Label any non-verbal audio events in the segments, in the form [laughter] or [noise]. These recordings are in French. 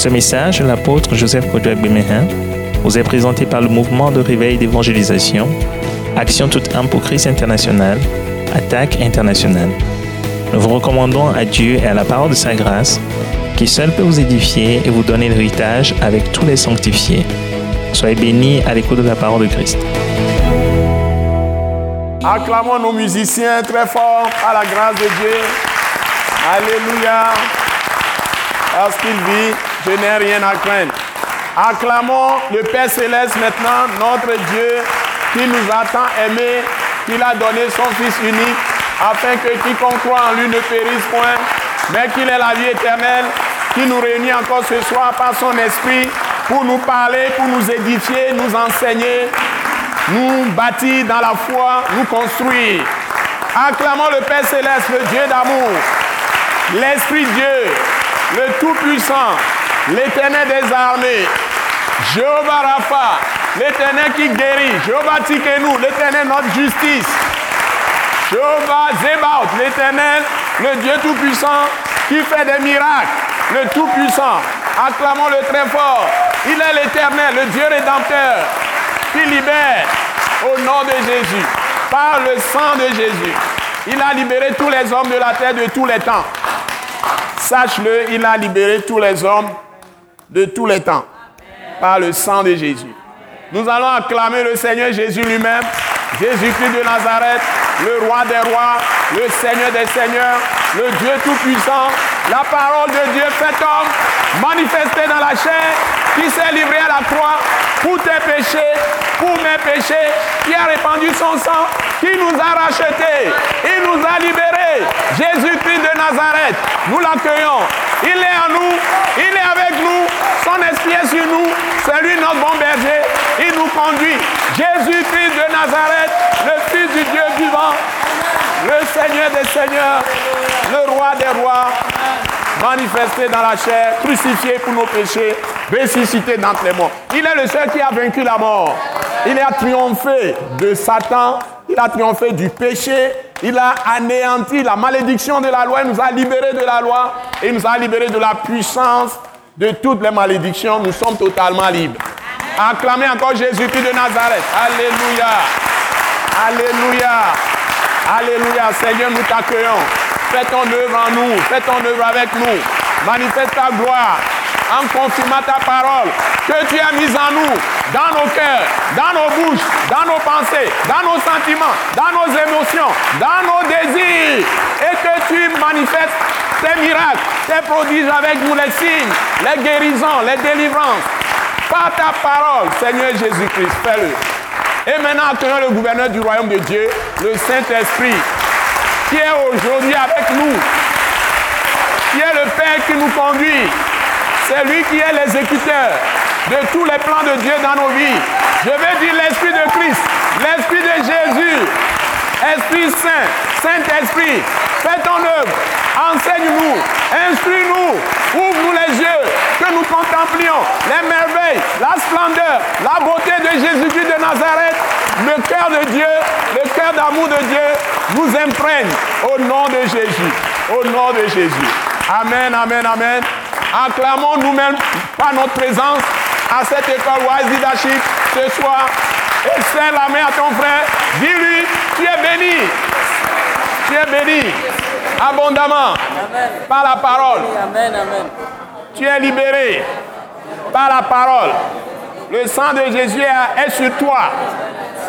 Ce message, l'apôtre Joseph Kodouak Bemehin, vous est présenté par le mouvement de réveil d'évangélisation, Action toute âme pour Christ international, Attaque internationale. Nous vous recommandons à Dieu et à la parole de sa grâce, qui seul peut vous édifier et vous donner l'héritage avec tous les sanctifiés. Soyez bénis à l'écoute de la parole de Christ. Acclamons nos musiciens très fort à la grâce de Dieu. Alléluia. Parce qu'il vit, je n'ai rien à craindre. Acclamons le Père céleste maintenant, notre Dieu, qui nous a tant aimés, qu'il a donné son Fils unique, afin que quiconque croit en lui ne périsse point, mais qu'il ait la vie éternelle, qui nous réunit encore ce soir par son esprit pour nous parler, pour nous édifier, nous enseigner, nous bâtir dans la foi, nous construire. Acclamons le Père céleste, le Dieu d'amour, l'Esprit Dieu, le Tout-Puissant, l'Éternel des armées, Jéhovah Rapha, l'Éternel qui guérit, Jéhovah Tikenu, l'Éternel notre justice, Jéhovah Zébaoth, l'Éternel, le Dieu Tout-Puissant qui fait des miracles, le Tout-Puissant. Acclamons le très fort. Il est l'Éternel, le Dieu rédempteur, qui libère au nom de Jésus, par le sang de Jésus. Il a libéré tous les hommes de la terre de tous les temps. Sache-le, il a libéré tous les hommes de tous les temps par le sang de Jésus. Nous allons acclamer le Seigneur Jésus lui-même, Jésus-Christ de Nazareth, le roi des rois, le Seigneur des seigneurs, le Dieu tout-puissant, la parole de Dieu fait homme, manifesté dans la chair, qui s'est livré à la croix pour tes péchés, pour mes péchés, qui a répandu son sang, qui nous a rachetés, il nous a libérés. Jésus-Christ de Nazareth, nous l'accueillons. Il est en nous, il est avec nous, son esprit est sur nous, c'est lui notre bon berger, il nous conduit. Jésus-Christ de Nazareth, le Fils du Dieu vivant, le Seigneur des Seigneurs, le Roi des Rois, manifesté dans la chair, crucifié pour nos péchés, ressuscité d'entre les morts. Il est le seul qui a vaincu la mort. Il a triomphé de Satan, il a triomphé du péché, il a anéanti la malédiction de la loi, il nous a libérés de la loi et il nous a libérés de la puissance de toutes les malédictions. Nous sommes totalement libres. Acclamez encore Jésus-Christ de Nazareth. Alléluia. Alléluia. Alléluia. Seigneur, nous t'accueillons. Fais ton œuvre en nous. Fais ton œuvre avec nous. Manifeste ta gloire en confirmant ta parole que tu as mise en nous, dans nos cœurs, dans nos bouches, dans nos pensées, dans nos sentiments, dans nos émotions, dans nos désirs, et que tu manifestes tes miracles, tes prodiges avec nous, les signes, les guérisons, les délivrances, par ta parole, Seigneur Jésus-Christ, fais-le. Et maintenant, accueillons le gouverneur du royaume de Dieu, le Saint-Esprit, qui est aujourd'hui avec nous, qui est le Père qui nous conduit. C'est lui qui est l'exécuteur de tous les plans de Dieu dans nos vies. Je vais dire l'Esprit de Christ, l'Esprit de Jésus, Esprit Saint, Saint-Esprit, fais ton œuvre, enseigne-nous, instruis-nous, ouvre-nous les yeux, que nous contemplions les merveilles, la splendeur, la beauté de Jésus-Christ de Nazareth. Le cœur de Dieu, le cœur d'amour de Dieu nous imprègne au nom de Jésus. Au nom de Jésus. Amen, amen, amen. Acclamons nous-mêmes par notre présence à cette école Wise Leadership ce soir. Et serre la main à ton frère. Dis-lui, tu es béni. Tu es béni abondamment par la parole. Tu es libéré par la parole. Le sang de Jésus est sur toi.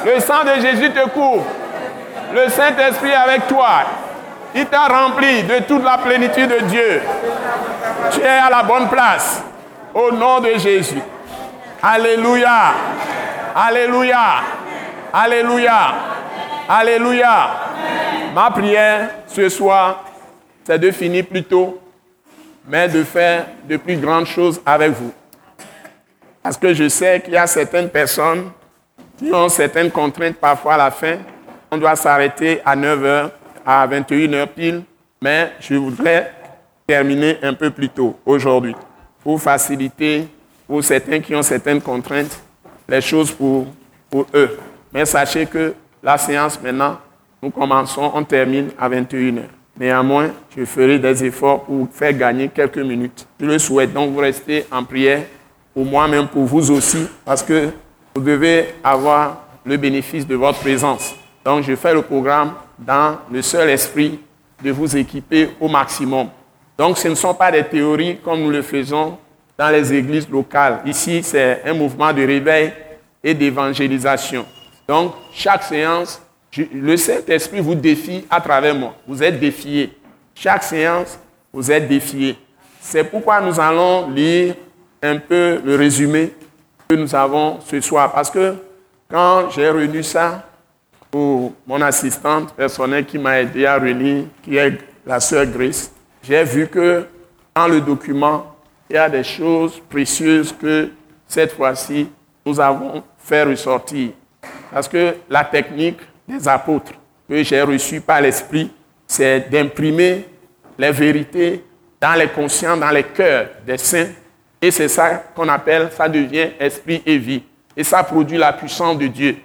Le sang de Jésus te couvre. Le Saint-Esprit est avec toi. Il t'a rempli de toute la plénitude de Dieu. Tu es à la bonne place. Au nom de Jésus. Alléluia. Alléluia. Alléluia. Alléluia. Ma prière ce soir, c'est de finir plus tôt, mais de faire de plus grandes choses avec vous. Parce que je sais qu'il y a certaines personnes qui ont certaines contraintes parfois à la fin. On doit s'arrêter à 9h, à 21h pile, mais je voudrais terminer un peu plus tôt aujourd'hui pour faciliter pour certains qui ont certaines contraintes les choses pour, pour eux. Mais sachez que la séance maintenant, nous commençons, on termine à 21h. Néanmoins, je ferai des efforts pour faire gagner quelques minutes. Je le souhaite. Donc, vous restez en prière pour moi-même, pour vous aussi, parce que vous devez avoir le bénéfice de votre présence. Donc, je fais le programme dans le seul esprit de vous équiper au maximum. Donc, ce ne sont pas des théories comme nous le faisons dans les églises locales. Ici, c'est un mouvement de réveil et d'évangélisation. Donc, chaque séance, le Saint-Esprit vous défie à travers moi. Vous êtes défiés. Chaque séance, vous êtes défiés. C'est pourquoi nous allons lire un peu le résumé que nous avons ce soir. Parce que quand j'ai relu ça pour mon assistante personnelle qui m'a aidé à relire, qui est la sœur Grace, j'ai vu que dans le document, il y a des choses précieuses que cette fois-ci, nous avons fait ressortir. Parce que la technique des apôtres que j'ai reçue par l'Esprit, c'est d'imprimer les vérités dans les conscients, dans les cœurs des saints. Et c'est ça qu'on appelle, ça devient esprit et vie. Et ça produit la puissance de Dieu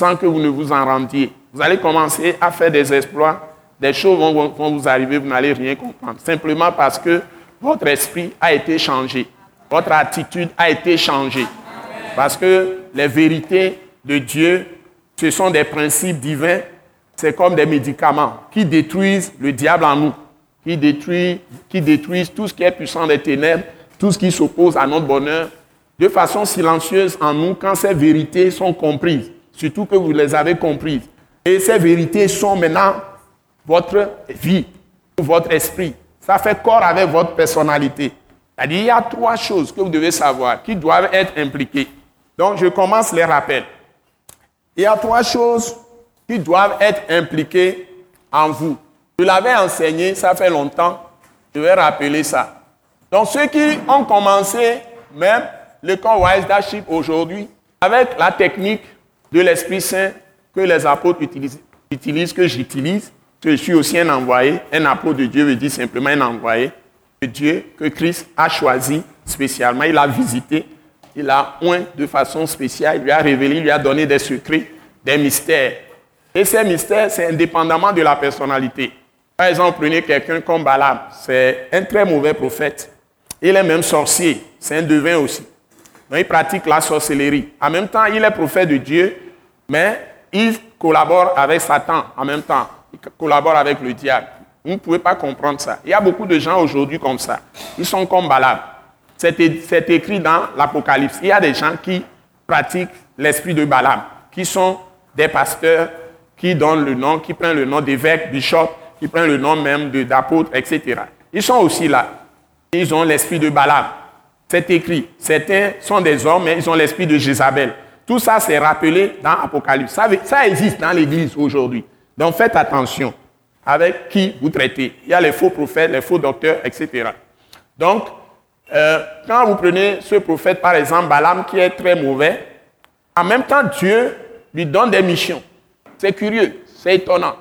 sans que vous ne vous en rendiez. Vous allez commencer à faire des exploits, des choses vont, vous arriver, vous n'allez rien comprendre. Simplement parce que votre esprit a été changé. Votre attitude a été changée. Parce que les vérités de Dieu, ce sont des principes divins. C'est comme des médicaments qui détruisent le diable en nous, qui détruisent, qui détruisent tout ce qui est puissant des ténèbres, tout ce qui s'oppose à notre bonheur, de façon silencieuse en nous quand ces vérités sont comprises, surtout que vous les avez comprises. Et ces vérités sont maintenant votre vie, votre esprit. Ça fait corps avec votre personnalité. C'est-à-dire, il y a trois choses que vous devez savoir qui doivent être impliquées. Donc, je commence les rappels. Il y a trois choses qui doivent être impliquées en vous. Je l'avais enseigné, ça fait longtemps. Je vais rappeler ça. Donc, ceux qui ont commencé même l'école Wise Leadership aujourd'hui, avec la technique de l'Esprit Saint que les apôtres utilisent, que j'utilise, que je suis aussi un envoyé, un apôtre de Dieu veut dire simplement un envoyé de Dieu que Christ a choisi spécialement. Il a visité, il a oint de façon spéciale, il lui a révélé, il lui a donné des secrets, des mystères. Et ces mystères, c'est indépendamment de la personnalité. Par exemple, prenez quelqu'un comme Balaam, c'est un très mauvais prophète. Il est même sorcier, c'est un devin aussi il pratique la sorcellerie. En même temps, il est prophète de Dieu, mais il collabore avec Satan en même temps. Il collabore avec le diable. Vous ne pouvez pas comprendre ça. Il y a beaucoup de gens aujourd'hui comme ça. Ils sont comme Balaam. C'est écrit dans l'Apocalypse. Il y a des gens qui pratiquent l'esprit de Balaam, qui sont des pasteurs, qui donnent le nom, qui prennent le nom d'évêque, bishop, qui prennent le nom même d'apôtre, etc. Ils sont aussi là. Ils ont l'esprit de Balaam. C'est écrit. Certains sont des hommes, mais ils ont l'esprit de Jézabel. Tout ça, c'est rappelé dans Apocalypse. Ça, existe dans l'Église aujourd'hui. Donc faites attention avec qui vous traitez. Il y a les faux prophètes, les faux docteurs, etc. Donc, euh, quand vous prenez ce prophète, par exemple, Balaam, qui est très mauvais, en même temps, Dieu lui donne des missions. C'est curieux, c'est étonnant.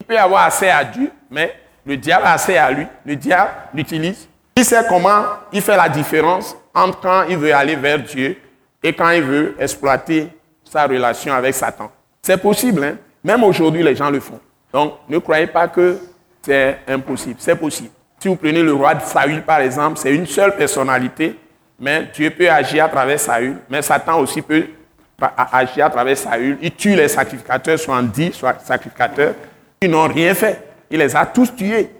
Il peut avoir accès à Dieu, mais le diable a accès à lui. Le diable l'utilise il sait comment il fait la différence entre quand il veut aller vers Dieu et quand il veut exploiter sa relation avec Satan. C'est possible, hein? même aujourd'hui les gens le font. Donc ne croyez pas que c'est impossible, c'est possible. Si vous prenez le roi de Saül par exemple, c'est une seule personnalité, mais Dieu peut agir à travers Saül, mais Satan aussi peut agir à travers Saül. Il tue les sacrificateurs, soit dit, soit sacrificateurs, qui n'ont rien fait. Il les a tous tués.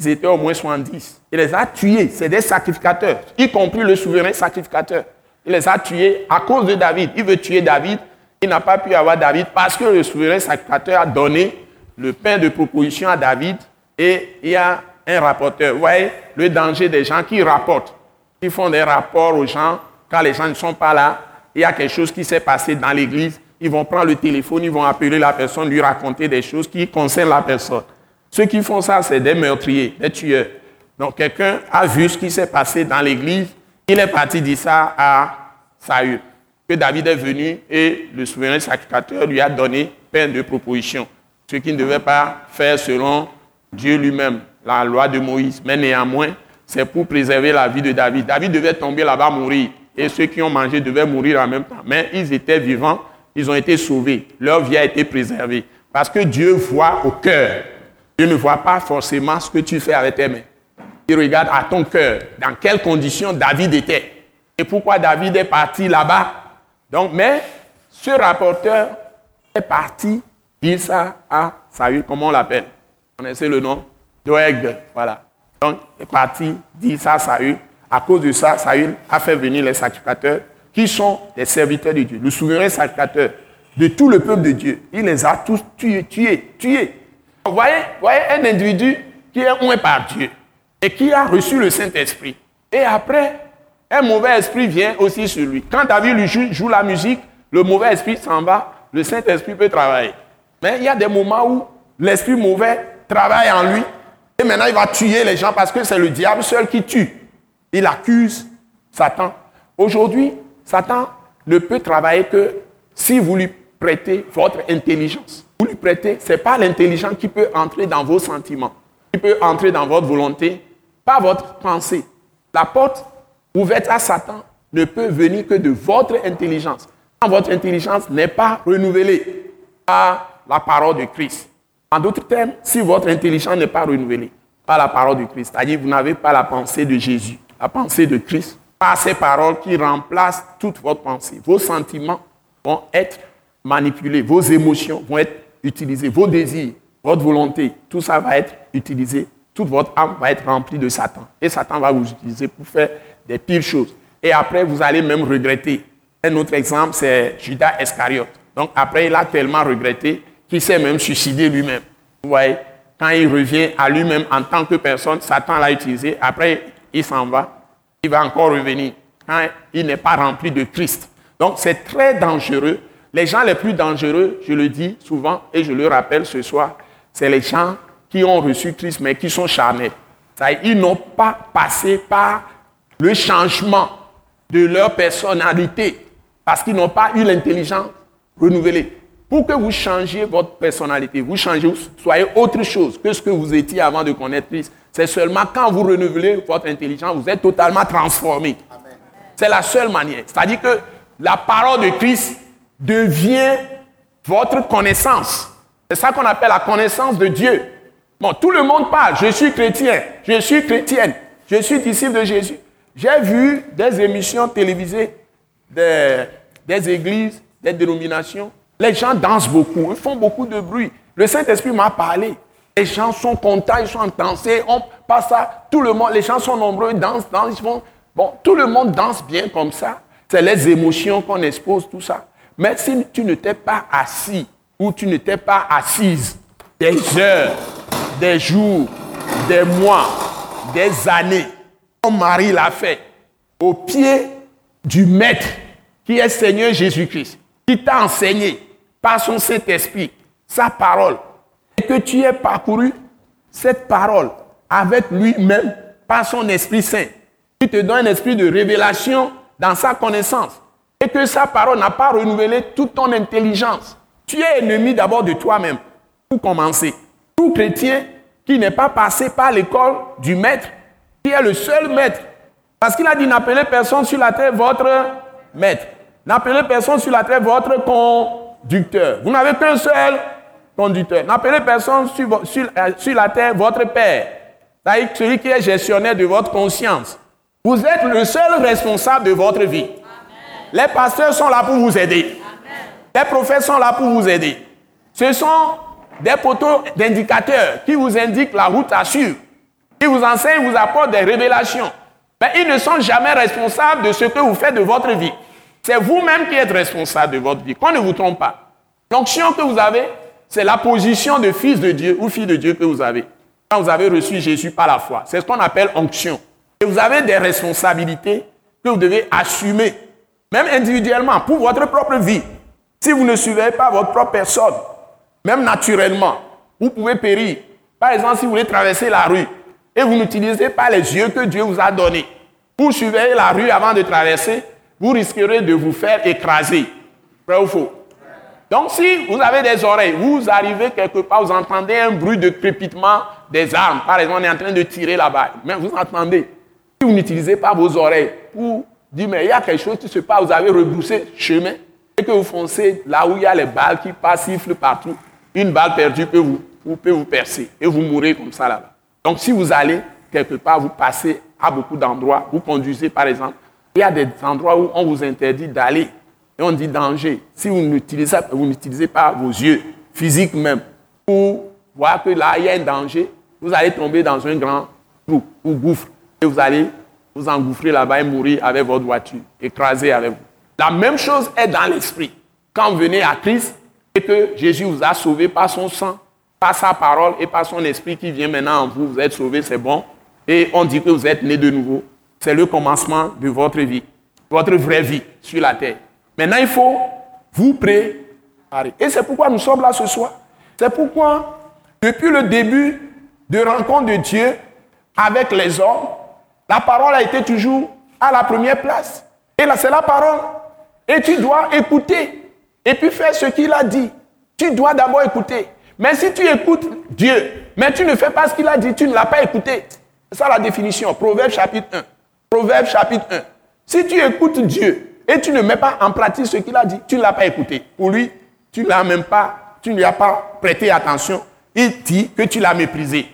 Ils étaient au moins 70. Il les a tués. C'est des sacrificateurs, y compris le souverain sacrificateur. Il les a tués à cause de David. Il veut tuer David. Il n'a pas pu avoir David parce que le souverain sacrificateur a donné le pain de proposition à David et il y a un rapporteur. Vous voyez le danger des gens qui rapportent, qui font des rapports aux gens quand les gens ne sont pas là. Il y a quelque chose qui s'est passé dans l'église. Ils vont prendre le téléphone, ils vont appeler la personne, lui raconter des choses qui concernent la personne. Ceux qui font ça, c'est des meurtriers, des tueurs. Donc quelqu'un a vu ce qui s'est passé dans l'église, il est parti dire ça à Saül, que David est venu et le souverain sacrificateur lui a donné peine de proposition, ce qu'il ne devait pas faire selon Dieu lui-même, la loi de Moïse. Mais néanmoins, c'est pour préserver la vie de David. David devait tomber là-bas, mourir, et ceux qui ont mangé devaient mourir en même temps. Mais ils étaient vivants, ils ont été sauvés, leur vie a été préservée, parce que Dieu voit au cœur Dieu ne voit pas forcément ce que tu fais avec tes mains. Il regarde à ton cœur, dans quelles conditions David était. Et pourquoi David est parti là-bas. Donc, mais ce rapporteur est parti dire ça à Saül, comment on l'appelle? Vous connaissez le nom? Doeg, voilà. Donc, il est parti dire ça à Saül. À cause de ça, Saül a fait venir les sacrificateurs qui sont des serviteurs de Dieu, le souverain sacrificateur de tout le peuple de Dieu. Il les a tous tués, tués, tués. Vous voyez, voyez un individu qui est oint par Dieu et qui a reçu le Saint-Esprit. Et après, un mauvais esprit vient aussi sur lui. Quand David lui joue, joue la musique, le mauvais esprit s'en va, le Saint-Esprit peut travailler. Mais il y a des moments où l'esprit mauvais travaille en lui et maintenant il va tuer les gens parce que c'est le diable seul qui tue. Il accuse Satan. Aujourd'hui, Satan ne peut travailler que si vous lui prêtez votre intelligence. Prêtez, ce n'est pas l'intelligence qui peut entrer dans vos sentiments, qui peut entrer dans votre volonté, pas votre pensée. La porte ouverte à Satan ne peut venir que de votre intelligence. Quand votre intelligence n'est pas renouvelée par la parole de Christ. En d'autres termes, si votre intelligence n'est pas renouvelée par la parole de Christ, c'est-à-dire vous n'avez pas la pensée de Jésus, la pensée de Christ, par ces paroles qui remplacent toute votre pensée. Vos sentiments vont être manipulés, vos émotions vont être utilisées, vos désirs, votre volonté, tout ça va être utilisé. Toute votre âme va être remplie de Satan. Et Satan va vous utiliser pour faire des pires choses. Et après, vous allez même regretter. Un autre exemple, c'est Judas Iscariote. Donc après, il a tellement regretté qu'il s'est même suicidé lui-même. Vous voyez, quand il revient à lui-même en tant que personne, Satan l'a utilisé. Après, il s'en va il va encore revenir quand il n'est pas rempli de Christ. Donc c'est très dangereux. Les gens les plus dangereux, je le dis souvent et je le rappelle ce soir, c'est les gens qui ont reçu Christ mais qui sont charnés. Ils n'ont pas passé par le changement de leur personnalité parce qu'ils n'ont pas eu l'intelligence renouvelée. Pour que vous changiez votre personnalité, vous changez, vous soyez autre chose que ce que vous étiez avant de connaître Christ. C'est seulement quand vous renouvelez votre intelligence, vous êtes totalement transformé. C'est la seule manière. C'est-à-dire que la parole de Christ devient votre connaissance. C'est ça qu'on appelle la connaissance de Dieu. Bon, tout le monde parle, je suis chrétien, je suis chrétienne, je suis disciple de Jésus. J'ai vu des émissions télévisées des, églises, des dénominations. Les gens dansent beaucoup, ils font beaucoup de bruit. Le Saint-Esprit m'a parlé. Les gens sont contents, ils sont en danser, on passe ça, tout le monde, les gens sont nombreux, ils dansent, dansent, ils font, bon, tout le monde danse bien comme ça. C'est les émotions qu'on expose, tout ça. Mais si tu ne t'es pas assis ou tu ne t'es pas assise des heures, des jours, des mois, des années, ton mari l'a fait, au pied du Maître qui est Seigneur Jésus-Christ, qui t'a enseigné par son Saint-Esprit, sa parole, que tu aies parcouru cette parole avec lui-même par son Esprit Saint, qui te donne un esprit de révélation dans sa connaissance, et que sa parole n'a pas renouvelé toute ton intelligence. Tu es ennemi d'abord de toi-même, pour commencer. Tout chrétien qui n'est pas passé par l'école du maître, qui est le seul maître, parce qu'il a dit n'appelez personne sur la terre votre maître. N'appelez personne sur la terre votre conducteur. Vous n'avez qu'un seul conducteur. N'appelez personne sur, euh, sur, la terre votre père. C'est-à-dire celui qui est gestionnaire de votre conscience. Vous êtes le seul responsable de votre vie. Les pasteurs sont là pour vous aider. Les prophètes sont là pour vous aider. Ce sont des poteaux d'indicateurs qui vous indiquent la route à suivre. Ils vous enseignent, vous apportent des révélations. Mais ils ne sont jamais responsables de ce que vous faites de votre vie. C'est vous-même qui êtes responsable de votre vie. Qu'on ne vous trompe pas. L'onction que vous avez, c'est la position de fils de Dieu ou fille de Dieu que vous avez. Quand vous avez reçu Jésus par la foi. C'est ce qu'on appelle onction. Et vous avez des responsabilités que vous devez assumer, même individuellement, pour votre propre vie. Si vous ne suivez pas votre propre personne, même naturellement, vous pouvez périr. Par exemple, si vous voulez traverser la rue et vous n'utilisez pas les yeux que Dieu vous a donnés pour surveiller la rue avant de traverser, vous risquerez de vous faire écraser. Vrai ou faux? Donc si vous avez des oreilles, vous arrivez quelque part, vous entendez un bruit de crépitement des armes. Par exemple, on est en train de tirer là-bas. Mais vous entendez. Si vous n'utilisez pas vos oreilles pour dire, mais il y a quelque chose qui se passe, vous avez rebroussé chemin et que vous foncez là où il y a les balles qui passent, sifflent partout. Une balle perdue peut vous vous vous percer et vous mourrez comme ça là-bas. Donc si vous allez quelque part, vous passez à beaucoup d'endroits, vous conduisez par exemple, il y a des endroits où on vous interdit d'aller et on dit danger. Si vous n'utilisez, vous n'utilisez pas vos yeux physiques même pour voir que là il y a un danger, vous allez tomber dans un grand trou ou gouffre et vous allez vous engouffrer là-bas et mourir avec votre voiture, écraser avec vous. La même chose est dans l'esprit. Quand vous venez à Christ et que Jésus vous a sauvé par son sang, par sa parole et par son esprit qui vient maintenant en vous, vous êtes sauvé, c'est bon. Et on dit que vous êtes né de nouveau. C'est le commencement de votre vie, votre vraie vie sur la terre. Maintenant, il faut vous préparer. Et c'est pourquoi nous sommes là ce soir. C'est pourquoi, depuis le début de rencontre de Dieu avec les hommes, la parole a été toujours à la première place. Et là, c'est la parole. Et tu dois écouter. Et puis faire ce qu'il a dit. Tu dois d'abord écouter. Mais si tu écoutes Dieu, mais tu ne fais pas ce qu'il a dit, tu ne l'as pas écouté. C'est ça la définition. Proverbe chapitre 1. Proverbe chapitre 1. Si tu écoutes Dieu et tu ne mets pas en pratique ce qu'il a dit, tu ne l'as pas écouté. Pour lui, tu ne l'as même pas, tu ne lui as pas prêté attention. Il dit que tu l'as méprisé.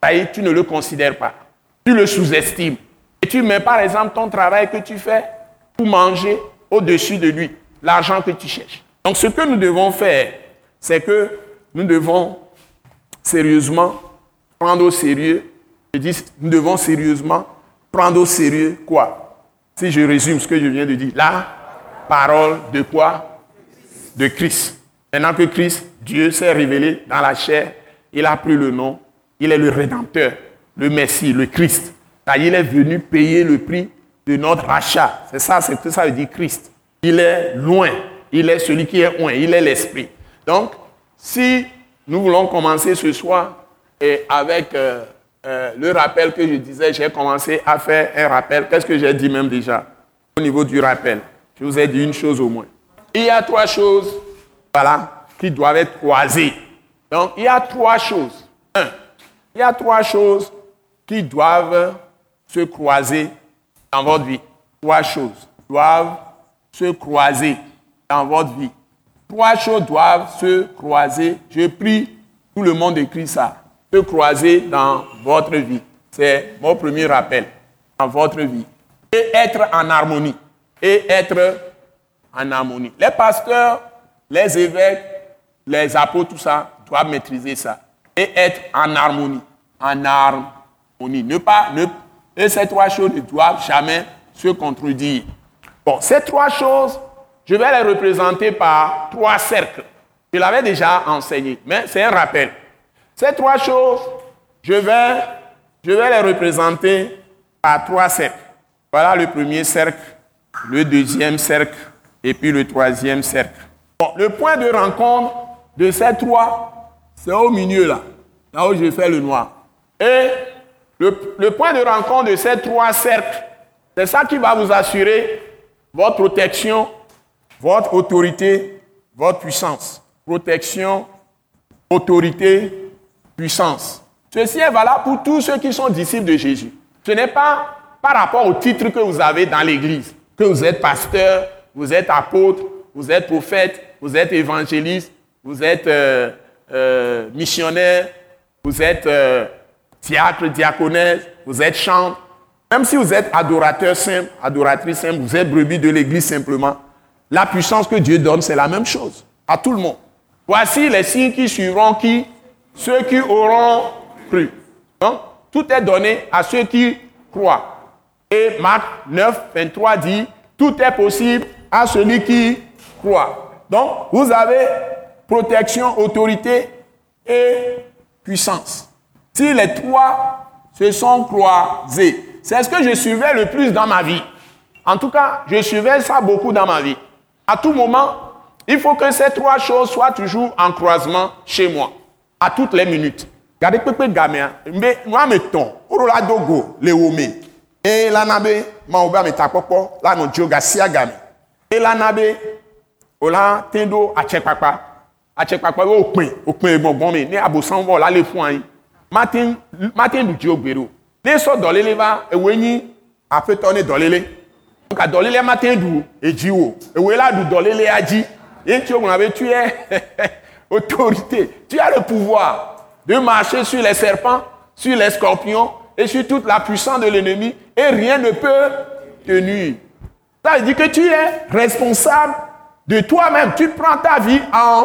Ça tu ne le considères pas. Tu le sous-estimes. Et tu mets par exemple ton travail que tu fais pour manger au-dessus de lui, l'argent que tu cherches. Donc ce que nous devons faire, c'est que nous devons sérieusement prendre au sérieux, je dis, nous devons sérieusement prendre au sérieux quoi? Si je résume ce que je viens de dire, la parole de quoi? De Christ. Maintenant que Christ, Dieu s'est révélé dans la chair, il a pris le nom, il est le Rédempteur, le Messie, le Christ il est venu payer le prix de notre rachat. C'est ça, c'est que ça veut dire Christ. Il est loin. Il est celui qui est loin. Il est l'Esprit. Donc, si nous voulons commencer ce soir et avec euh, euh, le rappel que je disais, j'ai commencé à faire un rappel. Qu'est-ce que j'ai dit même déjà? Au niveau du rappel Je vous ai dit une chose au moins. Il y a trois choses, voilà, qui doivent être croisées. Donc, il y a trois choses. Un, il y a trois choses qui doivent se croiser dans votre vie. Trois choses doivent se croiser dans votre vie. Trois choses doivent se croiser. Je prie, tout le monde écrit ça. Se croiser dans votre vie. C'est mon premier rappel. Dans votre vie. Et être en harmonie. Et être en harmonie. Les pasteurs, les évêques, les apôtres, tout ça, doivent maîtriser ça. Et être en harmonie. En harmonie. Ne pas, ne, et ces trois choses ne doivent jamais se contredire. Bon, ces trois choses, je vais les représenter par trois cercles. Je l'avais déjà enseigné, mais c'est un rappel. Ces trois choses, je vais, je vais les représenter par trois cercles. Voilà le premier cercle, le deuxième cercle et puis le troisième cercle. Bon, le point de rencontre de ces trois, c'est au milieu là, là où je fais le noir. Et le, point de rencontre de ces trois cercles, c'est ça qui va vous assurer votre protection, votre autorité, votre puissance. Protection, autorité, puissance. Ceci est valable pour tous ceux qui sont disciples de Jésus. Ce n'est pas par rapport au titre que vous avez dans l'Église, que vous êtes pasteur, vous êtes apôtre, vous êtes prophète, vous êtes évangéliste, vous êtes euh, euh, missionnaire, vous êtes euh, diacre, diaconesse, vous êtes chante. Même si vous êtes adorateur simple, adoratrice simple, vous êtes brebis de l'Église simplement, la puissance que Dieu donne, c'est la même chose à tout le monde. Voici les signes qui suivront qui? Ceux qui auront cru. Donc, tout est donné à ceux qui croient. Et Marc 9, 23 dit, tout est possible à celui qui croit. Donc, vous avez protection, autorité et puissance. Si les trois se sont croisés, c'est ce que je suivais le plus dans ma vie. En tout cas, je suivais ça beaucoup dans ma vie. À tout moment, il faut que ces trois choses soient toujours en croisement chez moi, à toutes les minutes. Regardez pépé gamin, mais moi me ton, orola dogo le wome. Et la nabe, ma oba me tapopo, la no joga sia game. Et la nabe, ola tendo a chekpakpa. A chekpakpa o pin, o pin gbongbon mi, ni abosan wo la le fun ayin. Martin, Martin du Diogbero. Ne so dɔlele va ewenyi aƒetɔ ne dɔlele. Ka dɔlele Martin du edziwo. Ewe la du dɔlele a dzi. Et tu as tu es autorité. Tu as le pouvoir. de marcher sur les serpents, sur les scorpions et sur toute la puissance de l'ennemi et rien ne peut te nuire. Ça veut dire que tu es responsable de toi-même. Tu prends ta vie en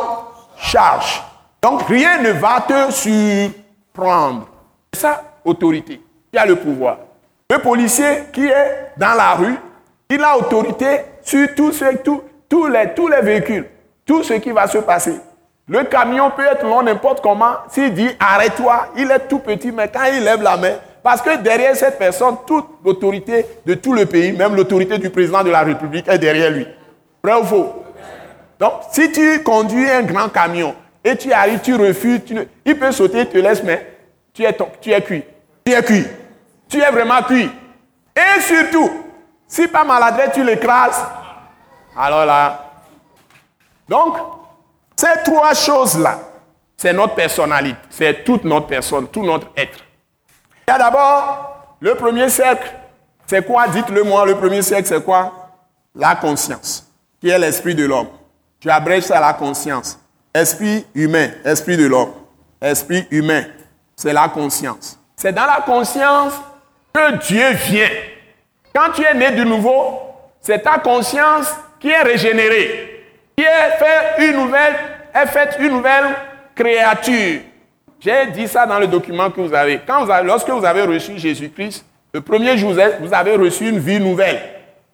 charge. Donc rien ne va te surprendre. C'est ça, autorité. Tu as le pouvoir. Le policier qui est dans la rue, il a autorité sur tous, tous, les, tous les véhicules, tout ce qui va se passer. Le camion peut être long n'importe comment. S'il dit arrête-toi, il est tout petit, mais quand il lève la main, parce que derrière cette personne, toute l'autorité de tout le pays, même l'autorité du président de la République est derrière lui. Vrai ou faux? Donc, si tu conduis un grand camion et tu arrives, tu refuses, il peut sauter, te laisse, mais tu es, cuit. Tu es cuit. Tu es vraiment cuit. Et surtout, si pas maladresse, tu l'écrases, alors là. Donc, ces trois choses-là, c'est notre personnalité, c'est toute notre personne, tout notre être. Il y a d'abord le premier cercle. C'est quoi? Dites-le moi, le premier cercle, c'est quoi? La conscience, qui est l'esprit de l'homme. Tu abrèges ça à la conscience. Esprit humain, esprit de l'homme. Esprit humain, c'est la conscience. C'est dans la conscience que Dieu vient. Quand tu es né de nouveau, c'est ta conscience qui est régénérée qui est fait une nouvelle, est faite une nouvelle créature. J'ai dit ça dans le document que vous avez. Quand vous avez lorsque vous avez reçu Jésus-Christ, le premier jour, vous avez reçu une vie nouvelle.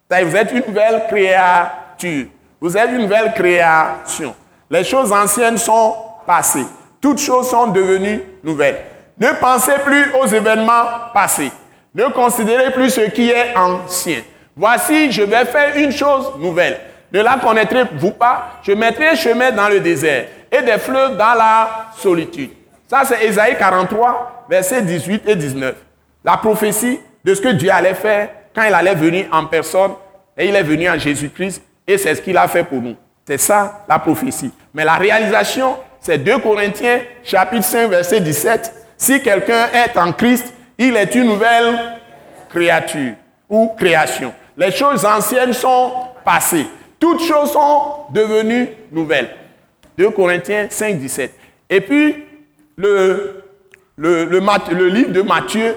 Vous êtes une nouvelle créature. Vous êtes une nouvelle création. Les choses anciennes sont passées. Toutes choses sont devenues nouvelles. Ne pensez plus aux événements passés. Ne considérez plus ce qui est ancien. Voici, je vais faire une chose nouvelle. Ne la connaîtrez-vous pas? Je mettrai chemin dans le désert et des fleuves dans la solitude. Ça, c'est Ésaïe 43, versets 18 et 19. La prophétie de ce que Dieu allait faire quand il allait venir en personne et il est venu en Jésus-Christ et c'est ce qu'il a fait pour nous. C'est ça la prophétie. Mais la réalisation, c'est 2 Corinthiens chapitre 5 verset 17. Si quelqu'un est en Christ, il est une nouvelle créature ou création. Les choses anciennes sont passées. Toutes choses sont devenues nouvelles. 2 Corinthiens 5, 17. Et puis, le, livre de Matthieu,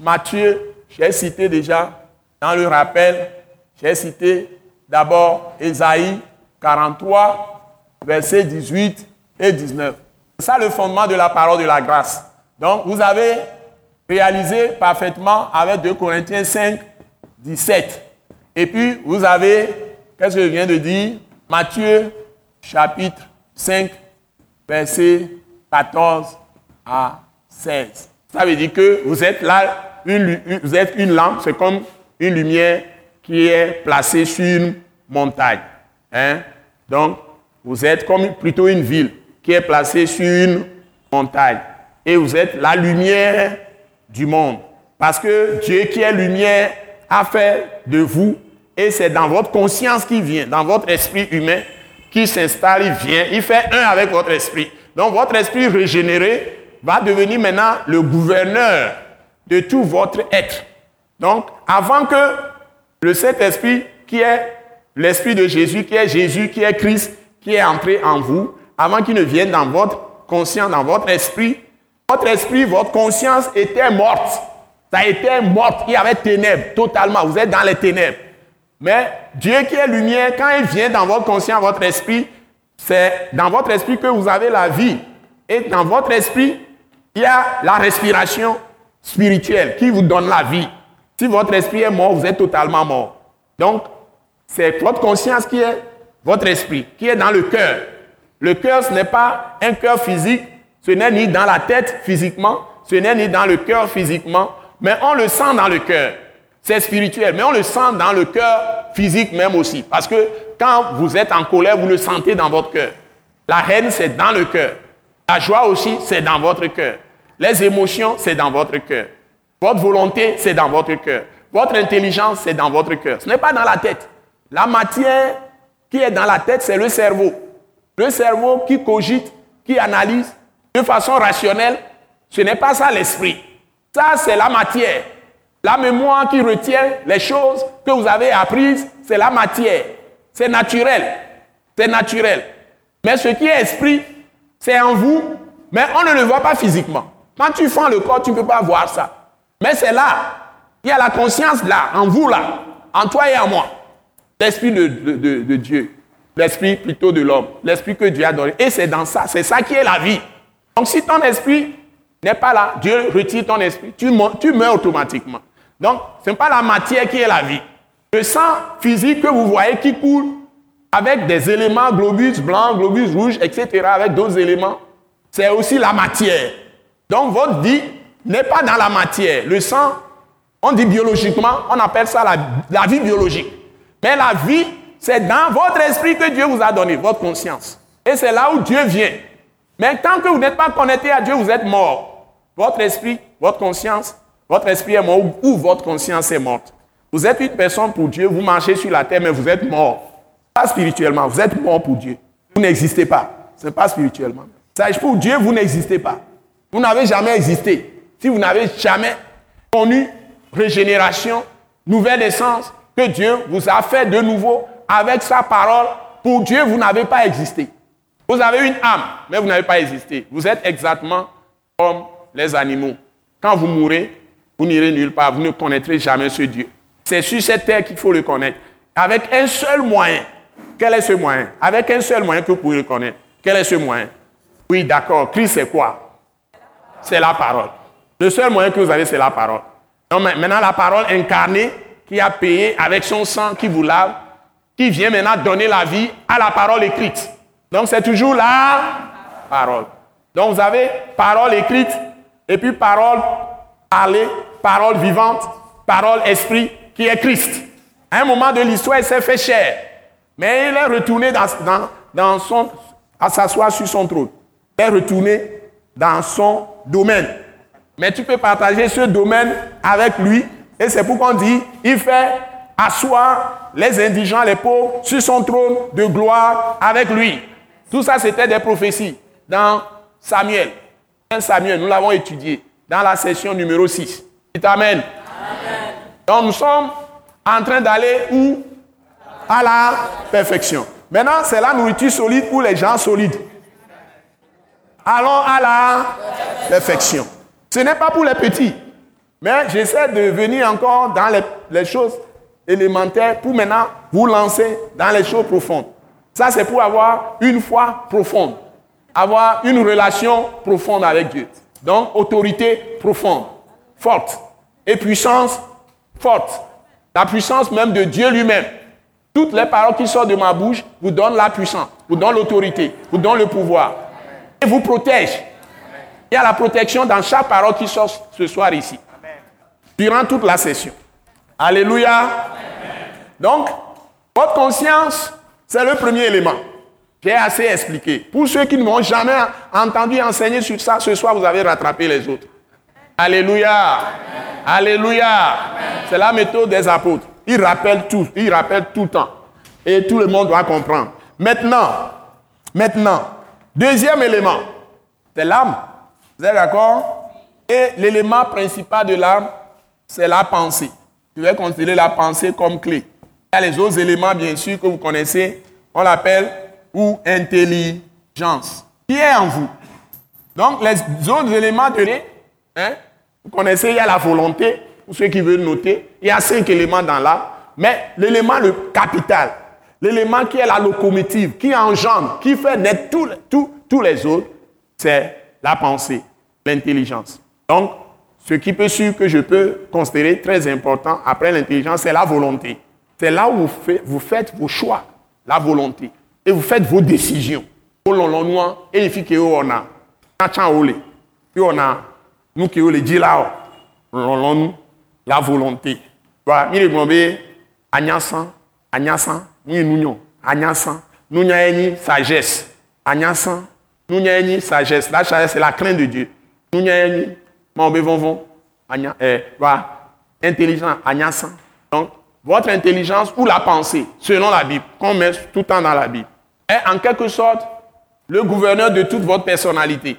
Matthieu, j'ai cité déjà dans le rappel, j'ai cité d'abord Ésaïe 43, versets 18 et 19. C'est ça le fondement de la parole de la grâce. Donc, vous avez réalisé parfaitement avec 2 Corinthiens 5, 17. Et puis, vous avez Qu'est-ce que je viens de dire? Matthieu chapitre 5, verset 14 à 16. Ça veut dire que vous êtes là, vous êtes une lampe, c'est comme une lumière qui est placée sur une montagne. Hein? Donc, vous êtes comme plutôt une ville qui est placée sur une montagne. Et vous êtes la lumière du monde. Parce que Dieu qui est lumière a fait de vous et c'est dans votre conscience qui vient, dans votre esprit humain qui s'installe, il vient, il fait un avec votre esprit. Donc votre esprit régénéré va devenir maintenant le gouverneur de tout votre être. Donc avant que le Saint-Esprit, qui est l'Esprit de Jésus, qui est Jésus, qui est Christ, qui est entré en vous, avant qu'il ne vienne dans votre conscience, dans votre esprit, votre esprit, votre conscience était morte. Ça été morte. Il y avait ténèbres totalement. Vous êtes dans les ténèbres. Mais Dieu qui est lumière, quand il vient dans votre conscience, votre esprit, c'est dans votre esprit que vous avez la vie. Et dans votre esprit, il y a la respiration spirituelle qui vous donne la vie. Si votre esprit est mort, vous êtes totalement mort. Donc, c'est votre conscience qui est votre esprit, qui est dans le cœur. Le cœur, ce n'est pas un cœur physique, ce n'est ni dans la tête physiquement, ce n'est ni dans le cœur physiquement, mais on le sent dans le cœur. C'est spirituel, mais on le sent dans le cœur physique même aussi. Parce que quand vous êtes en colère, vous le sentez dans votre cœur. La haine, c'est dans le cœur. La joie aussi, c'est dans votre cœur. Les émotions, c'est dans votre cœur. Votre volonté, c'est dans votre cœur. Votre intelligence, c'est dans votre cœur. Ce n'est pas dans la tête. La matière qui est dans la tête, c'est le cerveau. Le cerveau qui cogite, qui analyse de façon rationnelle, ce n'est pas ça l'esprit. Ça, c'est la matière. La mémoire qui retient les choses que vous avez apprises, c'est la matière. C'est naturel. C'est naturel. Mais ce qui est esprit, c'est en vous mais on ne le voit pas physiquement. Quand tu fends le corps, tu ne peux pas voir ça. Mais c'est là. Il y a la conscience là, en vous là, en toi et en moi. L'esprit de, de Dieu. L'esprit plutôt de l'homme. L'esprit que Dieu a donné. Et c'est dans ça. C'est ça qui est la vie. Donc si ton esprit n'est pas là, Dieu retire ton esprit, tu, tu meurs automatiquement. Donc ce n'est pas la matière qui est la vie. Le sang physique que vous voyez qui coule avec des éléments, globus blancs, globus rouges, etc., avec d'autres éléments, c'est aussi la matière. Donc votre vie n'est pas dans la matière. Le sang, on dit biologiquement, on appelle ça la, la vie biologique. Mais la vie, c'est dans votre esprit que Dieu vous a donné, votre conscience. Et c'est là où Dieu vient. Mais tant que vous n'êtes pas connecté à Dieu, vous êtes mort. Votre esprit, votre conscience, votre esprit est mort ou votre conscience est morte. Vous êtes une personne pour Dieu, vous marchez sur la terre, mais vous êtes mort. Pas spirituellement, vous êtes mort pour Dieu. Vous n'existez pas. Ce n'est pas spirituellement. Pour Dieu, vous n'existez pas. Vous n'avez jamais existé. Si vous n'avez jamais connu régénération, nouvelle essence, que Dieu vous a fait de nouveau avec sa parole, pour Dieu, vous n'avez pas existé. Vous avez une âme, mais vous n'avez pas existé. Vous êtes exactement comme les animaux. Quand vous mourrez, vous n'irez nulle part, vous ne connaîtrez jamais ce Dieu. C'est sur cette terre qu'il faut le connaître. Avec un seul moyen. Quel est ce moyen? Avec un seul moyen que vous pouvez le connaître. Quel est ce moyen? Oui, d'accord. Christ, c'est quoi? C'est la parole. Le seul moyen que vous avez, c'est la parole. Maintenant, la parole incarnée qui a payé avec son sang qui vous lave, qui vient maintenant donner la vie à la parole écrite. Donc c'est toujours la parole. Donc vous avez parole écrite et puis parole parlée, parole vivante, parole esprit qui est Christ. À un moment de l'histoire, il s'est fait chair. Mais il est retourné dans, dans, son, à s'asseoir sur son trône. Il est retourné dans son domaine. Mais tu peux partager ce domaine avec lui. Et c'est pourquoi on dit, il fait asseoir les indigents, les pauvres, sur son trône de gloire avec lui. Tout ça, c'était des prophéties dans Samuel. Samuel, nous l'avons étudié dans la session numéro 6. Amen. Amen. Donc nous sommes en train d'aller où? À la perfection. Maintenant, c'est la nourriture solide pour les gens solides. Allons à la perfection. Ce n'est pas pour les petits. Mais j'essaie de venir encore dans les, les choses élémentaires pour maintenant vous lancer dans les choses profondes. Ça, c'est pour avoir une foi profonde, avoir une relation profonde avec Dieu. Donc, autorité profonde, forte, et puissance forte. La puissance même de Dieu lui-même. Toutes les paroles qui sortent de ma bouche vous donnent la puissance, vous donnent l'autorité, vous donnent le pouvoir. Et vous protègent. Il y a la protection dans chaque parole qui sort ce soir ici. Durant toute la session. Alléluia. Donc, votre conscience c'est le premier élément. J'ai assez expliqué. Pour ceux qui ne m'ont jamais entendu enseigner sur ça, ce soir, vous avez rattrapé les autres. Alléluia. Alléluia. C'est la méthode des apôtres. Ils rappellent tout. Ils rappellent tout le temps. Et tout le monde doit comprendre. Maintenant, maintenant, deuxième élément, c'est l'âme. Vous êtes d'accord? Et l'élément principal de l'âme, c'est la pensée. Je vais considérer la pensée comme clé les autres éléments, bien sûr, que vous connaissez. On l'appelle ou intelligence. Qui est en vous Donc, les autres éléments de hein, vous connaissez, il y a la volonté, pour ceux qui veulent noter. Il y a cinq éléments dans là. Mais l'élément le capital, l'élément qui est la locomotive, qui engendre, qui fait naître tous les autres, c'est la pensée, l'intelligence. Donc, ce qui peut sûr que je peux considérer très important après l'intelligence, c'est la volonté. C'est là où vous faites, vos choix, la volonté. Et vous faites vos décisions. Et on a. On a, nous qui la volonté. Ni nous agnasan, nous sagesse, nous sagesse. La sagesse, c'est la crainte de Dieu. Nous intelligent. Donc, votre intelligence ou la pensée, selon la Bible, qu'on met tout le temps dans la Bible, est en quelque sorte le gouverneur de toute votre personnalité.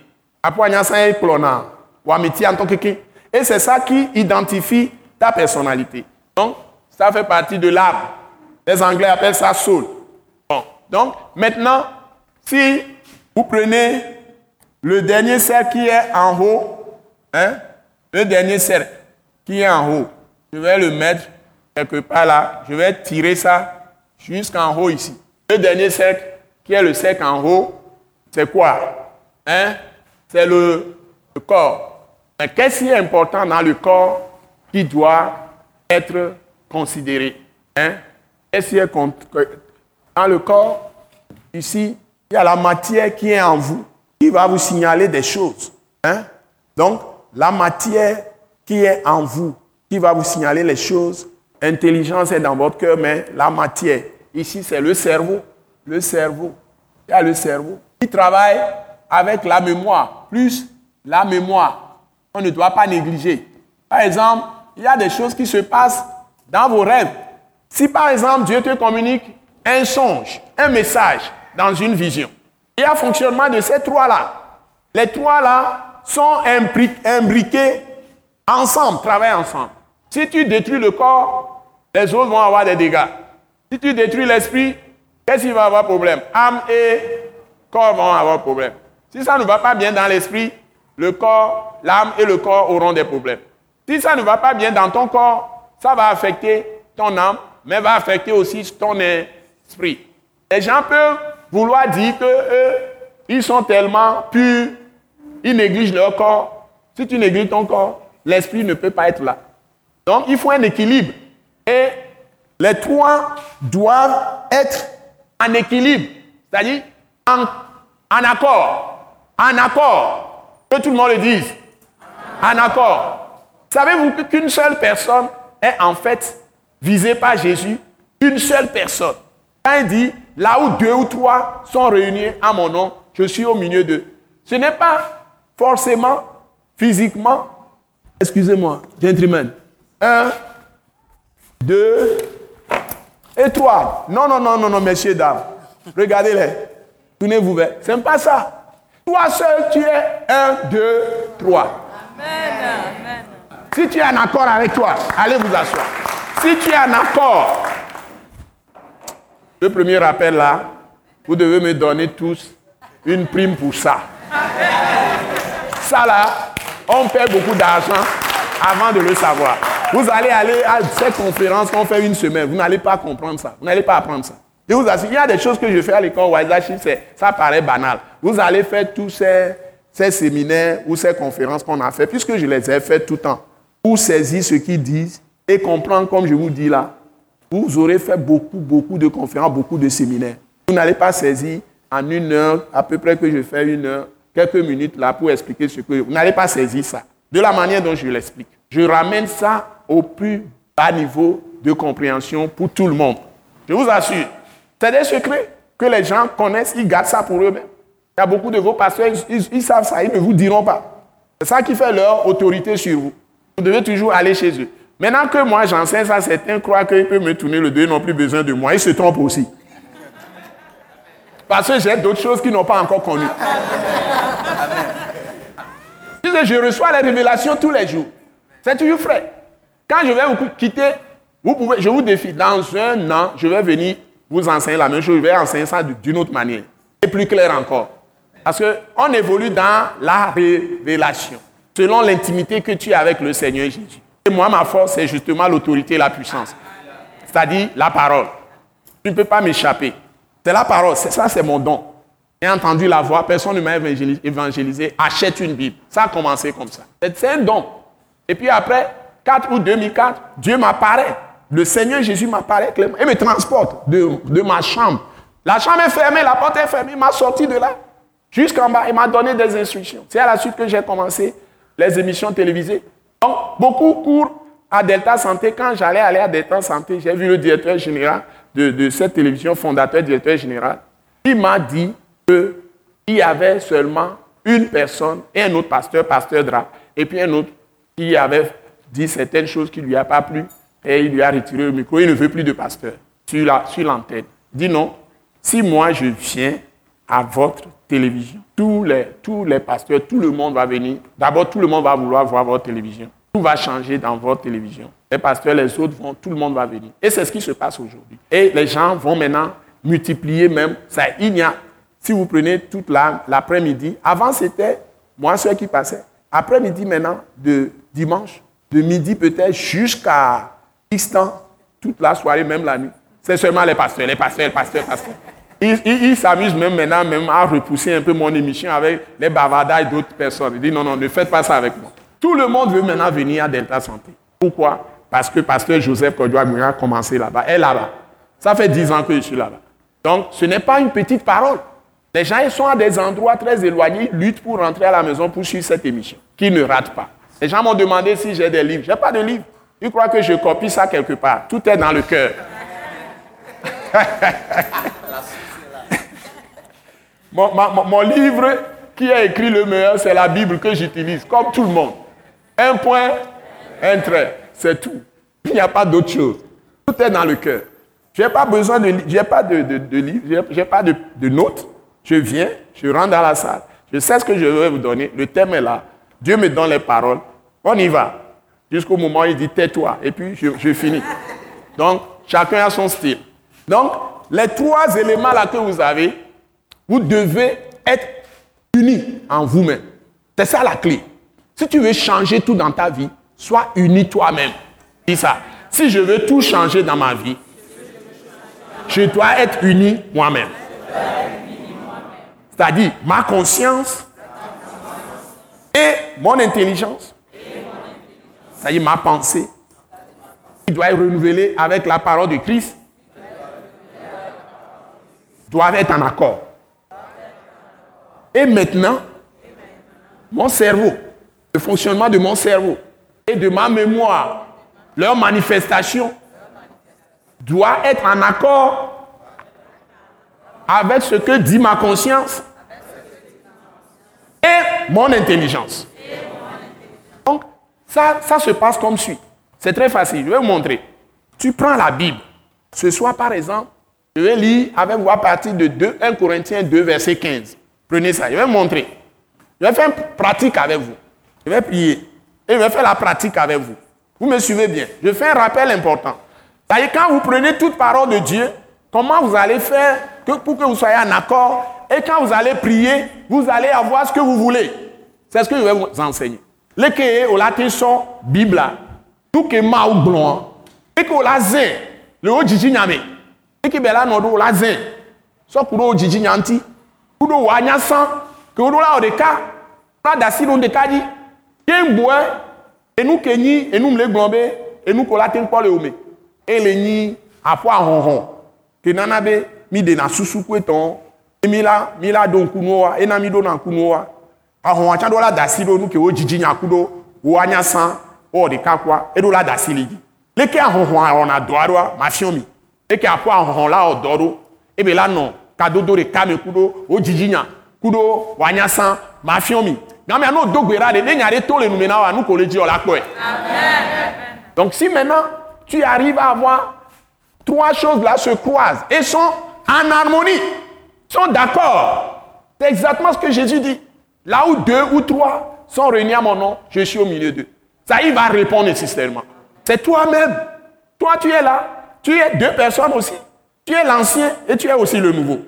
Et c'est ça qui identifie ta personnalité. Donc, ça fait partie de l'âme. Les Anglais appellent ça soul. Bon. Donc, maintenant, si vous prenez le dernier cercle qui est en haut, hein, le dernier cercle qui est en haut, je vais le mettre quelque part là, je vais tirer ça jusqu'en haut ici. Le dernier cercle qui est le cercle en haut, c'est quoi? Hein? C'est le, corps. Mais qu'est-ce qui est important dans le corps qui doit être considéré? Hein? Qu'est-ce qui est dans le corps Ici, il y a la matière qui est en vous, qui va vous signaler des choses. Hein? Donc, la matière qui est en vous, qui va vous signaler les choses. Intelligence est dans votre cœur, mais la matière, ici, c'est le cerveau. Le cerveau. Il y a le cerveau qui travaille avec la mémoire, plus la mémoire. On ne doit pas négliger. Par exemple, il y a des choses qui se passent dans vos rêves. Si par exemple Dieu te communique un songe, un message dans une vision, il y a fonctionnement de ces trois-là. Les trois-là sont imbriqués ensemble, travaillent ensemble. Si tu détruis le corps, les autres vont avoir des dégâts. Si tu détruis l'esprit, qu'est-ce qui va avoir problème? Âme et corps vont avoir problème. Si ça ne va pas bien dans l'esprit, le corps, l'âme et le corps auront des problèmes. Si ça ne va pas bien dans ton corps, ça va affecter ton âme, mais va affecter aussi ton esprit. Les gens peuvent vouloir dire que ils sont tellement purs, ils négligent leur corps. Si tu négliges ton corps, l'esprit ne peut pas être là. Donc, il faut un équilibre. Et les trois doivent être en équilibre, c'est-à-dire en, accord. En accord. Que tout le monde le dise. En accord. Savez-vous qu'une seule personne est en fait visée par Jésus? Une seule personne. Quand il dit, là où deux ou trois sont réunis à mon nom, je suis au milieu d'eux. Ce n'est pas forcément physiquement Excusez-moi, gentlemen. Un, deux et trois. Non, non, non, non, non, messieurs, dames. Regardez-les. Tournez-vous vers. C'est pas ça. Toi seul, tu es un, deux, trois. Amen. Si tu es en accord avec toi, allez vous asseoir. Si tu es en accord, le premier rappel là, vous devez me donner tous une prime pour ça. Ça là, on perd beaucoup d'argent avant de le savoir. Vous allez aller à cette conférence qu'on fait une semaine. Vous n'allez pas comprendre ça. Vous n'allez pas apprendre ça. Je vous assure, il y a des choses que je fais à l'école Waisashi, ça paraît banal. Vous allez faire tous ces, ces séminaires ou ces conférences qu'on a fait, puisque je les ai fait tout le temps, pour saisir ce qu'ils disent et comprendre, comme je vous dis là, vous aurez fait beaucoup, beaucoup de conférences, beaucoup de séminaires. Vous n'allez pas saisir en une heure, à peu près que je fais une heure, quelques minutes là pour expliquer ce que... Vous n'allez pas saisir ça. De la manière dont je l'explique. Je ramène ça au plus bas niveau de compréhension pour tout le monde. Je vous assure. C'est des secrets que les gens connaissent, ils gardent ça pour eux-mêmes. Il y a beaucoup de vos pasteurs, ils, savent ça, ils ne vous diront pas. C'est ça qui fait leur autorité sur vous. Vous devez toujours aller chez eux. Maintenant que moi j'enseigne ça, certains croient qu'ils peuvent me tourner le dos, ils n'ont plus besoin de moi. Ils se trompent aussi. Parce que j'ai d'autres choses qu'ils n'ont pas encore connues. Je reçois les révélations tous les jours. C'est toujours frais. Quand je vais vous quitter, vous pouvez, je vous défie, dans un an, je vais venir vous enseigner la même chose, je vais enseigner ça d'une autre manière. Et plus clair encore. Parce qu'on évolue dans la révélation, selon l'intimité que tu as avec le Seigneur Jésus. Et moi, ma force, c'est justement l'autorité et la puissance. C'est-à-dire la parole. Tu ne peux pas m'échapper. C'est la parole, ça c'est mon don. J'ai entendu la voix, personne ne m'a évangélisé, achète une Bible. Ça a commencé comme ça. C'est un don. Et puis après, 4 août 2004, Dieu m'apparaît. Le Seigneur Jésus m'apparaît et me transporte de, de, ma chambre. La chambre est fermée, la porte est fermée, il m'a sorti de là jusqu'en bas. Il m'a donné des instructions. C'est à la suite que j'ai commencé les émissions télévisées. Donc, beaucoup courent à Delta Santé. Quand j'allais aller à Delta Santé, j'ai vu le directeur général de, cette télévision, fondateur, directeur général, il m'a dit qu'il y avait seulement une personne et un autre pasteur, pasteur Dra, et puis un autre qui avait dit certaines choses qui ne lui a pas plu, et il lui a retiré le micro. Il ne veut plus de pasteur sur l'antenne. Sur dit non, si moi je viens à votre télévision, tous les, tous les pasteurs, tout le monde va venir. D'abord, tout le monde va vouloir voir votre télévision. Tout va changer dans votre télévision. Les pasteurs, les autres vont, tout le monde va venir. Et c'est ce qui se passe aujourd'hui. Et les gens vont maintenant multiplier même. Ça, il n'y a, si vous prenez toute l'après-midi, avant c'était moi seul qui passait. Après-midi maintenant, de dimanche, de midi peut-être jusqu'à X temps, toute la soirée, même la nuit. C'est seulement les pasteurs, les pasteurs, les pasteurs, les pasteurs. Ils s'amusent même maintenant même à repousser un peu mon émission avec les bavardages d'autres personnes. Ils disent non, non, ne faites pas ça avec moi. Tout le monde veut maintenant venir à Delta Santé. Pourquoi? Parce que pasteur Joseph Kodjoa a commencé là-bas. est là-bas. Ça fait dix ans que je suis là-bas. Donc, ce n'est pas une petite parole. Les gens ils sont à des endroits très éloignés, ils luttent pour rentrer à la maison pour suivre cette émission, qui ne rate pas. Les gens m'ont demandé si j'ai des livres. Je n'ai pas de livres. Ils croient que je copie ça quelque part. Tout est dans le cœur. [laughs] mon, livre qui a écrit le meilleur, c'est la Bible que j'utilise, comme tout le monde. Un point, un trait, c'est tout. Il n'y a pas d'autre chose. Tout est dans le cœur. Je n'ai pas besoin de, j'ai pas de, de, livre, je n'ai pas de, de notes. Je viens, je rentre dans la salle. Je sais ce que je vais vous donner. Le thème est là. Dieu me donne les paroles. On y va. Jusqu'au moment où il dit tais-toi. Et puis je, finis. Donc, chacun a son style. Donc, les trois éléments là que vous avez, vous devez être unis en vous-même. C'est ça la clé. Si tu veux changer tout dans ta vie, sois uni toi-même. Dis ça. Si je veux tout changer dans ma vie, je dois être uni moi-même. C'est-à-dire ma conscience et mon intelligence. C'est-à-dire ma pensée. Il doit être renouvelé avec la parole de Christ. Doivent être en accord. Et maintenant, mon cerveau, le fonctionnement de mon cerveau et de ma mémoire, leur manifestation doit être en accord avec ce que dit ma conscience et mon intelligence. Ça se passe comme suit. C'est très facile. Je vais vous montrer. Tu prends la Bible. Ce soir, par exemple, je vais lire avec vous à partir de 2, 1 Corinthiens 2, verset 15. Prenez ça, je vais vous montrer. Je vais faire une pratique avec vous. Je vais prier. Et je vais faire la pratique avec vous. Vous me suivez bien. Je fais un rappel important. C'est-à-dire, quand vous prenez toute parole de Dieu, comment vous allez faire pour que vous soyez en accord? Et quand vous allez prier, vous allez avoir ce que vous voulez. C'est ce que je vais vous enseigner. Les que au latin sont Bible. Tout que ma ou blanc. Et que la zin, le haut jiji nyame. Et que bela no la zin. So kuro jiji nyanti kudo wa nya san ke wo la o ɖeka kpla dasi ɖo ɖeka dzi ye ŋgboe enu ke nyi enu le gblɔ be enu ko la te kpɔ le wo me e le nyi aƒɔ ahɔhɔ ke nana be mi ɖena susu koe tɔn e mi la mi la do ŋkunuwo wa ena mi ɖo na ŋkunuwo wa ahɔhɔ tsa ɖo la dasi ɖo nu ke wo dzidzi nya ku ɖo wo anya san wo ɖeka kua eɖo la dasi li dzi leke ahɔhɔ awɔna dɔ aɖoa ma fiɔ mi. Leke aƒɔ ahɔhɔ la wɔ dɔ ɖo ebe la nɔ kadodo ɖeka me ku ɖo wo dzidzi nya ku ɖo wòanya san ma fiɔ mi. Game anɔ do gbe ɖa ɖe ne nya ɖe to le nume na wa nu ko le dzi o la kpɔe. donc si maintenant tu arrives à avoir trois choses là se croisent et sont en harmonie sont d'accord. C'est exactement ce que Jésus dit là où deux ou trois sont réunis à mon nom je suis au milieu d'eux ça il va répondre nécessairement c'est toi-même toi tu es là tu es deux personnes aussi tu es l'ancien et tu es aussi le nouveau.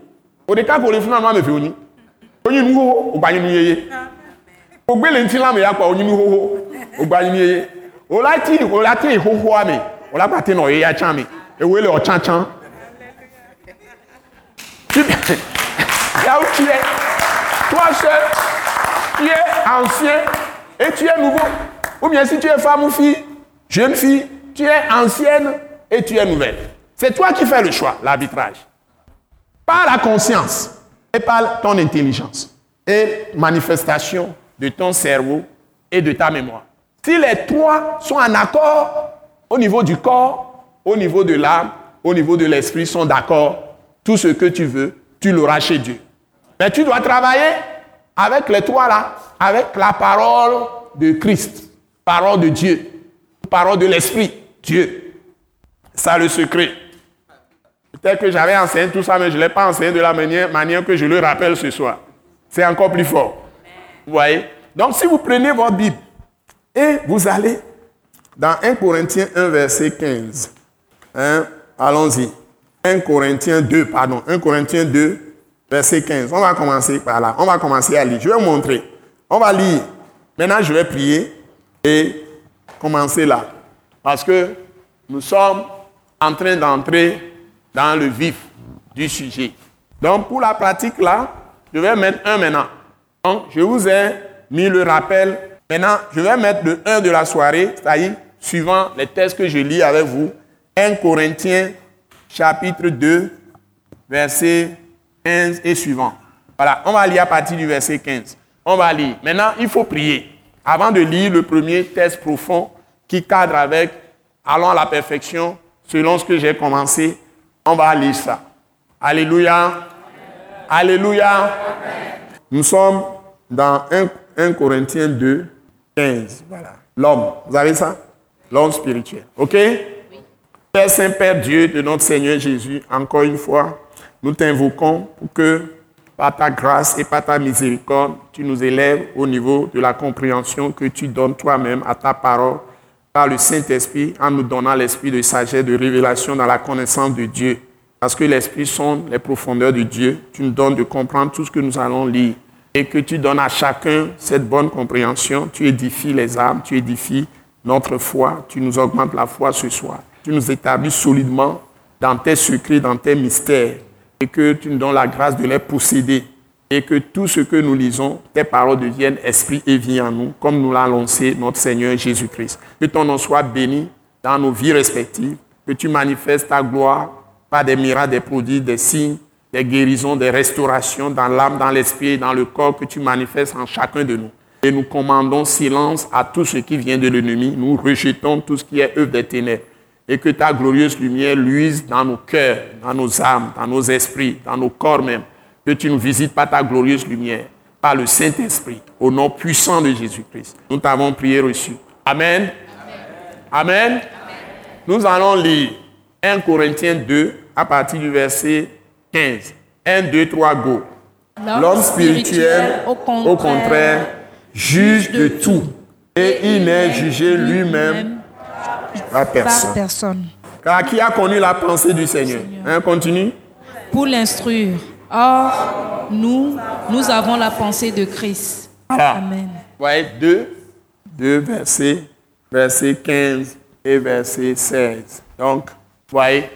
Au où les finalement me oni. Oni nouveau, au ni yeye. Au gbele nti la me ya kwa oni nouveau, au bani ni yeye. O la ti, o la ti ho ho ame. O la pa te no ye ya chan me. E we le o chan chan. Tu Là où tu es, toi seul, tu es ancien et tu es nouveau. Ou bien si tu es femme ou fille, jeune fille, tu es ancienne et tu es nouvelle. C'est toi qui fais le choix, l'arbitrage. Par la conscience et par ton intelligence et manifestation de ton cerveau et de ta mémoire. Si les trois sont en accord au niveau du corps, au niveau de l'âme, au niveau de l'esprit, sont d'accord, tout ce que tu veux, tu l'auras chez Dieu. Mais tu dois travailler avec les trois là, avec la parole de Christ, parole de Dieu, parole de l'esprit, Dieu. Ça le secret. Peut-être que j'avais enseigné tout ça, mais je ne l'ai pas enseigné de la manière, que je le rappelle ce soir. C'est encore plus fort. Vous voyez? Donc si vous prenez votre Bible et vous allez dans 1 Corinthiens 1, verset 15. Hein, Allons-y. 1 Corinthiens 2, pardon. 1 Corinthiens 2, verset 15. On va commencer par là. On va commencer à lire. Je vais vous montrer. On va lire. Maintenant, je vais prier et commencer là. Parce que nous sommes en train d'entrer dans le vif du sujet. Donc, pour la pratique là, je vais mettre un maintenant. Donc, je vous ai mis le rappel. Maintenant, je vais mettre le 1 de la soirée, c'est-à-dire suivant les textes que je lis avec vous. 1 Corinthiens, chapitre 2, verset 15 et suivant. Voilà, on va lire à partir du verset 15. On va lire. Maintenant, il faut prier. Avant de lire le premier texte profond qui cadre avec Allons à la perfection, selon ce que j'ai commencé, on va lire ça. Alléluia. Alléluia. Nous sommes dans 1, Corinthiens 2, 15. Voilà. L'homme. Vous avez ça? L'homme spirituel. OK? Père Saint, Père Dieu de notre Seigneur Jésus, encore une fois, nous t'invoquons pour que, par ta grâce et par ta miséricorde, tu nous élèves au niveau de la compréhension que tu donnes toi-même à ta parole par le Saint-Esprit en nous donnant l'esprit de sagesse, de révélation dans la connaissance de Dieu. Parce que l'esprit sont les profondeurs de Dieu. Tu nous donnes de comprendre tout ce que nous allons lire et que tu donnes à chacun cette bonne compréhension. Tu édifies les âmes, tu édifies notre foi, tu nous augmentes la foi ce soir. Tu nous établis solidement dans tes secrets, dans tes mystères et que tu nous donnes la grâce de les posséder et que tout ce que nous lisons, tes paroles deviennent esprit et vie en nous, comme nous l'a annoncé notre Seigneur Jésus-Christ. Que ton nom soit béni dans nos vies respectives, que tu manifestes ta gloire par des miracles, des produits, des signes, des guérisons, des restaurations dans l'âme, dans l'esprit dans le corps que tu manifestes en chacun de nous. Et nous commandons silence à tout ce qui vient de l'ennemi. Nous rejetons tout ce qui est œuvre des ténèbres. Et que ta glorieuse lumière luise dans nos cœurs, dans nos âmes, dans nos esprits, dans nos corps même. Que tu nous visites par ta glorieuse lumière, par le Saint-Esprit, au nom puissant de Jésus-Christ. Nous t'avons prié reçu. Amen. Amen. Amen. Nous allons lire 1 Corinthiens 2 à partir du verset 15. 1, 2, 3, go. L'homme spirituel, au contraire, juge de tout. Et il n'est jugé lui-même par personne. Car qui a connu la pensée du Seigneur? Hein, Continue. Pour l'instruire. Or, nous, nous avons la pensée de Christ. Amen. Voyez, 2, 2 versets, verset 15 et verset 16. Donc, voyez,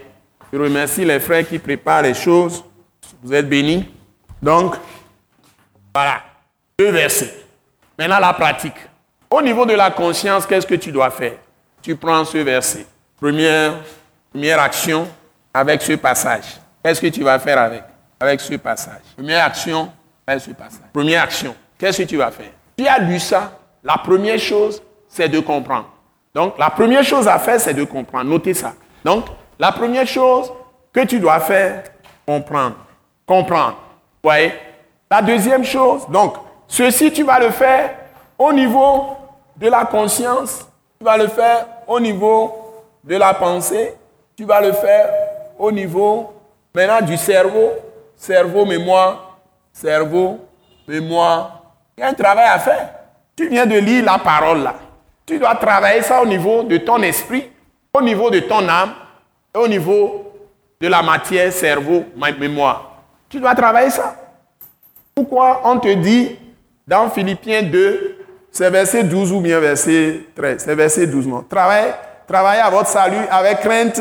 je remercie les frères qui préparent les choses. Vous êtes bénis. Donc, voilà, deux versets. Maintenant, la pratique. Au niveau de la conscience, qu'est-ce que tu dois faire? Tu prends ce verset. Première, première action avec ce passage. Qu'est-ce que tu vas faire avec Avec ce passage? Première action avec ce passage. Première action. Qu'est-ce que tu vas faire? Tu as lu ça. La première chose, c'est de comprendre. Donc, la première chose à faire, c'est de comprendre. Notez ça. Donc, la première chose que tu dois faire, comprendre. Comprendre. Vous voyez? La deuxième chose, donc, ceci, tu vas le faire au niveau de la conscience, tu vas le faire au niveau de la pensée, tu vas le faire au niveau maintenant du cerveau, cerveau, mémoire, cerveau, mémoire. Il y a un travail à faire. Tu viens de lire la parole là. Tu dois travailler ça au niveau de ton esprit, au niveau de ton âme, au niveau de la matière, cerveau, mémoire. Tu dois travailler ça. Pourquoi on te dit dans Philippiens 2, c'est verset 12 ou bien verset 13, c'est verset 12, non? Travaillez, travaillez à votre salut avec crainte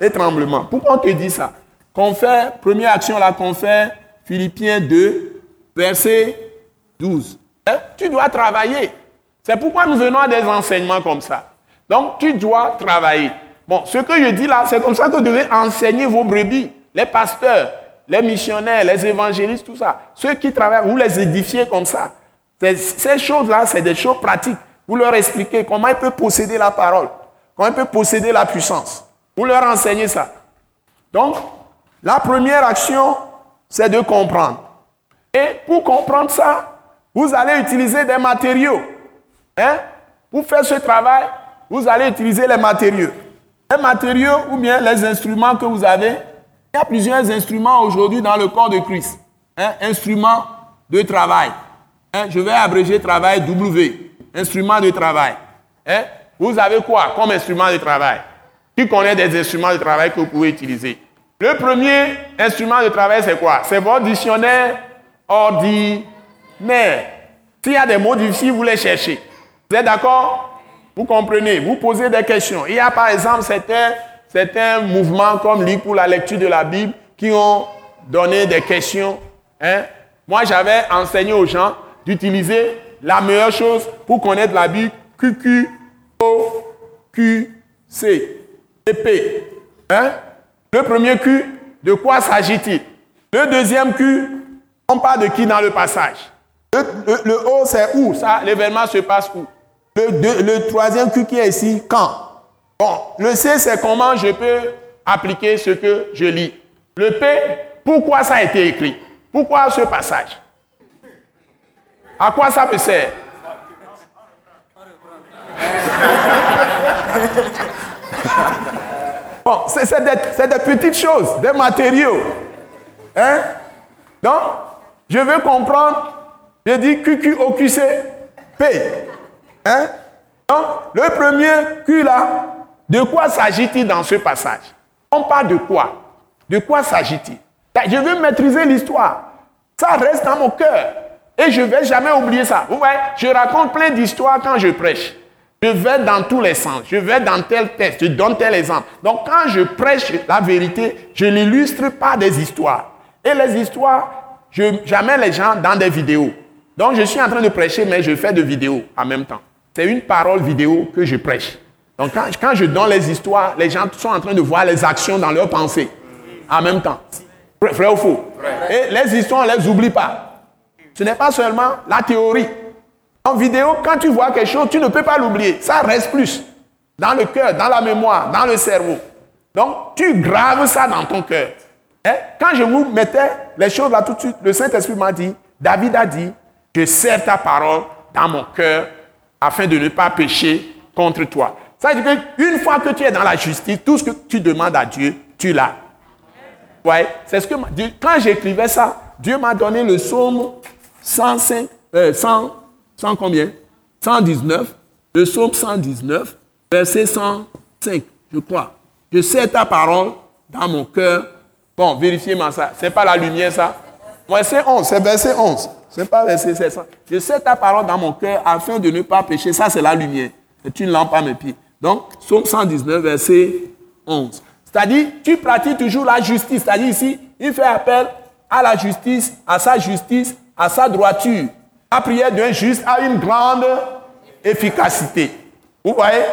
et tremblement. Pourquoi on te dit ça? Qu'on fait, première action là qu'on fait, Philippiens 2, verset 12. Hein? Tu dois travailler. C'est pourquoi nous venons à des enseignements comme ça. Donc, tu dois travailler. Bon, ce que je dis là, c'est comme ça que vous devez enseigner vos brebis, les pasteurs, les missionnaires, les évangélistes, tout ça. Ceux qui travaillent, vous les édifiez comme ça. Ces choses-là, c'est des choses pratiques. Vous leur expliquez comment ils peuvent posséder la parole, comment ils peuvent posséder la puissance. Vous leur enseignez ça. Donc, la première action, c'est de comprendre. Et pour comprendre ça, vous allez utiliser des matériaux. Hein? Pour faire ce travail, vous allez utiliser les matériaux. Les matériaux ou bien les instruments que vous avez. Il y a plusieurs instruments aujourd'hui dans le corps de Christ. Hein? Instruments de travail. Hein? Je vais abréger travail W. Instrument de travail. Hein? Vous avez quoi comme instrument de travail? Qui connaît des instruments de travail que vous pouvez utiliser? Le premier instrument de travail, c'est quoi? C'est votre dictionnaire ordinaire. S'il y a des mots difficiles, vous les cherchez. Vous êtes d'accord? Vous comprenez? Vous posez des questions. Il y a par exemple certains, certains mouvements comme Ligue pour la lecture de la Bible qui ont donné des questions. Hein? Moi, j'avais enseigné aux gens d'utiliser la meilleure chose pour connaître la Bible, QQ, O, Q, C, et P. Hein? Le premier Q, de quoi s'agit-il? Le deuxième Q, on parle de qui dans le passage? Le, O, c'est où? Ça, l'événement se passe où? Le, le troisième Q qui est ici, quand? Bon, le C, c'est comment je peux appliquer ce que je lis. Le P, pourquoi ça a été écrit? Pourquoi ce passage? À quoi ça me sert? [laughs] Bon, c'est des, des, petites choses, des matériaux. Hein? Donc, je veux comprendre, je dis QQOQC, P. Hein? Donc, le premier Q là, de quoi s'agit-il dans ce passage? On parle de quoi? De quoi s'agit-il? Je veux maîtriser l'histoire. Ça reste dans mon cœur. Et je ne vais jamais oublier ça. Vous voyez, je raconte plein d'histoires quand je prêche. Je vais dans tous les sens. Je vais dans tel texte. Je donne tel exemple. Donc quand je prêche la vérité, je l'illustre par des histoires. Et les histoires, j'amène les gens dans des vidéos. Donc je suis en train de prêcher, mais je fais des vidéos en même temps. C'est une parole vidéo que je prêche. Donc quand, je donne les histoires, les gens sont en train de voir les actions dans leur pensée en même temps. Vrai ou faux? Et les histoires, on ne les oublie pas. Ce n'est pas seulement la théorie. En vidéo, quand tu vois quelque chose, tu ne peux pas l'oublier. Ça reste plus dans le cœur, dans la mémoire, dans le cerveau. Donc, tu graves ça dans ton cœur. Hein? Quand je vous mettais les choses là tout de suite, le Saint-Esprit m'a dit, David a dit, je sers ta parole dans mon cœur afin de ne pas pécher contre toi. Ça veut dire qu'une fois que tu es dans la justice, tout ce que tu demandes à Dieu, tu l'as. Ouais, c'est ce que quand j'écrivais ça, Dieu m'a donné le psaume 105, 100, 100 combien? 119, le psaume 119, verset 105, je crois. Je sais ta parole dans mon cœur. Bon, vérifiez-moi ça. C'est pas la lumière, ça? Verset 11, c'est verset 11. C'est pas verset 700. Je sais ta parole dans mon cœur afin de ne pas pécher. Ça, c'est la lumière. C'est une lampe à mes pieds. Donc, psaume 119, verset 11. C'est-à-dire, tu pratiques toujours la justice. C'est-à-dire ici, il fait appel à la justice, à sa justice, à sa droiture. La prière d'un juste a une grande efficacité. Vous voyez?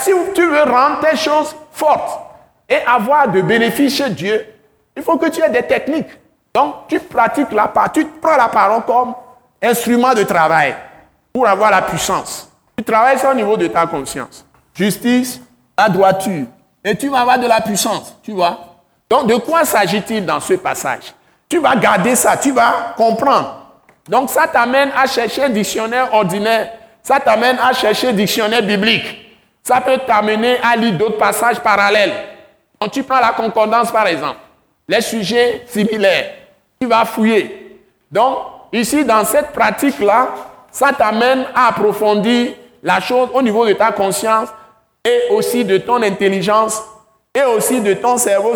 Si tu veux rendre tes choses fortes et avoir de bénéfices chez Dieu, il faut que tu aies des techniques. Donc, tu pratiques la parole, tu prends la parole comme instrument de travail pour avoir la puissance. Tu travailles ça au niveau de ta conscience. Justice, la droiture. Et tu vas avoir de la puissance, tu vois. Donc, de quoi s'agit-il dans ce passage? Tu vas garder ça, tu vas comprendre. Donc ça t'amène à chercher un dictionnaire ordinaire. Ça t'amène à chercher un dictionnaire biblique. Ça peut t'amener à lire d'autres passages parallèles. Quand tu prends la concordance par exemple, les sujets similaires, tu vas fouiller. Donc ici dans cette pratique-là, ça t'amène à approfondir la chose au niveau de ta conscience et aussi de ton intelligence et aussi de ton cerveau.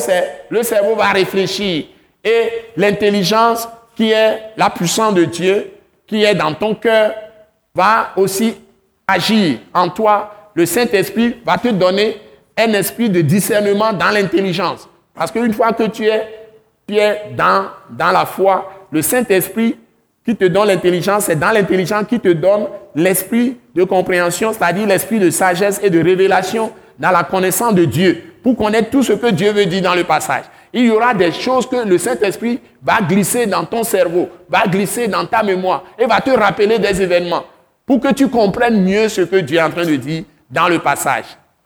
Le cerveau va réfléchir et l'intelligence qui est la puissance de Dieu, qui est dans ton cœur, va aussi agir en toi. Le Saint-Esprit va te donner un esprit de discernement dans l'intelligence. Parce qu'une fois que tu es, dans, dans la foi, le Saint-Esprit qui te donne l'intelligence, c'est dans l'intelligence qui te donne l'esprit de compréhension, c'est-à-dire l'esprit de sagesse et de révélation dans la connaissance de Dieu, pour connaître tout ce que Dieu veut dire dans le passage il y aura des choses que le Saint-Esprit va glisser dans ton cerveau, va glisser dans ta mémoire et va te rappeler des événements pour que tu comprennes mieux ce que Dieu est en train de dire dans le passage.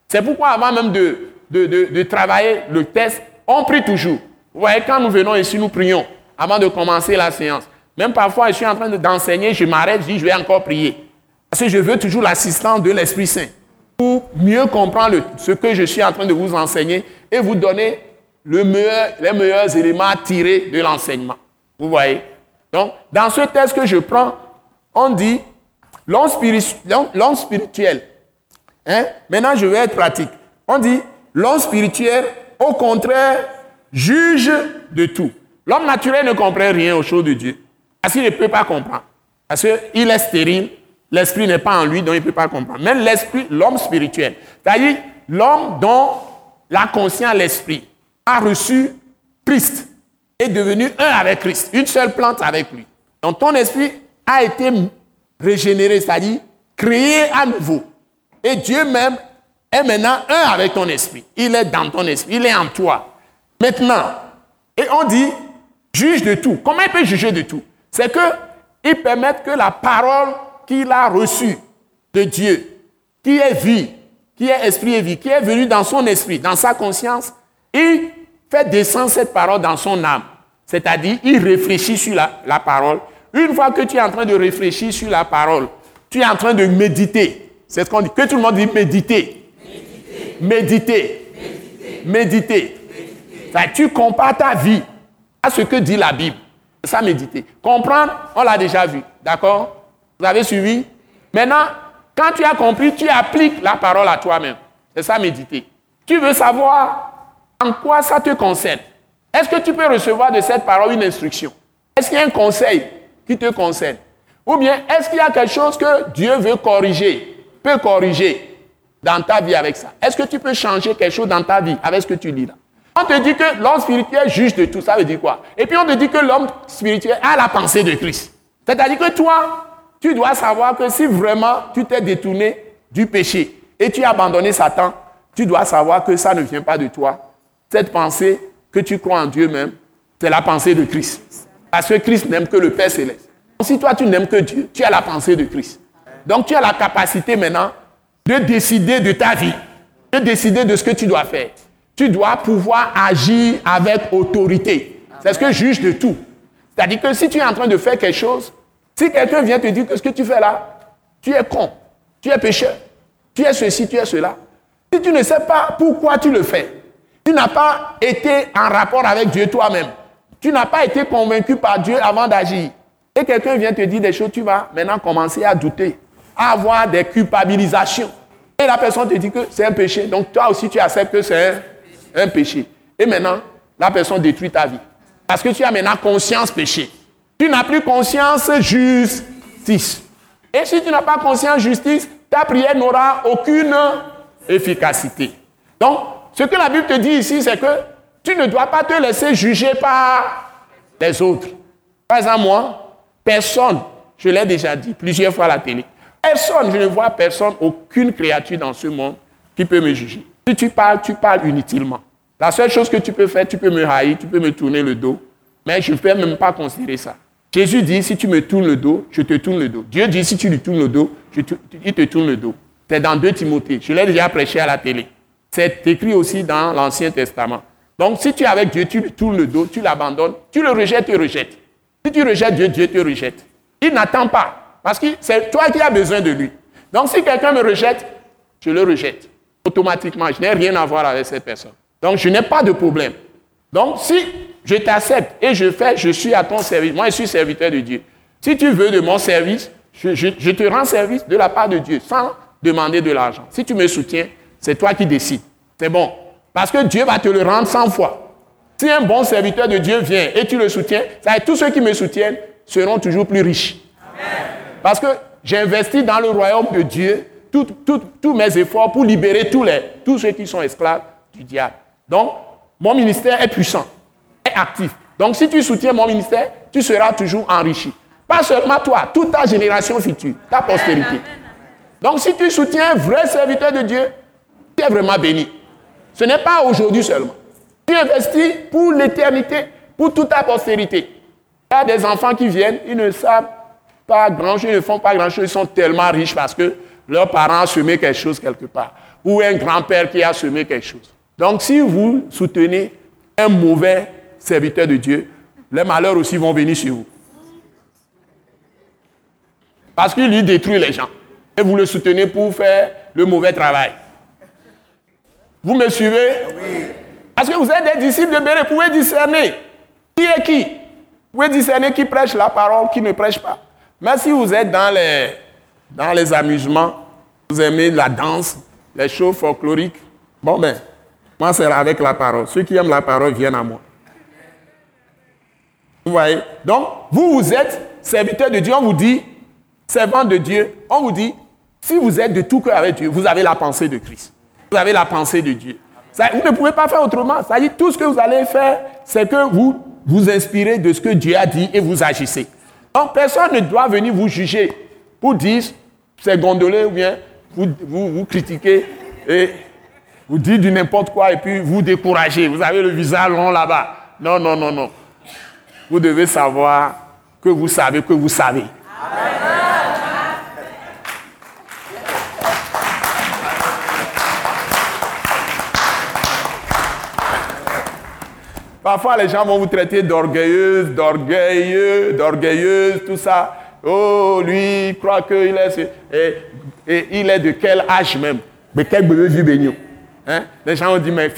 C'est pourquoi avant même de, travailler le test, on prie toujours. Vous voyez, quand nous venons ici, nous prions avant de commencer la séance. Même parfois, je suis en train d'enseigner, je m'arrête, je dis, je vais encore prier. Parce que je veux toujours l'assistance de l'Esprit Saint pour mieux comprendre ce que je suis en train de vous enseigner et vous donner le meilleur, les meilleurs éléments à tirer de l'enseignement. Vous voyez? Donc, dans ce texte que je prends, on dit l'homme spirituel. Hein? Maintenant, je vais être pratique. On dit l'homme spirituel, au contraire juge de tout. L'homme naturel ne comprend rien aux choses de Dieu. Parce qu'il ne peut pas comprendre. Parce qu'il est stérile, l'esprit n'est pas en lui, donc il ne peut pas comprendre. Même l'esprit, l'homme spirituel, c'est-à-dire l'homme dont la conscience, l'esprit, a reçu Christ, est devenu un avec Christ, une seule plante avec lui. Donc ton esprit a été régénéré, c'est-à-dire créé à nouveau. Et Dieu même est maintenant un avec ton esprit. Il est dans ton esprit, il est en toi. Maintenant, et on dit, juge de tout. Comment il peut juger de tout? C'est qu'il permet que la parole qu'il a reçue de Dieu, qui est vie, qui est esprit et vie, qui est venue dans son esprit, dans sa conscience, il fait descendre cette parole dans son âme. C'est-à-dire, il réfléchit sur la, parole. Une fois que tu es en train de réfléchir sur la parole, tu es en train de méditer. C'est ce qu'on dit. Que tout le monde dit méditer. Méditer. Méditer. méditer. Tu compares ta vie à ce que dit la Bible. C'est ça méditer. Comprendre, on l'a déjà vu. D'accord? Vous avez suivi? Maintenant, quand tu as compris, tu appliques la parole à toi-même. C'est ça méditer. Tu veux savoir en quoi ça te concerne? Est-ce que tu peux recevoir de cette parole une instruction? Est-ce qu'il y a un conseil qui te concerne? Ou bien est-ce qu'il y a quelque chose que Dieu veut corriger, peut corriger dans ta vie avec ça? Est-ce que tu peux changer quelque chose dans ta vie avec ce que tu lis là? On te dit que l'homme spirituel juge de tout, ça veut dire quoi? Et puis on te dit que l'homme spirituel a la pensée de Christ. C'est-à-dire que toi, tu dois savoir que si vraiment tu t'es détourné du péché et tu as abandonné Satan, tu dois savoir que ça ne vient pas de toi. Cette pensée que tu crois en Dieu même, c'est la pensée de Christ. Parce que Christ n'aime que le Père céleste. Si toi tu n'aimes que Dieu, tu as la pensée de Christ. Donc tu as la capacité maintenant de décider de ta vie, de décider de ce que tu dois faire tu dois pouvoir agir avec autorité. C'est ce que juge de tout. C'est-à-dire que si tu es en train de faire quelque chose, si quelqu'un vient te dire que ce que tu fais là, tu es con, tu es pécheur, tu es ceci, tu es cela. Si tu ne sais pas pourquoi tu le fais, tu n'as pas été en rapport avec Dieu toi-même. Tu n'as pas été convaincu par Dieu avant d'agir. Et quelqu'un vient te dire des choses, tu vas maintenant commencer à douter, à avoir des culpabilisations. Et la personne te dit que c'est un péché. Donc toi aussi, tu acceptes que c'est un péché. Et maintenant, la personne détruit ta vie. Parce que tu as maintenant conscience péché. Tu n'as plus conscience justice. Et si tu n'as pas conscience justice, ta prière n'aura aucune efficacité. Donc, ce que la Bible te dit ici, c'est que tu ne dois pas te laisser juger par les autres. Par exemple, moi, personne, je l'ai déjà dit plusieurs fois à la télé, personne, je ne vois personne, aucune créature dans ce monde qui peut me juger. Si tu parles, tu parles inutilement. La seule chose que tu peux faire, tu peux me haïr, tu peux me tourner le dos, mais je ne peux même pas considérer ça. Jésus dit, si tu me tournes le dos, je te tourne le dos. Dieu dit, si tu lui tournes le dos, il te tourne le dos. C'est dans 2 Timothée. Je l'ai déjà prêché à la télé. C'est écrit aussi dans l'Ancien Testament. Donc, si tu es avec Dieu, tu lui tournes le dos, tu l'abandonnes, tu le rejettes, tu rejettes. Si tu rejettes Dieu, Dieu te rejette. Il n'attend pas, parce que c'est toi qui as besoin de lui. Donc, si quelqu'un me rejette, je le rejette automatiquement. Je n'ai rien à voir avec cette personne. Donc, je n'ai pas de problème. Donc, si je t'accepte et je fais, je suis à ton service, moi, je suis serviteur de Dieu. Si tu veux de mon service, je, te rends service de la part de Dieu sans demander de l'argent. Si tu me soutiens, c'est toi qui décides. C'est bon. Parce que Dieu va te le rendre 100 fois. Si un bon serviteur de Dieu vient et tu le soutiens, ça tous ceux qui me soutiennent seront toujours plus riches. Parce que j'investis dans le royaume de Dieu tous mes efforts pour libérer tous, les, tous ceux qui sont esclaves du diable. Donc, mon ministère est puissant, est actif. Donc, si tu soutiens mon ministère, tu seras toujours enrichi. Pas seulement toi, toute ta génération future, ta postérité. Donc, si tu soutiens un vrai serviteur de Dieu, tu es vraiment béni. Ce n'est pas aujourd'hui seulement. Tu investis pour l'éternité, pour toute ta postérité. Il y a des enfants qui viennent, ils ne savent pas grand-chose, ils ne font pas grand-chose, ils sont tellement riches parce que leurs parents ont semé quelque chose quelque part, ou un grand-père qui a semé quelque chose. Donc si vous soutenez un mauvais serviteur de Dieu, les malheurs aussi vont venir sur vous. Parce qu'il lui détruit les gens. Et vous le soutenez pour faire le mauvais travail. Vous me suivez? Oui. Parce que vous êtes des disciples de Béré, vous pouvez discerner qui est qui. Vous pouvez discerner qui prêche la parole, qui ne prêche pas. Mais si vous êtes dans les dans les amusements, vous aimez la danse, les shows folkloriques, bon ben, Moi, c'est avec la parole. Ceux qui aiment la parole viennent à moi. Vous voyez? Donc, vous, vous êtes serviteur de Dieu. On vous dit, servant de Dieu. On vous dit, si vous êtes de tout cœur avec Dieu, vous avez la pensée de Christ. Vous avez la pensée de Dieu. vous ne pouvez pas faire autrement. Ça dit, tout ce que vous allez faire, c'est que vous vous inspirez de ce que Dieu a dit et vous agissez. Donc, personne ne doit venir vous juger pour dire, c'est gondolé ou bien vous, vous, vous critiquez et vous dites du n'importe quoi et puis vous découragez. Vous avez le visage long là-bas. Non, non, non, non. Vous devez savoir que vous savez que vous savez. Parfois, les gens vont vous traiter d'orgueilleuse, d'orgueilleux, d'orgueilleuse, tout ça. Oh, lui, il croit qu'il est. Et, et, il est de quel âge même? Mais quel bébé vu hein? Les gens ont dit, mais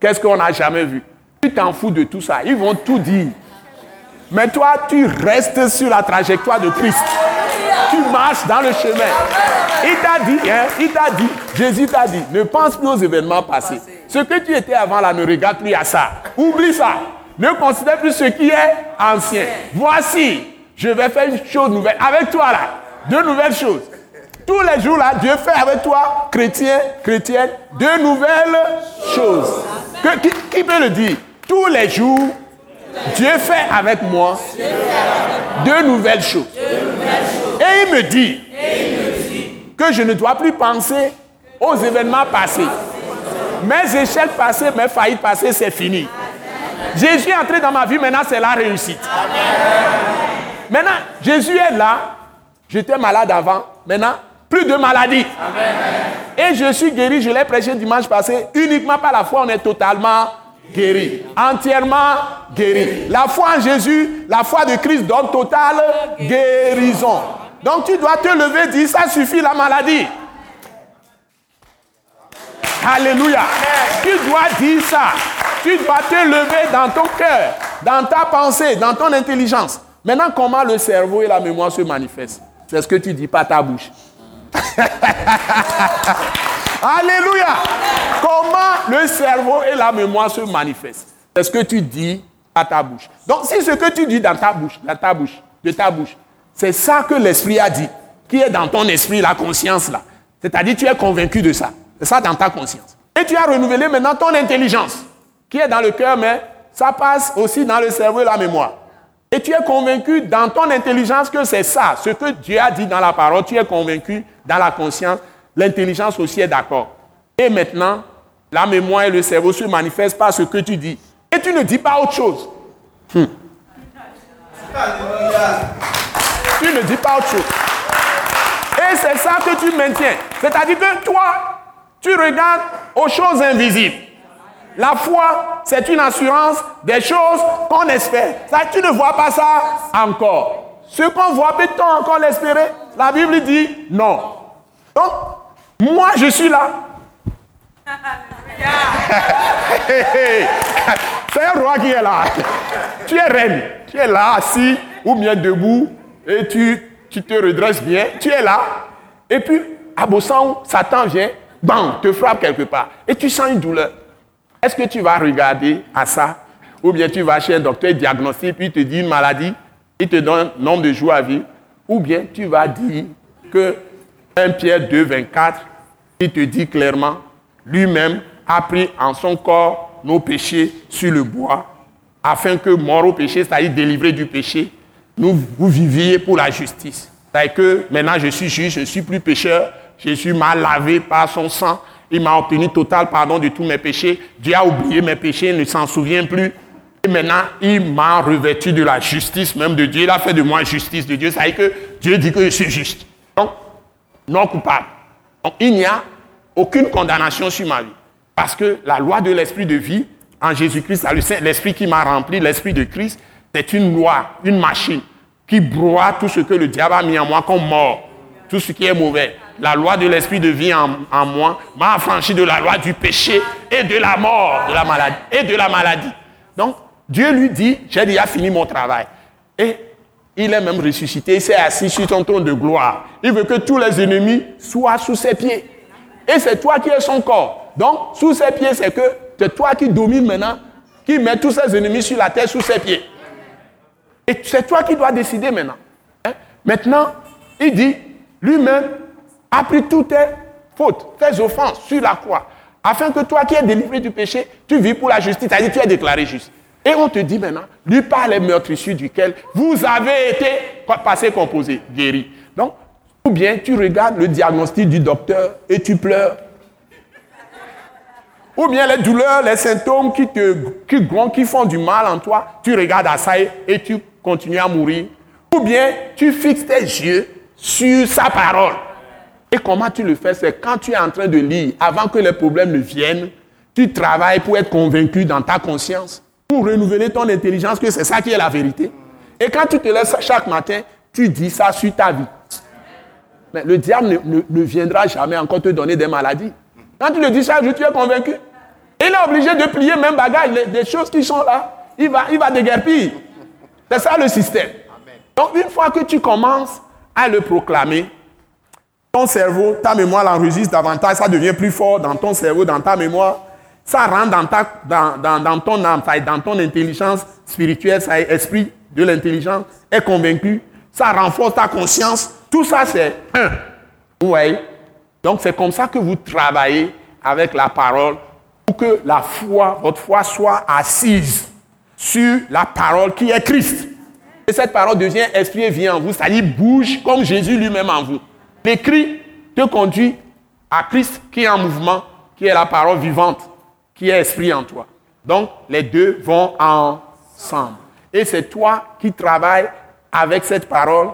qu'est-ce qu'on n'a jamais vu? Tu t'en fous de tout ça. Ils vont tout dire. Mais toi, tu restes sur la trajectoire de Christ. Tu marches dans le chemin. Il t'a dit, hein, il t'a dit, Jésus t'a dit, ne pense plus aux événements passés. Ce que tu étais avant là, ne regarde plus à ça. Oublie ça. Ne considère plus ce qui est ancien. Voici, je vais faire une chose nouvelle avec toi là. Deux nouvelles choses. Tous les jours là, Dieu fait avec toi, chrétien, chrétienne, deux nouvelles choses. qui, peut le dire? Tous les jours, Dieu fait avec moi deux nouvelles choses. Et il me dit que je ne dois plus penser aux événements passés. Mes échecs passés, mes faillites passées, c'est fini. Jésus est entré dans ma vie, maintenant c'est la réussite. Maintenant, Jésus est là. J'étais malade avant. Maintenant, plus de maladie. Et je suis guéri, je l'ai prêché dimanche passé. Uniquement par la foi, on est totalement guéri. Entièrement guéri. La foi en Jésus, la foi de Christ donne totale guérison. Donc tu dois te lever dire, ça suffit la maladie. Alléluia. Tu dois dire ça. Tu dois te lever dans ton cœur, dans ta pensée, dans ton intelligence. Maintenant, comment le cerveau et la mémoire se manifestent? C'est ce que tu dis, pas ta bouche. [laughs] Alléluia. Comment le cerveau et la mémoire se manifestent? C'est ce que tu dis à ta bouche. Donc, si ce que tu dis dans ta bouche, de ta bouche, c'est ça que l'esprit a dit, qui est dans ton esprit, la conscience là. C'est-à-dire, tu es convaincu de ça. C'est ça dans ta conscience. Et tu as renouvelé maintenant ton intelligence, qui est dans le cœur, mais ça passe aussi dans le cerveau et la mémoire. Et tu es convaincu dans ton intelligence que c'est ça, ce que Dieu a dit dans la parole, tu es convaincu dans la conscience, l'intelligence aussi est d'accord. Et maintenant, la mémoire et le cerveau se manifestent par ce que tu dis. Et tu ne dis pas autre chose. Hmm. Tu ne dis pas autre chose. Et c'est ça que tu maintiens. C'est-à-dire que toi, tu regardes aux choses invisibles. La foi, c'est une assurance des choses qu'on espère. Tu ne vois pas ça encore. Ce qu'on voit, peut-on encore l'espérer? La Bible dit non. Donc, moi, je suis là. c'est un roi qui est là. Tu es reine. Tu es là, assis ou bien debout, et tu, tu te redresses bien. Tu es là. Et puis, à Bossan, Satan vient bam, te frappe quelque part, et tu sens une douleur. Est-ce que tu vas regarder à ça? Ou bien tu vas chez un docteur diagnostique, puis il te dit une maladie, il te donne un nombre de jours à vivre. Ou bien tu vas dire que 1 Pierre 2, 24, il te dit clairement, lui-même a pris en son corps nos péchés sur le bois, afin que, mort au péché, c'est-à-dire délivré du péché, nous vous viviez pour la justice. C'est-à-dire que maintenant je suis juge, je ne suis plus pécheur, Jésus m'a lavé par son sang. Il m'a obtenu total pardon de tous mes péchés. Dieu a oublié mes péchés, il ne s'en souvient plus. Et maintenant, il m'a revêtu de la justice même de Dieu. Il a fait de moi justice de Dieu. Ça veut dire que Dieu dit que je suis juste. Donc, non coupable. Donc, il n'y a aucune condamnation sur ma vie. Parce que la loi de l'esprit de vie en Jésus-Christ, l'esprit qui m'a rempli, l'esprit de Christ, c'est une loi, une machine qui broie tout ce que le diable a mis en moi comme mort, tout ce qui est mauvais la loi de l'esprit de vie en, moi m'a affranchi de la loi du péché et de la mort, de la maladie et de la maladie. Donc, Dieu lui dit, j'ai déjà fini mon travail. Et il est même ressuscité, il s'est assis sur son trône de gloire. Il veut que tous les ennemis soient sous ses pieds. Et c'est toi qui es son corps. Donc, sous ses pieds, c'est que c'est toi qui domines maintenant, qui met tous ses ennemis sur la terre sous ses pieds. Et c'est toi qui dois décider maintenant. Hein? Maintenant, il dit, lui-même a pris toutes tes fautes, tes offenses sur la croix, afin que toi qui es délivré du péché, tu vis pour la justice, c'est-à-dire tu es déclaré juste. Et on te dit maintenant, lui par les meurtrissures duquel vous avez été passé composé, guéri. Donc, ou bien tu regardes le diagnostic du docteur et tu pleures. Ou bien les douleurs, les symptômes qui te font du mal en toi, tu regardes à ça et tu continues à mourir. Ou bien tu fixes tes yeux sur sa parole. Et comment tu le fais C'est quand tu es en train de lire, avant que les problèmes ne viennent, tu travailles pour être convaincu dans ta conscience, pour renouveler ton intelligence que c'est ça qui est la vérité. Et quand tu te lèves chaque matin, tu dis ça sur ta vie. Mais le diable ne, viendra jamais encore te donner des maladies. Quand tu le dis chaque jour, tu es convaincu. Il est obligé de plier même bagage, des choses qui sont là. Il va, il va déguerpir. C'est ça le système. Donc une fois que tu commences à le proclamer, ton cerveau, ta mémoire l'enregistre davantage, ça devient plus fort dans ton cerveau, dans ta mémoire. Ça rentre dans, ta, dans, dans, ton âme, ça dans ton intelligence spirituelle, ça est esprit de l'intelligence, est convaincu. Ça renforce ta conscience. Tout ça, c'est un. Vous voyez? Donc, c'est comme ça que vous travaillez avec la parole pour que la foi, votre foi soit assise sur la parole qui est Christ. Et cette parole devient esprit et vient en vous, y bouge comme Jésus lui-même en vous. L'écrit te conduit à Christ qui est en mouvement, qui est la parole vivante, qui est esprit en toi. Donc, les deux vont ensemble. Et c'est toi qui travailles avec cette parole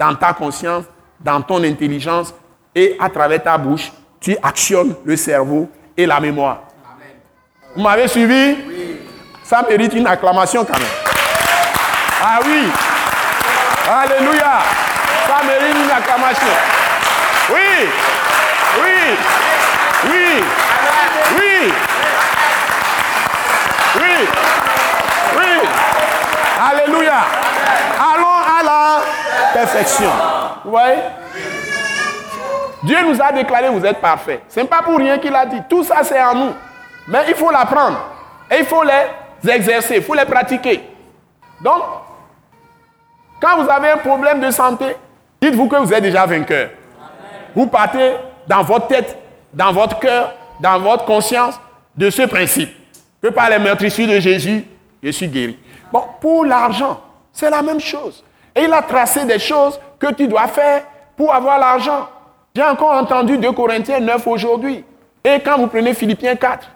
dans ta conscience, dans ton intelligence et à travers ta bouche, tu actionnes le cerveau et la mémoire. Vous m'avez suivi? Ça mérite une acclamation quand même. Ah oui Alléluia Ça mérite une acclamation. Oui. Oui. Oui. Oui. Oui. Oui. Alléluia. Perfection. Vous voyez Dieu nous a déclaré vous êtes parfaits. Ce n'est pas pour rien qu'il a dit. Tout ça, c'est en nous. Mais il faut l'apprendre. Et il faut les exercer, il faut les pratiquer. Donc, quand vous avez un problème de santé, dites-vous que vous êtes déjà vainqueur. Vous partez dans votre tête, dans votre cœur, dans votre conscience de ce principe. Que par les meurtrissures de Jésus, je suis guéri. Bon, pour l'argent, c'est la même chose. Et il a tracé des choses que tu dois faire pour avoir l'argent. J'ai encore entendu de Corinthiens 9 aujourd'hui. Et quand vous prenez Philippiens 4,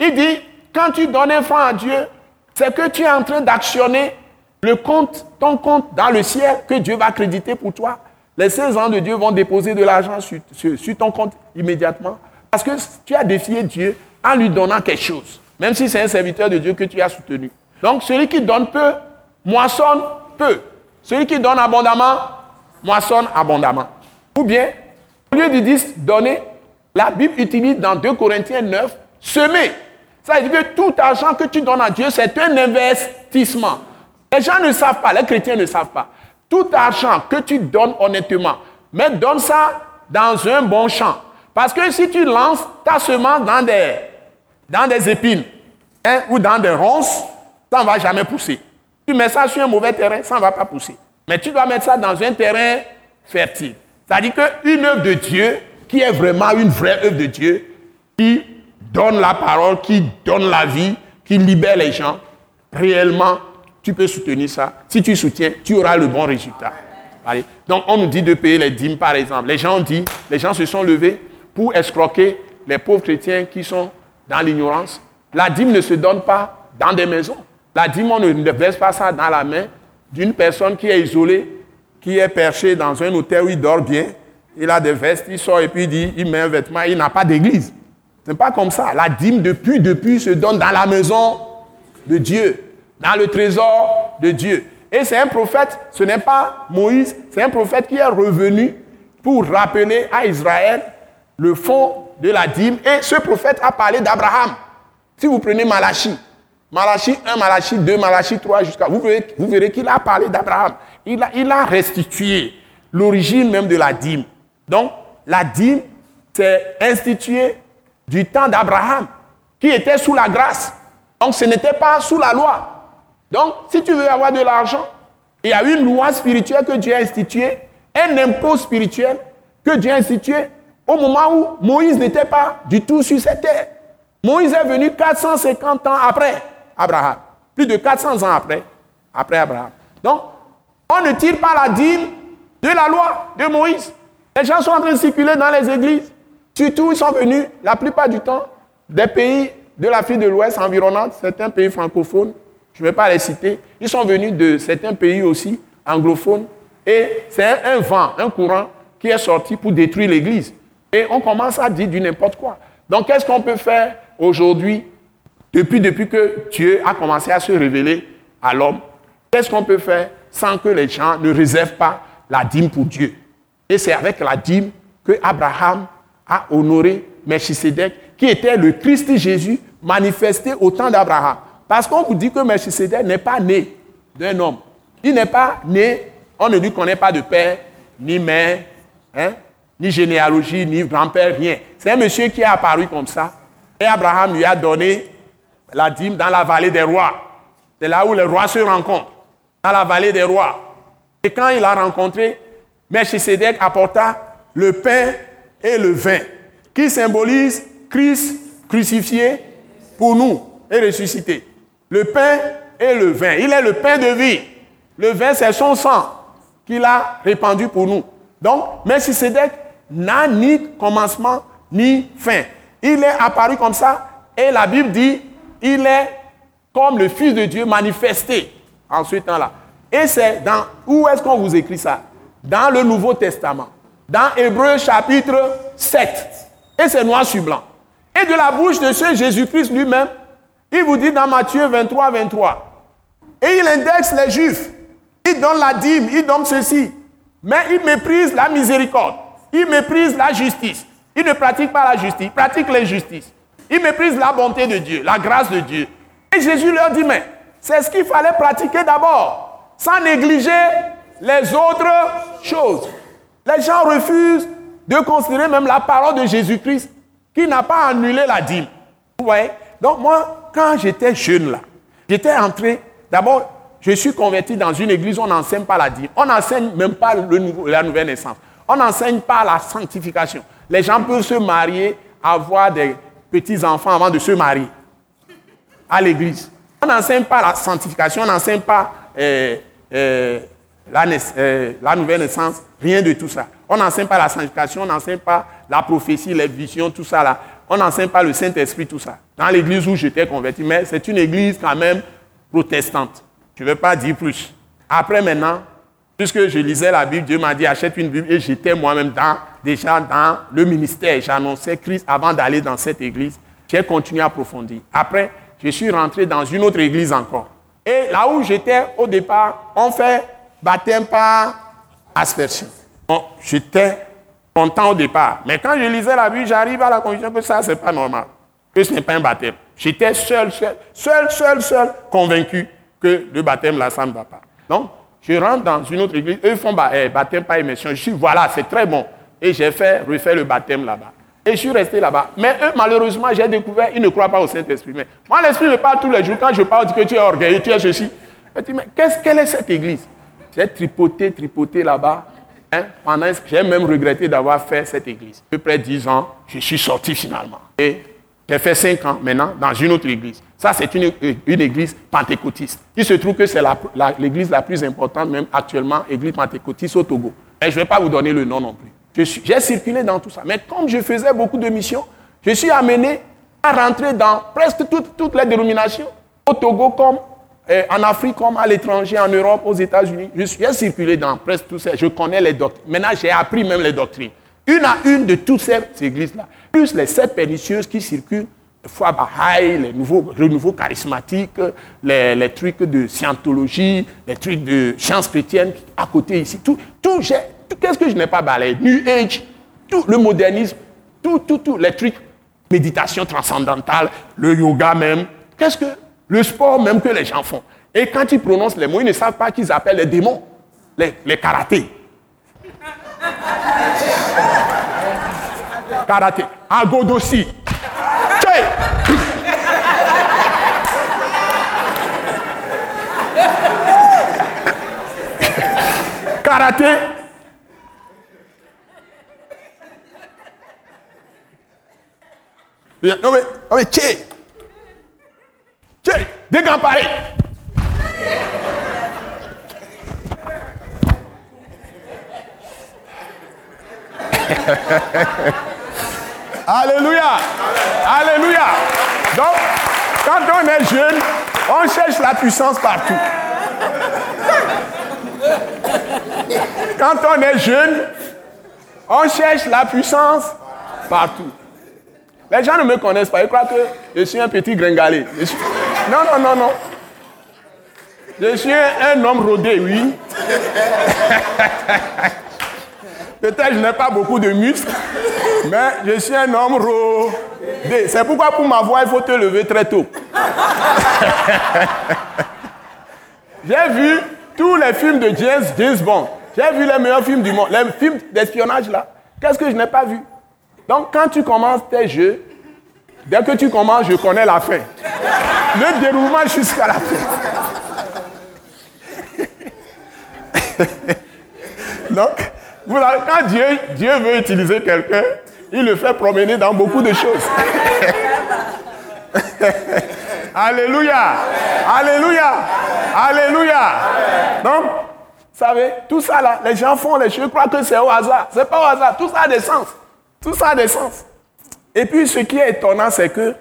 il dit, quand tu donnes un franc à Dieu, c'est que tu es en train d'actionner le compte, ton compte dans le ciel que Dieu va créditer pour toi les 16 ans de Dieu vont déposer de l'argent sur, ton compte immédiatement. Parce que tu as défié Dieu en lui donnant quelque chose. Même si c'est un serviteur de Dieu que tu as soutenu. Donc celui qui donne peu, moissonne peu. Celui qui donne abondamment, moissonne abondamment. Ou bien, au lieu de dire donner, la Bible utilise dans 2 Corinthiens 9, semer. Ça veut dire que tout argent que tu donnes à Dieu, c'est un investissement. Les gens ne savent pas, les chrétiens ne savent pas tout argent que tu donnes honnêtement, mais donne ça dans un bon champ. Parce que si tu lances ta semence dans des, dans des épines hein, ou dans des ronces, ça ne va jamais pousser. Tu mets ça sur un mauvais terrain, ça ne va pas pousser. Mais tu dois mettre ça dans un terrain fertile. C'est-à-dire qu'une œuvre de Dieu, qui est vraiment une vraie œuvre de Dieu, qui donne la parole, qui donne la vie, qui libère les gens, réellement, tu peux soutenir ça. Si tu soutiens, tu auras le bon résultat. Allez. Donc, on nous dit de payer les dîmes, par exemple. Les gens ont dit, les gens se sont levés pour escroquer les pauvres chrétiens qui sont dans l'ignorance. La dîme ne se donne pas dans des maisons. La dîme, on ne verse pas ça dans la main d'une personne qui est isolée, qui est perchée dans un hôtel où il dort bien. Il a des vestes, il sort et puis il dit, il met un vêtement, il n'a pas d'église. Ce n'est pas comme ça. La dîme, depuis, depuis, se donne dans la maison de Dieu dans le trésor de Dieu. Et c'est un prophète, ce n'est pas Moïse, c'est un prophète qui est revenu pour rappeler à Israël le fond de la dîme. Et ce prophète a parlé d'Abraham. Si vous prenez Malachi, Malachi 1, Malachi 2, Malachi 3 jusqu'à... Vous verrez, vous verrez qu'il a parlé d'Abraham. Il a, il a restitué l'origine même de la dîme. Donc, la dîme c'est institué du temps d'Abraham, qui était sous la grâce. Donc ce n'était pas sous la loi. Donc si tu veux avoir de l'argent, il y a une loi spirituelle que Dieu a instituée, un impôt spirituel que Dieu a institué au moment où Moïse n'était pas du tout sur cette terre. Moïse est venu 450 ans après Abraham. Plus de 400 ans après, après Abraham. Donc, on ne tire pas la dîme de la loi de Moïse. Les gens sont en train de circuler dans les églises. Surtout, ils sont venus, la plupart du temps, des pays de l'Afrique de l'Ouest environnante, certains pays francophones, je ne vais pas les citer. Ils sont venus de certains pays aussi anglophones. Et c'est un, vent, un courant qui est sorti pour détruire l'Église. Et on commence à dire du n'importe quoi. Donc, qu'est-ce qu'on peut faire aujourd'hui, depuis, depuis que Dieu a commencé à se révéler à l'homme Qu'est-ce qu'on peut faire sans que les gens ne réservent pas la dîme pour Dieu? Et c'est avec la dîme que Abraham a honoré Melchisedec, qui était le Christ Jésus manifesté au temps d'Abraham. Parce qu'on vous dit que Melchisedec n'est pas né d'un homme. Il n'est pas né, on ne lui connaît pas de père, ni mère, hein, ni généalogie, ni grand-père, rien. C'est un monsieur qui est apparu comme ça. Et Abraham lui a donné la dîme dans la vallée des rois. C'est là où les rois se rencontrent, dans la vallée des rois. Et quand il a rencontré, Melchisedec apporta le pain et le vin, qui symbolisent Christ crucifié pour nous et ressuscité le pain et le vin. Il est le pain de vie. Le vin, c'est son sang qu'il a répandu pour nous. Donc, Melchisedec n'a ni commencement ni fin. Il est apparu comme ça et la Bible dit, il est comme le Fils de Dieu manifesté en ce temps-là. Et c'est dans, où est-ce qu'on vous écrit ça? Dans le Nouveau Testament. Dans Hébreu chapitre 7. Et c'est noir sur blanc. Et de la bouche de ce Jésus-Christ lui-même, il vous dit dans Matthieu 23, 23. Et il indexe les juifs. Il donne la dîme, il donne ceci. Mais il méprise la miséricorde. Il méprise la justice. Il ne pratique pas la justice, il pratique l'injustice. Il méprise la bonté de Dieu, la grâce de Dieu. Et Jésus leur dit, mais c'est ce qu'il fallait pratiquer d'abord, sans négliger les autres choses. Les gens refusent de considérer même la parole de Jésus-Christ qui n'a pas annulé la dîme. Vous voyez? Donc moi, quand j'étais jeune là, j'étais entré, d'abord, je suis converti dans une église on n'enseigne pas la dîme. On n'enseigne même pas la nouvelle naissance. On n'enseigne pas la sanctification. Les gens peuvent se marier, avoir des petits-enfants avant de se marier à l'église. On n'enseigne pas la sanctification, on n'enseigne pas euh, euh, la, euh, la, nouvelle naissance, rien de tout ça. On n'enseigne pas la sanctification, on n'enseigne pas la prophétie, les visions, tout ça là. On n'enseigne pas le Saint-Esprit, tout ça. Dans l'église où j'étais converti, mais c'est une église quand même protestante. Je ne vais pas dire plus. Après maintenant, puisque je lisais la Bible, Dieu m'a dit achète une Bible et j'étais moi-même déjà dans le ministère. J'annonçais Christ avant d'aller dans cette église. J'ai continué à approfondir. Après, je suis rentré dans une autre église encore. Et là où j'étais au départ, on fait baptême par aspersion. J'étais content au départ. Mais quand je lisais la Bible, j'arrive à la conclusion que ça, ce n'est pas normal. Que ce n'est pas un baptême. J'étais seul, seul, seul, seul, seul, convaincu que le baptême, là, ça ne va pas. Donc, je rentre dans une autre église. Eux font eh, baptême par immersion. Je suis, voilà, c'est très bon. Et j'ai fait, refait le baptême là-bas. Et je suis resté là-bas. Mais eux, malheureusement, j'ai découvert, ils ne croient pas au Saint-Esprit. Mais moi, l'Esprit me parle tous les jours. Quand je parle, dit que tu es orgueilleux, tu es ceci. Je dis, mais qu'est-ce, quelle est cette église? J'ai tripoté, tripoté là-bas. Hein, pendant, j'ai même regretté d'avoir fait cette église. À peu près 10 ans, je suis sorti finalement. Et j'ai fait 5 ans maintenant dans une autre église. Ça, c'est une, une, église pentecôtiste. Il se trouve que c'est l'église la, plus importante, même actuellement, église pentecôtiste au Togo. Et je ne vais pas vous donner le nom non plus. J'ai circulé dans tout ça. Mais comme je faisais beaucoup de missions, je suis amené à rentrer dans presque toutes, toutes les dénominations, au Togo comme euh, en Afrique comme à l'étranger, en Europe, aux États-Unis. Suis circulé dans presque tout ça. Je connais les doctrines. Maintenant, j'ai appris même les doctrines. Une à une de toutes ces églises-là. Plus les sept pernicieuses qui circulent, les foi Baha'i, les nouveaux renouveaux charismatiques, les, les, trucs de scientologie, les trucs de sciences chrétiennes à côté ici. Tout, tout, tout qu'est-ce que je n'ai pas balayé? New Age, tout le modernisme, tout, tout, tout, les trucs, méditation transcendantale, le yoga même. Qu'est-ce que le sport même que les gens font? Et quand ils prononcent les mots, ils ne savent pas qu'ils appellent les démons, les, les karatés. karate. I go do see. Hey! karate. No, wait, che. Che, decampare. Ha ha ha ha. Alléluia. Alléluia. Donc, quand on est jeune, on cherche la puissance partout. Quand on est jeune, on cherche la puissance partout. Les gens ne me connaissent pas. Ils croient que je suis un petit gringalé. Non, non, non, non. Je suis un homme rodé, oui. [laughs] Peut-être je n'ai pas beaucoup de muscles, mais je suis un homme rodé. C'est pourquoi pour m'avoir, il faut te lever très tôt. [laughs] J'ai vu tous les films de James, James Bond. J'ai vu les meilleurs films du monde. Les films d'espionnage là. Qu'est-ce que je n'ai pas vu? Donc quand tu commences tes jeux, dès que tu commences, je connais la fin. Le déroulement jusqu'à la fin. [laughs] Donc, quand Dieu, veut utiliser quelqu'un, il le fait promener dans beaucoup de choses. [laughs] Alléluia. Alléluia. Alléluia. Donc, vous savez, tout ça là, les gens font les choses, croient que c'est au hasard. C'est pas au hasard. Tout ça a des sens. Tout ça a des sens. Et puis, ce qui est étonnant, c'est que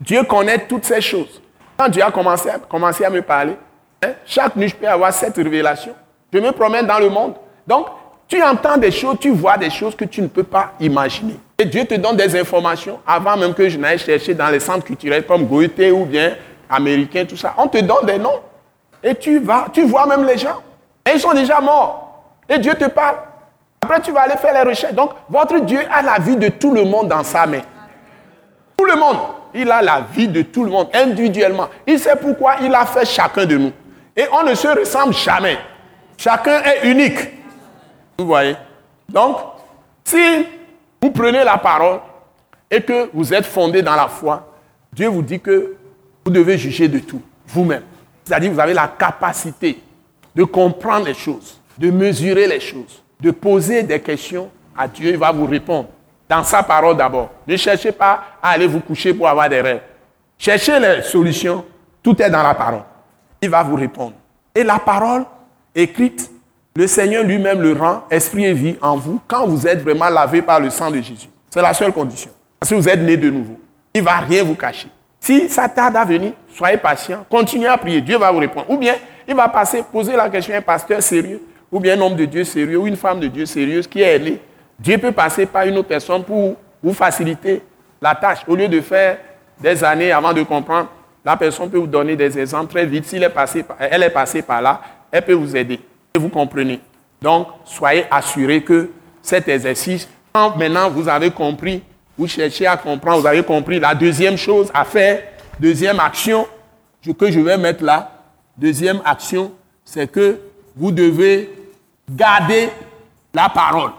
Dieu connaît toutes ces choses. Quand Dieu a commencé, commencé à me parler, hein, chaque nuit, je peux avoir cette révélation. Je me promène dans le monde. Donc, tu entends des choses, tu vois des choses que tu ne peux pas imaginer. Et Dieu te donne des informations avant même que je n'aille chercher dans les centres culturels comme Goethe ou bien américain, tout ça. On te donne des noms. Et tu vas, tu vois même les gens. Et ils sont déjà morts. Et Dieu te parle. Après, tu vas aller faire les recherches. Donc, votre Dieu a la vie de tout le monde dans sa main. Tout le monde. Il a la vie de tout le monde individuellement. Il sait pourquoi il a fait chacun de nous. Et on ne se ressemble jamais. Chacun est unique. Vous voyez Donc, si vous prenez la parole et que vous êtes fondé dans la foi, Dieu vous dit que vous devez juger de tout, vous-même. C'est-à-dire vous avez la capacité de comprendre les choses, de mesurer les choses, de poser des questions à Dieu, il va vous répondre. Dans sa parole d'abord. Ne cherchez pas à aller vous coucher pour avoir des rêves. Cherchez les solutions, tout est dans la parole. Il va vous répondre. Et la parole écrite le Seigneur lui-même le rend esprit et vie en vous quand vous êtes vraiment lavé par le sang de Jésus. C'est la seule condition. Parce que vous êtes né de nouveau. Il ne va rien vous cacher. Si ça tarde à venir, soyez patient, continuez à prier, Dieu va vous répondre. Ou bien, il va passer, poser la question à un pasteur sérieux, ou bien un homme de Dieu sérieux, ou une femme de Dieu sérieuse qui est née. Dieu peut passer par une autre personne pour vous faciliter la tâche. Au lieu de faire des années avant de comprendre, la personne peut vous donner des exemples très vite. Si elle est passée par là, elle peut vous aider. Vous comprenez. Donc, soyez assurés que cet exercice, quand maintenant vous avez compris, vous cherchez à comprendre, vous avez compris la deuxième chose à faire, deuxième action que je vais mettre là, deuxième action, c'est que vous devez garder la parole.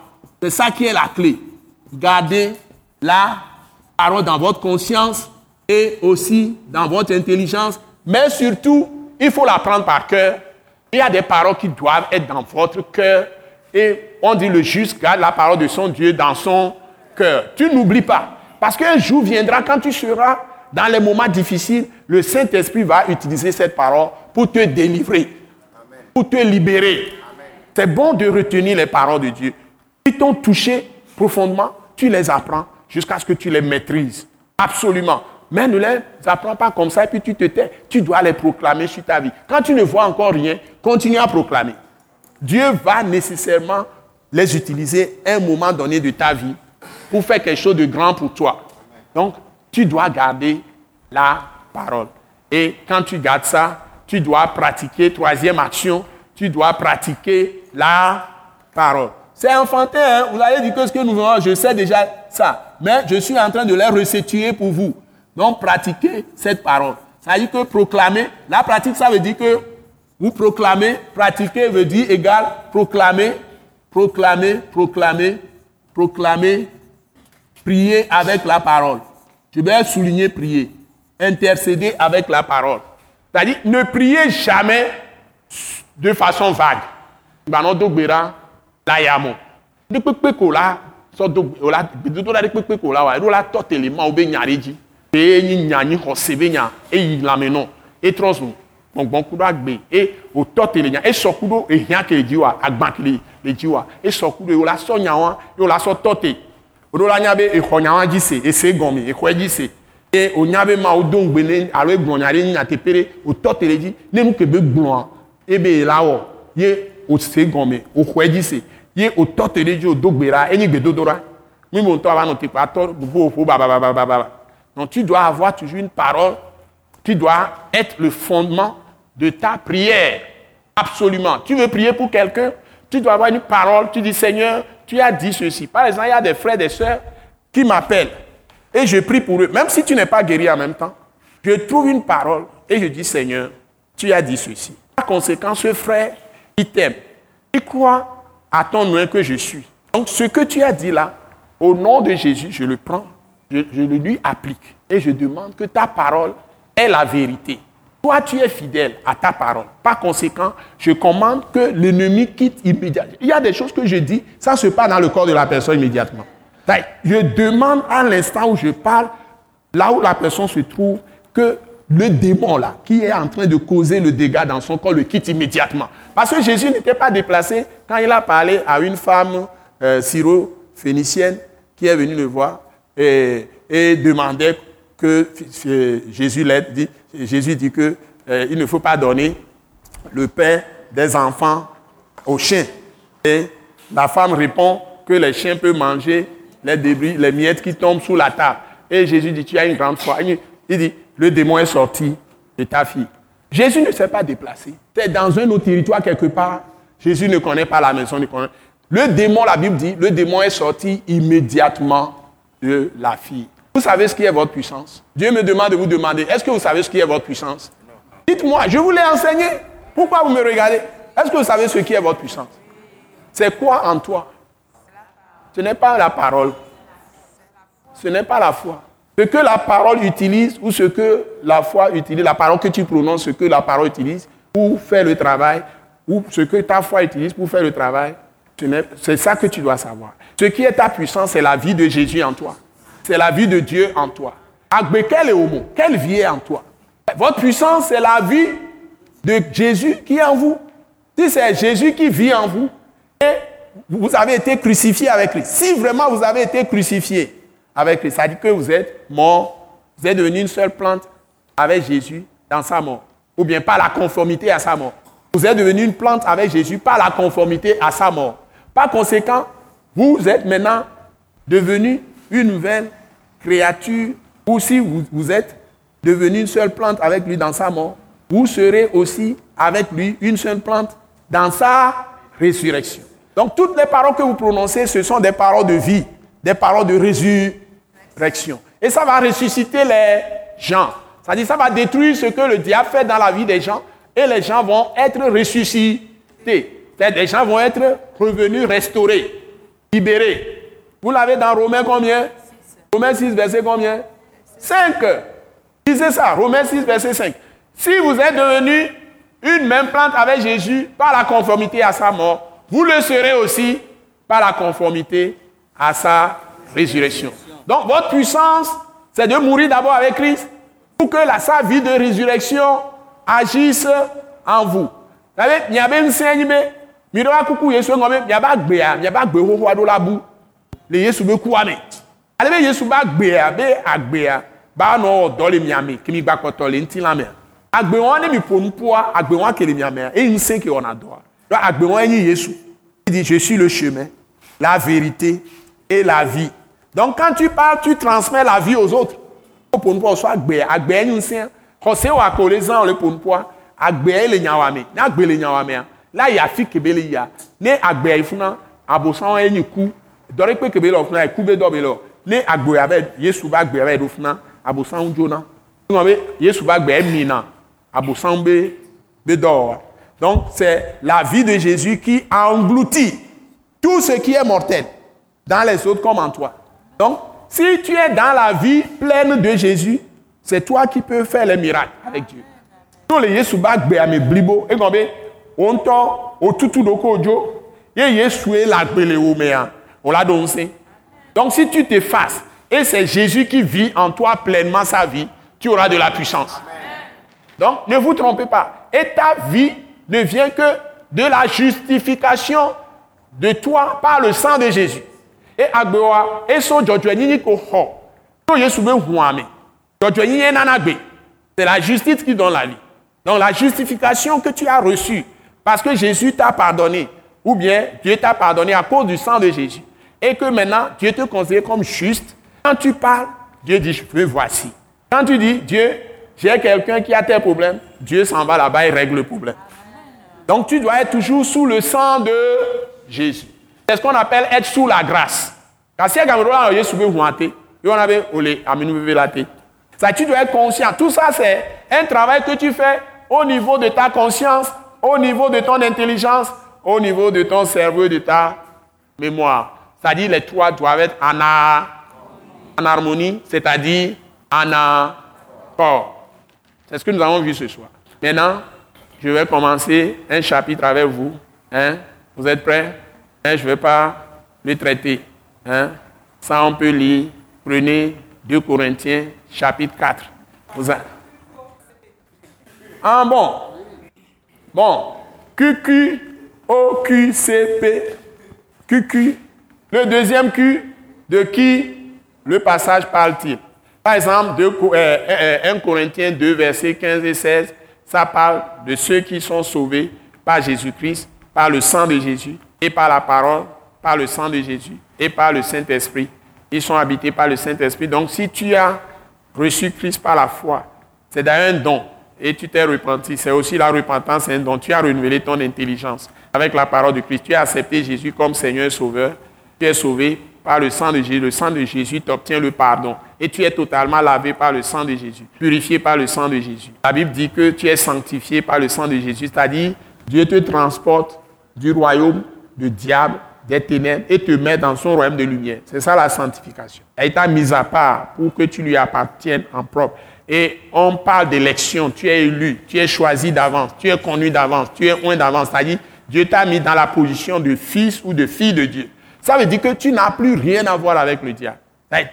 C'est ça qui est la clé. Garder la parole dans votre conscience et aussi dans votre intelligence. Mais surtout, il faut la prendre par cœur il y a des paroles qui doivent être dans votre cœur. Et on dit le juste garde la parole de son Dieu dans son cœur. Tu n'oublies pas. Parce qu'un jour viendra quand tu seras dans les moments difficiles, le Saint-Esprit va utiliser cette parole pour te délivrer, pour te libérer. C'est bon de retenir les paroles de Dieu. Si t'ont touché profondément, tu les apprends jusqu'à ce que tu les maîtrises. Absolument. Mais ne les apprends pas comme ça et puis tu te tais. Tu dois les proclamer sur ta vie. Quand tu ne vois encore rien, continue à proclamer. Dieu va nécessairement les utiliser un moment donné de ta vie pour faire quelque chose de grand pour toi. Donc, tu dois garder la parole. Et quand tu gardes ça, tu dois pratiquer, troisième action, tu dois pratiquer la parole. C'est enfantin, hein? vous allez dire que ce que nous voyons, je sais déjà ça. Mais je suis en train de les restituer pour vous. Donc, pratiquez cette parole. Ça veut dire que proclamer, la pratique, ça veut dire que vous proclamez, pratiquer veut dire égal, proclamer, proclamer, proclamer, proclamer, prier avec la parole. Je vais souligner prier. Intercéder avec la parole. C'est-à-dire, ne priez jamais de façon vague. E ni nya ni ho sebe nya e yi la me no. E trust me. gbọ̀ngbọ̀n kudo agbe e o tɔ te le nya e sɔ kudo ehia ke dzi wa agba ke le le dzi wa. E sɔ kudo e o la sɔ nya wa e o la sɔ tɔ te o do la nya be exɔ nya wa dzi se ese gɔme exɔe dzi se e o nya be ma o do ŋgbe ne alo egblɔ nya ɖe nya te pe ɖe o tɔ te le dzi ne nu ke be gblɔa e be la wɔ ye o se gɔme o xɔe dzi se ye o tɔ te ɖe dzi o do gbe ɖa enyi gbedodo ɖa mi mo ŋutɔ ava nɔ te kpa tɔ ƒoƒo bababababa donc tu dois avoir toujours une parole tu dois être le fondement de ta prière. Absolument. Tu veux prier pour quelqu'un, tu dois avoir une parole, tu dis Seigneur, tu as dit ceci. Par exemple, il y a des frères des sœurs qui m'appellent et je prie pour eux, même si tu n'es pas guéri en même temps. Je trouve une parole et je dis Seigneur, tu as dit ceci. Par conséquent, ce frère, il t'aime. Il croit à ton nom que je suis. Donc, ce que tu as dit là, au nom de Jésus, je le prends, je, le lui applique et je demande que ta parole est la vérité. Toi, tu es fidèle à ta parole. Par conséquent, je commande que l'ennemi quitte immédiatement. Il y a des choses que je dis, ça se passe dans le corps de la personne immédiatement. Je demande à l'instant où je parle, là où la personne se trouve, que le démon là, qui est en train de causer le dégât dans son corps, le quitte immédiatement. Parce que Jésus n'était pas déplacé quand il a parlé à une femme euh, syro-phénicienne qui est venue le voir et, demandait que Jésus l'aide, dit, Jésus dit que euh, il ne faut pas donner le pain des enfants aux chiens. Et la femme répond que les chiens peuvent manger les débris, les miettes qui tombent sous la table. Et Jésus dit, tu as une grande foi. Il dit, le démon est sorti de ta fille. Jésus ne s'est pas déplacé. C'est dans un autre territoire quelque part. Jésus ne connaît pas la maison. Le démon, la Bible dit, le démon est sorti immédiatement de la fille. Vous savez ce qui est votre puissance? Dieu me demande de vous demander, est-ce que vous savez ce qui est votre puissance? Dites-moi, je vous l'ai enseigné. Pourquoi vous me regardez? Est-ce que vous savez ce qui est votre puissance? C'est quoi en toi? Ce n'est pas la parole. Ce n'est pas la foi. Ce que la parole utilise ou ce que la foi utilise, la parole que tu prononces, ce que la parole utilise pour faire le travail, ou ce que ta foi utilise pour faire le travail, c'est ça que tu dois savoir. Ce qui est ta puissance, c'est la vie de Jésus en toi c'est la vie de Dieu en toi. Agbe, quel homo Quelle vie est en toi? Votre puissance, c'est la vie de Jésus qui est en vous. Si c'est Jésus qui vit en vous, et vous avez été crucifié avec lui. Si vraiment vous avez été crucifié avec lui, ça dit que vous êtes mort, vous êtes devenu une seule plante avec Jésus dans sa mort. Ou bien par la conformité à sa mort. Vous êtes devenu une plante avec Jésus par la conformité à sa mort. Par conséquent, vous êtes maintenant devenu une nouvelle créature, ou si vous, êtes devenu une seule plante avec lui dans sa mort, vous serez aussi avec lui une seule plante dans sa résurrection. Donc toutes les paroles que vous prononcez, ce sont des paroles de vie, des paroles de résurrection. Et ça va ressusciter les gens. C'est-à-dire ça va détruire ce que le diable fait dans la vie des gens et les gens vont être ressuscités. Les gens vont être revenus, restaurés, libérés. Vous l'avez dans Romains combien? Romains 6, verset combien? 5. Disez ça, Romains 6, verset 5. Si vous êtes devenu une même plante avec Jésus par la conformité à sa mort, vous le serez aussi par la conformité à sa résurrection. Donc votre puissance, c'est de mourir d'abord avec Christ pour que la, sa vie de résurrection agisse en vous. Vous savez, il y avait une scène, il y a coucou Yesu ngome, il y a pas gbea, il y a pas gbe ho ado la bu. Le Yesu be kuame ale be yesu ba gbea be agbea ba nɔ mi ke le miamea eye ŋusẽ ke wɔna dɔa. Donc agbe wɔn enyi yesu. Il dit je suis le chemin la vérité et la vie. Donc quand tu parles tu transmets la vie aux autres. Le zan la yi afi kebe le yia ne agbea yi funa abosan enyi ku dɔ ɖe kpe kebe le ɔfuna yi ku be dɔ be o ne agboya bɛ yesu ba gboya bɛ do funa abosan ba gboya mina abosan be be wa donc c'est la vie de Jésus qui engloutit tout ce qui est mortel dans les autres comme en toi. Donc si tu es dans la vie pleine de Jésus, c'est toi qui peux faire les miracles avec Dieu. Nous, et comme on la gbele mea, on l'a donné. Donc si tu t'effaces, et c'est Jésus qui vit en toi pleinement sa vie, tu auras de la puissance. Donc ne vous trompez pas. Et ta vie ne vient que de la justification de toi par le sang de Jésus. Et agbewa, et son ni ko ho. Yesu be huame. C'est la justice qui donne la vie. Donc la justification que tu as reçue parce que Jésus t'a pardonné, ou bien Dieu t'a pardonné à cause du sang de Jésus, et que maintenant Dieu te considère comme juste, quand tu parles, Dieu dit, je veux voici. Quand tu dis, Dieu, j'ai quelqu'un qui a tel problème, Dieu s'en va là-bas et règle le problème. Donc tu dois être toujours sous le sang de Jésus. C'est ce qu'on appelle être sous la grâce. Ça, tu dois être conscient. Tout ça, c'est un travail que tu fais au niveau de ta conscience, au niveau de ton intelligence, au niveau de ton cerveau, de ta mémoire. C'est-à-dire, les trois doivent être en, harmonie, c'est-à-dire en accord. C'est ce que nous avons vu ce soir. Maintenant, je vais commencer un chapitre avec vous. Hein? Vous êtes prêts? Hein? Je ne vais pas le traiter. Hein? Ça, on peut lire. Prenez 2 Corinthiens chapitre 4. Vous Ah bon? Bon. QQ, OQCP. QQ. Le deuxième Q, de qui le passage parle-t-il? Par exemple, 1 euh, euh, Corinthiens 2, versets 15 et 16, ça parle de ceux qui sont sauvés par Jésus-Christ, par le sang de Jésus, et par la parole, par le sang de Jésus, et par le Saint-Esprit. Ils sont habités par le Saint-Esprit. Donc si tu as reçu Christ par la foi. C'est d'ailleurs un don. Et tu t'es repenti. C'est aussi la repentance, c'est un don. Tu as renouvelé ton intelligence avec la parole de Christ. Tu as accepté Jésus comme Seigneur et Sauveur. Tu es sauvé par le sang de Jésus. Le sang de Jésus t'obtient le pardon. Et tu es totalement lavé par le sang de Jésus. Purifié par le sang de Jésus. La Bible dit que tu es sanctifié par le sang de Jésus. C'est-à-dire, Dieu te transporte du royaume du diable des ténèbres et te met dans son royaume de lumière. C'est ça la sanctification. Elle t'a mis à part pour que tu lui appartiennes en propre. Et on parle d'élection. Tu es élu, tu es choisi d'avance, tu es connu d'avance, tu es loin d'avance. C'est-à-dire, Dieu t'a mis dans la position de fils ou de fille de Dieu. Ça veut dire que tu n'as plus rien à voir avec le diable.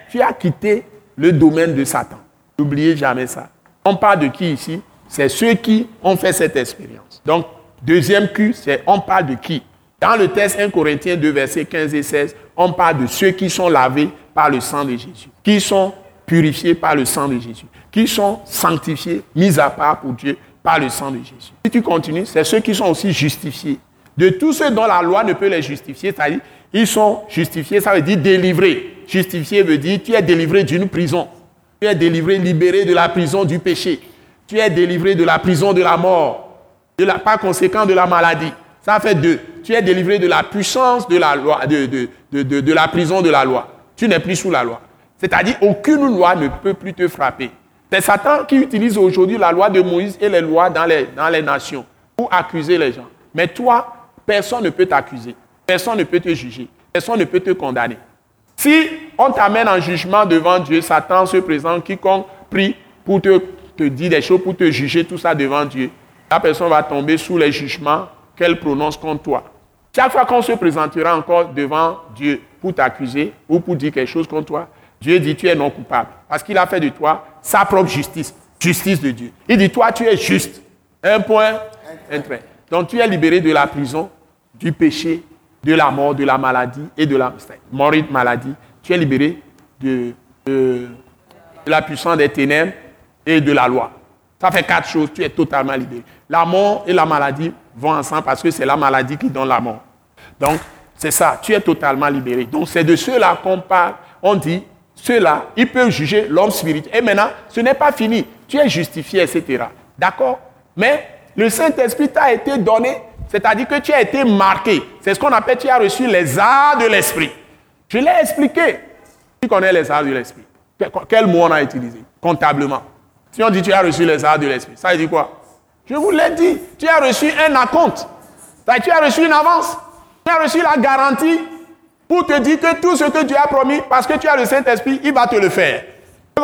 Tu as quitté le domaine de Satan. N'oubliez jamais ça. On parle de qui ici? C'est ceux qui ont fait cette expérience. Donc, deuxième Q, c'est on parle de qui? Dans le texte 1 Corinthiens 2, versets 15 et 16, on parle de ceux qui sont lavés par le sang de Jésus, qui sont purifiés par le sang de Jésus, qui sont sanctifiés, mis à part pour Dieu par le sang de Jésus. Si tu continues, c'est ceux qui sont aussi justifiés. De tous ceux dont la loi ne peut les justifier, c'est-à-dire, ils sont justifiés, ça veut dire délivrés. Justifié veut dire tu es délivré d'une prison. Tu es délivré, libéré de la prison du péché. Tu es délivré de la prison de la mort, de la, pas conséquent de la maladie. Ça fait deux. Tu es délivré de la puissance de la loi, de, de, la prison de la loi. Tu n'es plus sous la loi. C'est-à-dire, aucune loi ne peut plus te frapper. C'est Satan qui utilise aujourd'hui la loi de Moïse et les lois dans les, dans les nations pour accuser les gens. Mais toi, personne ne peut t'accuser. Personne ne peut te juger. Personne ne peut te condamner. Si on t'amène en jugement devant Dieu, Satan se présente, quiconque prie pour te, te dire des choses, pour te juger, tout ça devant Dieu, la personne va tomber sous les jugements qu'elle prononce contre toi. Chaque fois qu'on se présentera encore devant Dieu pour t'accuser ou pour dire quelque chose contre toi, Dieu dit tu es non coupable. Parce qu'il a fait de toi sa propre justice, justice de Dieu. Il dit toi tu es juste. Un point, un trait. Donc tu es libéré de la prison, du péché, de la mort, de la maladie et de la de maladie. Tu es libéré de, de la puissance des ténèbres et de la loi. Ça fait quatre choses, tu es totalement libéré. La mort et la maladie vont ensemble parce que c'est la maladie qui donne la mort. Donc, c'est ça, tu es totalement libéré. Donc, c'est de ceux-là qu'on parle. On dit, ceux-là, ils peuvent juger l'homme spirituel. Et maintenant, ce n'est pas fini. Tu es justifié, etc. D'accord? Mais le Saint-Esprit t'a été donné, c'est-à-dire que tu as été marqué. C'est ce qu'on appelle, tu as reçu les arts de l'Esprit. Je l'ai expliqué. Tu connais les arts de l'Esprit. Quel mot on a utilisé? Comptablement. Si on dit tu as reçu les arts de l'Esprit, ça veut dire quoi? Je vous l'ai dit, tu as reçu un acompte. Tu as reçu une avance. Tu as reçu la garantie pour te dire que tout ce que Dieu a promis, parce que tu as le Saint-Esprit, il va te le faire. Nous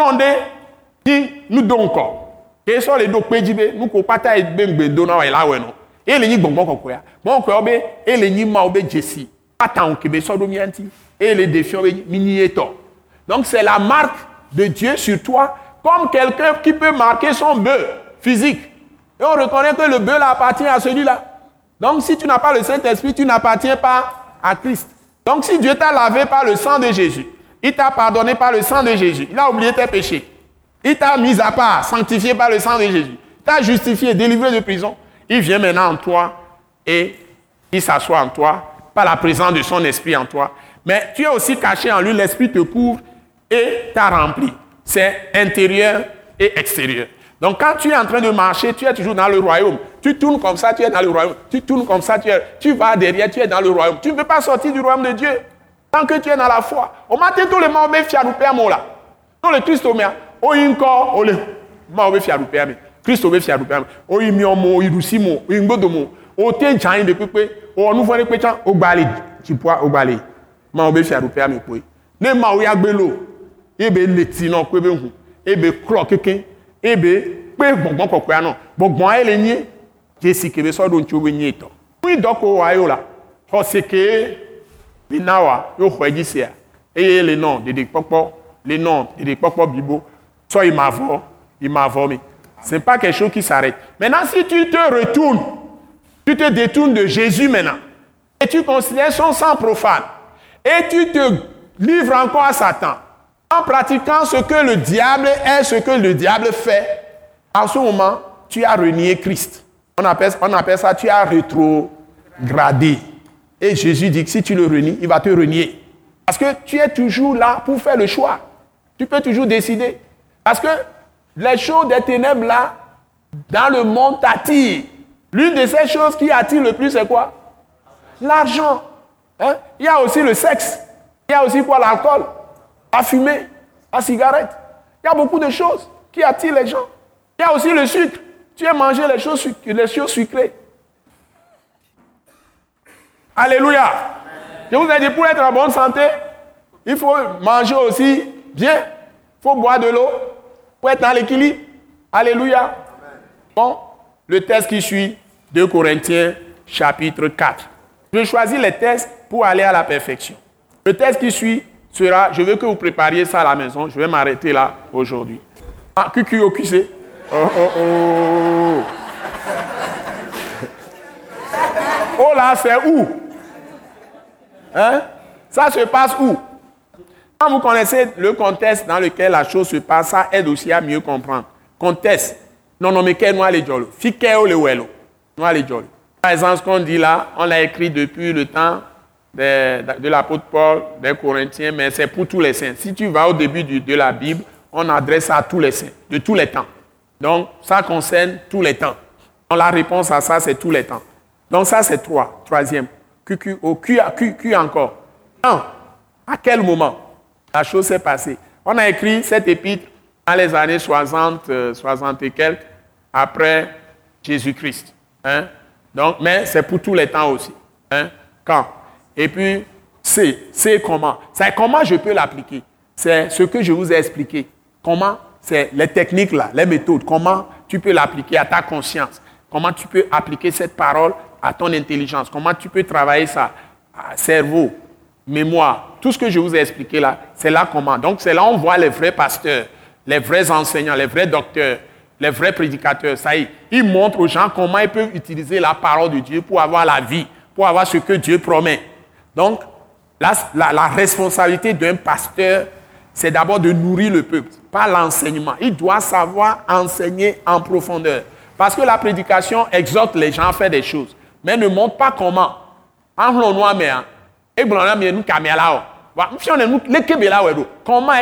nous ben ben. Et les et les. Donc c'est la marque de Dieu sur toi, comme quelqu'un qui peut marquer son bœuf physique. Et on reconnaît que le bœuf appartient à celui-là. Donc si tu n'as pas le Saint-Esprit, tu n'appartiens pas à Christ. Donc si Dieu t'a lavé par le sang de Jésus, il t'a pardonné par le sang de Jésus, il a oublié tes péchés, il t'a mis à part, sanctifié par le sang de Jésus, t'a justifié, délivré de prison, il vient maintenant en toi et il s'assoit en toi par la présence de son esprit en toi. Mais tu es aussi caché en lui, l'esprit te couvre et t'a rempli. C'est intérieur et extérieur. Donc quand tu es en train de marcher, tu es toujours dans le royaume. Tu tournes comme ça, tu es dans le royaume. Tu tournes comme ça, tu, es, tu vas derrière, tu es dans le royaume. Tu ne peux pas sortir du royaume de Dieu tant que tu es dans la foi. Au matin, tout le monde fait fier père mon là. Tout le Christ au mien. Au inko, au le. Ma obe fier père mais. Christ obe fier père. Au imio mo, irusi mo, ingbodo mo. Au te jan de pepe. Au nous voyons péchan au balé. Tu pois au balé. Ma obe fier père mais. Ne ma o. Ebe leti non kwebe hu. Ebe kro keke. Ebe pe gbongbon kokwa non. Gbongbon a ele nye. Jesi kebe so do nchi obe nye to. Wi doko wa yo la. Ho seke binawa yo xɔ edzi sia eye le nɔ ɖeɖekpɔkpɔ le nɔ ɖeɖekpɔkpɔ bibo sɔ yi ma vɔ yi ma vɔ mi c'est pas quelque chose qui s'arrête maintenant si tu te retournes tu te détournes de Jésus maintenant et tu considères son sang profane et tu te livres encore à Satan en pratiquant ce que le diable est ce que le diable fait en ce moment tu as renié Christ on appelle, on appelle ça tu as rétrogradé et Jésus dit que si tu le renies, il va te renier. Parce que tu es toujours là pour faire le choix. Tu peux toujours décider. Parce que les choses des ténèbres là, dans le monde t'attirent. L'une de ces choses qui attire le plus, c'est quoi? L'argent. Hein? Il y a aussi le sexe. Il y a aussi quoi? L'alcool, la fumée, la cigarette. Il y a beaucoup de choses qui attirent les gens. Il y a aussi le sucre. Tu as mangé les choses, les choses sucrées. Alléluia. Je vous ai dit, pour être en bonne santé, il faut manger aussi bien. Il faut boire de l'eau pour être dans l'équilibre. Alléluia. Bon, le texte qui suit, 2 Corinthiens chapitre 4. Je choisis les textes pour aller à la perfection. Le texte qui suit sera, je veux que vous prépariez ça à la maison. Je vais m'arrêter là aujourd'hui. Ah, cucu au QC. Oh, oh, oh. Oh là, c'est où? Hein? Ça se passe où? Quand vous connaissez le contexte dans lequel la chose se passe, ça aide aussi à mieux comprendre. Contexte. Non, non, mais quel noir les jolo Fikeo le welo. Noir les jolo. Par exemple, ce qu'on dit là, on l'a écrit depuis le temps de, l'apôtre Paul, des Corinthiens, mais c'est pour tous les saints. Si tu vas au début de la Bible, on adresse à tous les saints, de tous les temps. Donc, ça concerne tous les temps. Donc, la réponse à ça, c'est tous les temps. Donc, ça, c'est trois. Troisième. Q, Q, Q encore. Non. À quel moment la chose s'est passée? On a écrit cette épître dans les années 60, 60 et quelques, après Jésus-Christ. Hein? Donc, mais c'est pour tous les temps aussi. Hein? Quand? Et puis, c'est, comment C'est comment je peux l'appliquer C'est ce que je vous ai expliqué. Comment C'est les techniques là, les méthodes. Comment tu peux l'appliquer à ta conscience Comment tu peux appliquer cette parole à ton intelligence Comment tu peux travailler ça Cerveau, mémoire, tout ce que je vous ai expliqué là, c'est là comment. Donc c'est là on voit les vrais pasteurs, les vrais enseignants, les vrais docteurs, les vrais prédicateurs. Ça y est, ils montrent aux gens comment ils peuvent utiliser la parole de Dieu pour avoir la vie, pour avoir ce que Dieu promet. Donc la, responsabilité d'un pasteur, c'est d'abord de nourrir le peuple, pas l'enseignement. Il doit savoir enseigner en profondeur. Parce que la prédication exhorte les gens à faire des choses, mais ne montre pas comment. En noir mais et blona mais nous caméra o. Wa mfion nous le kebela wedo. Comment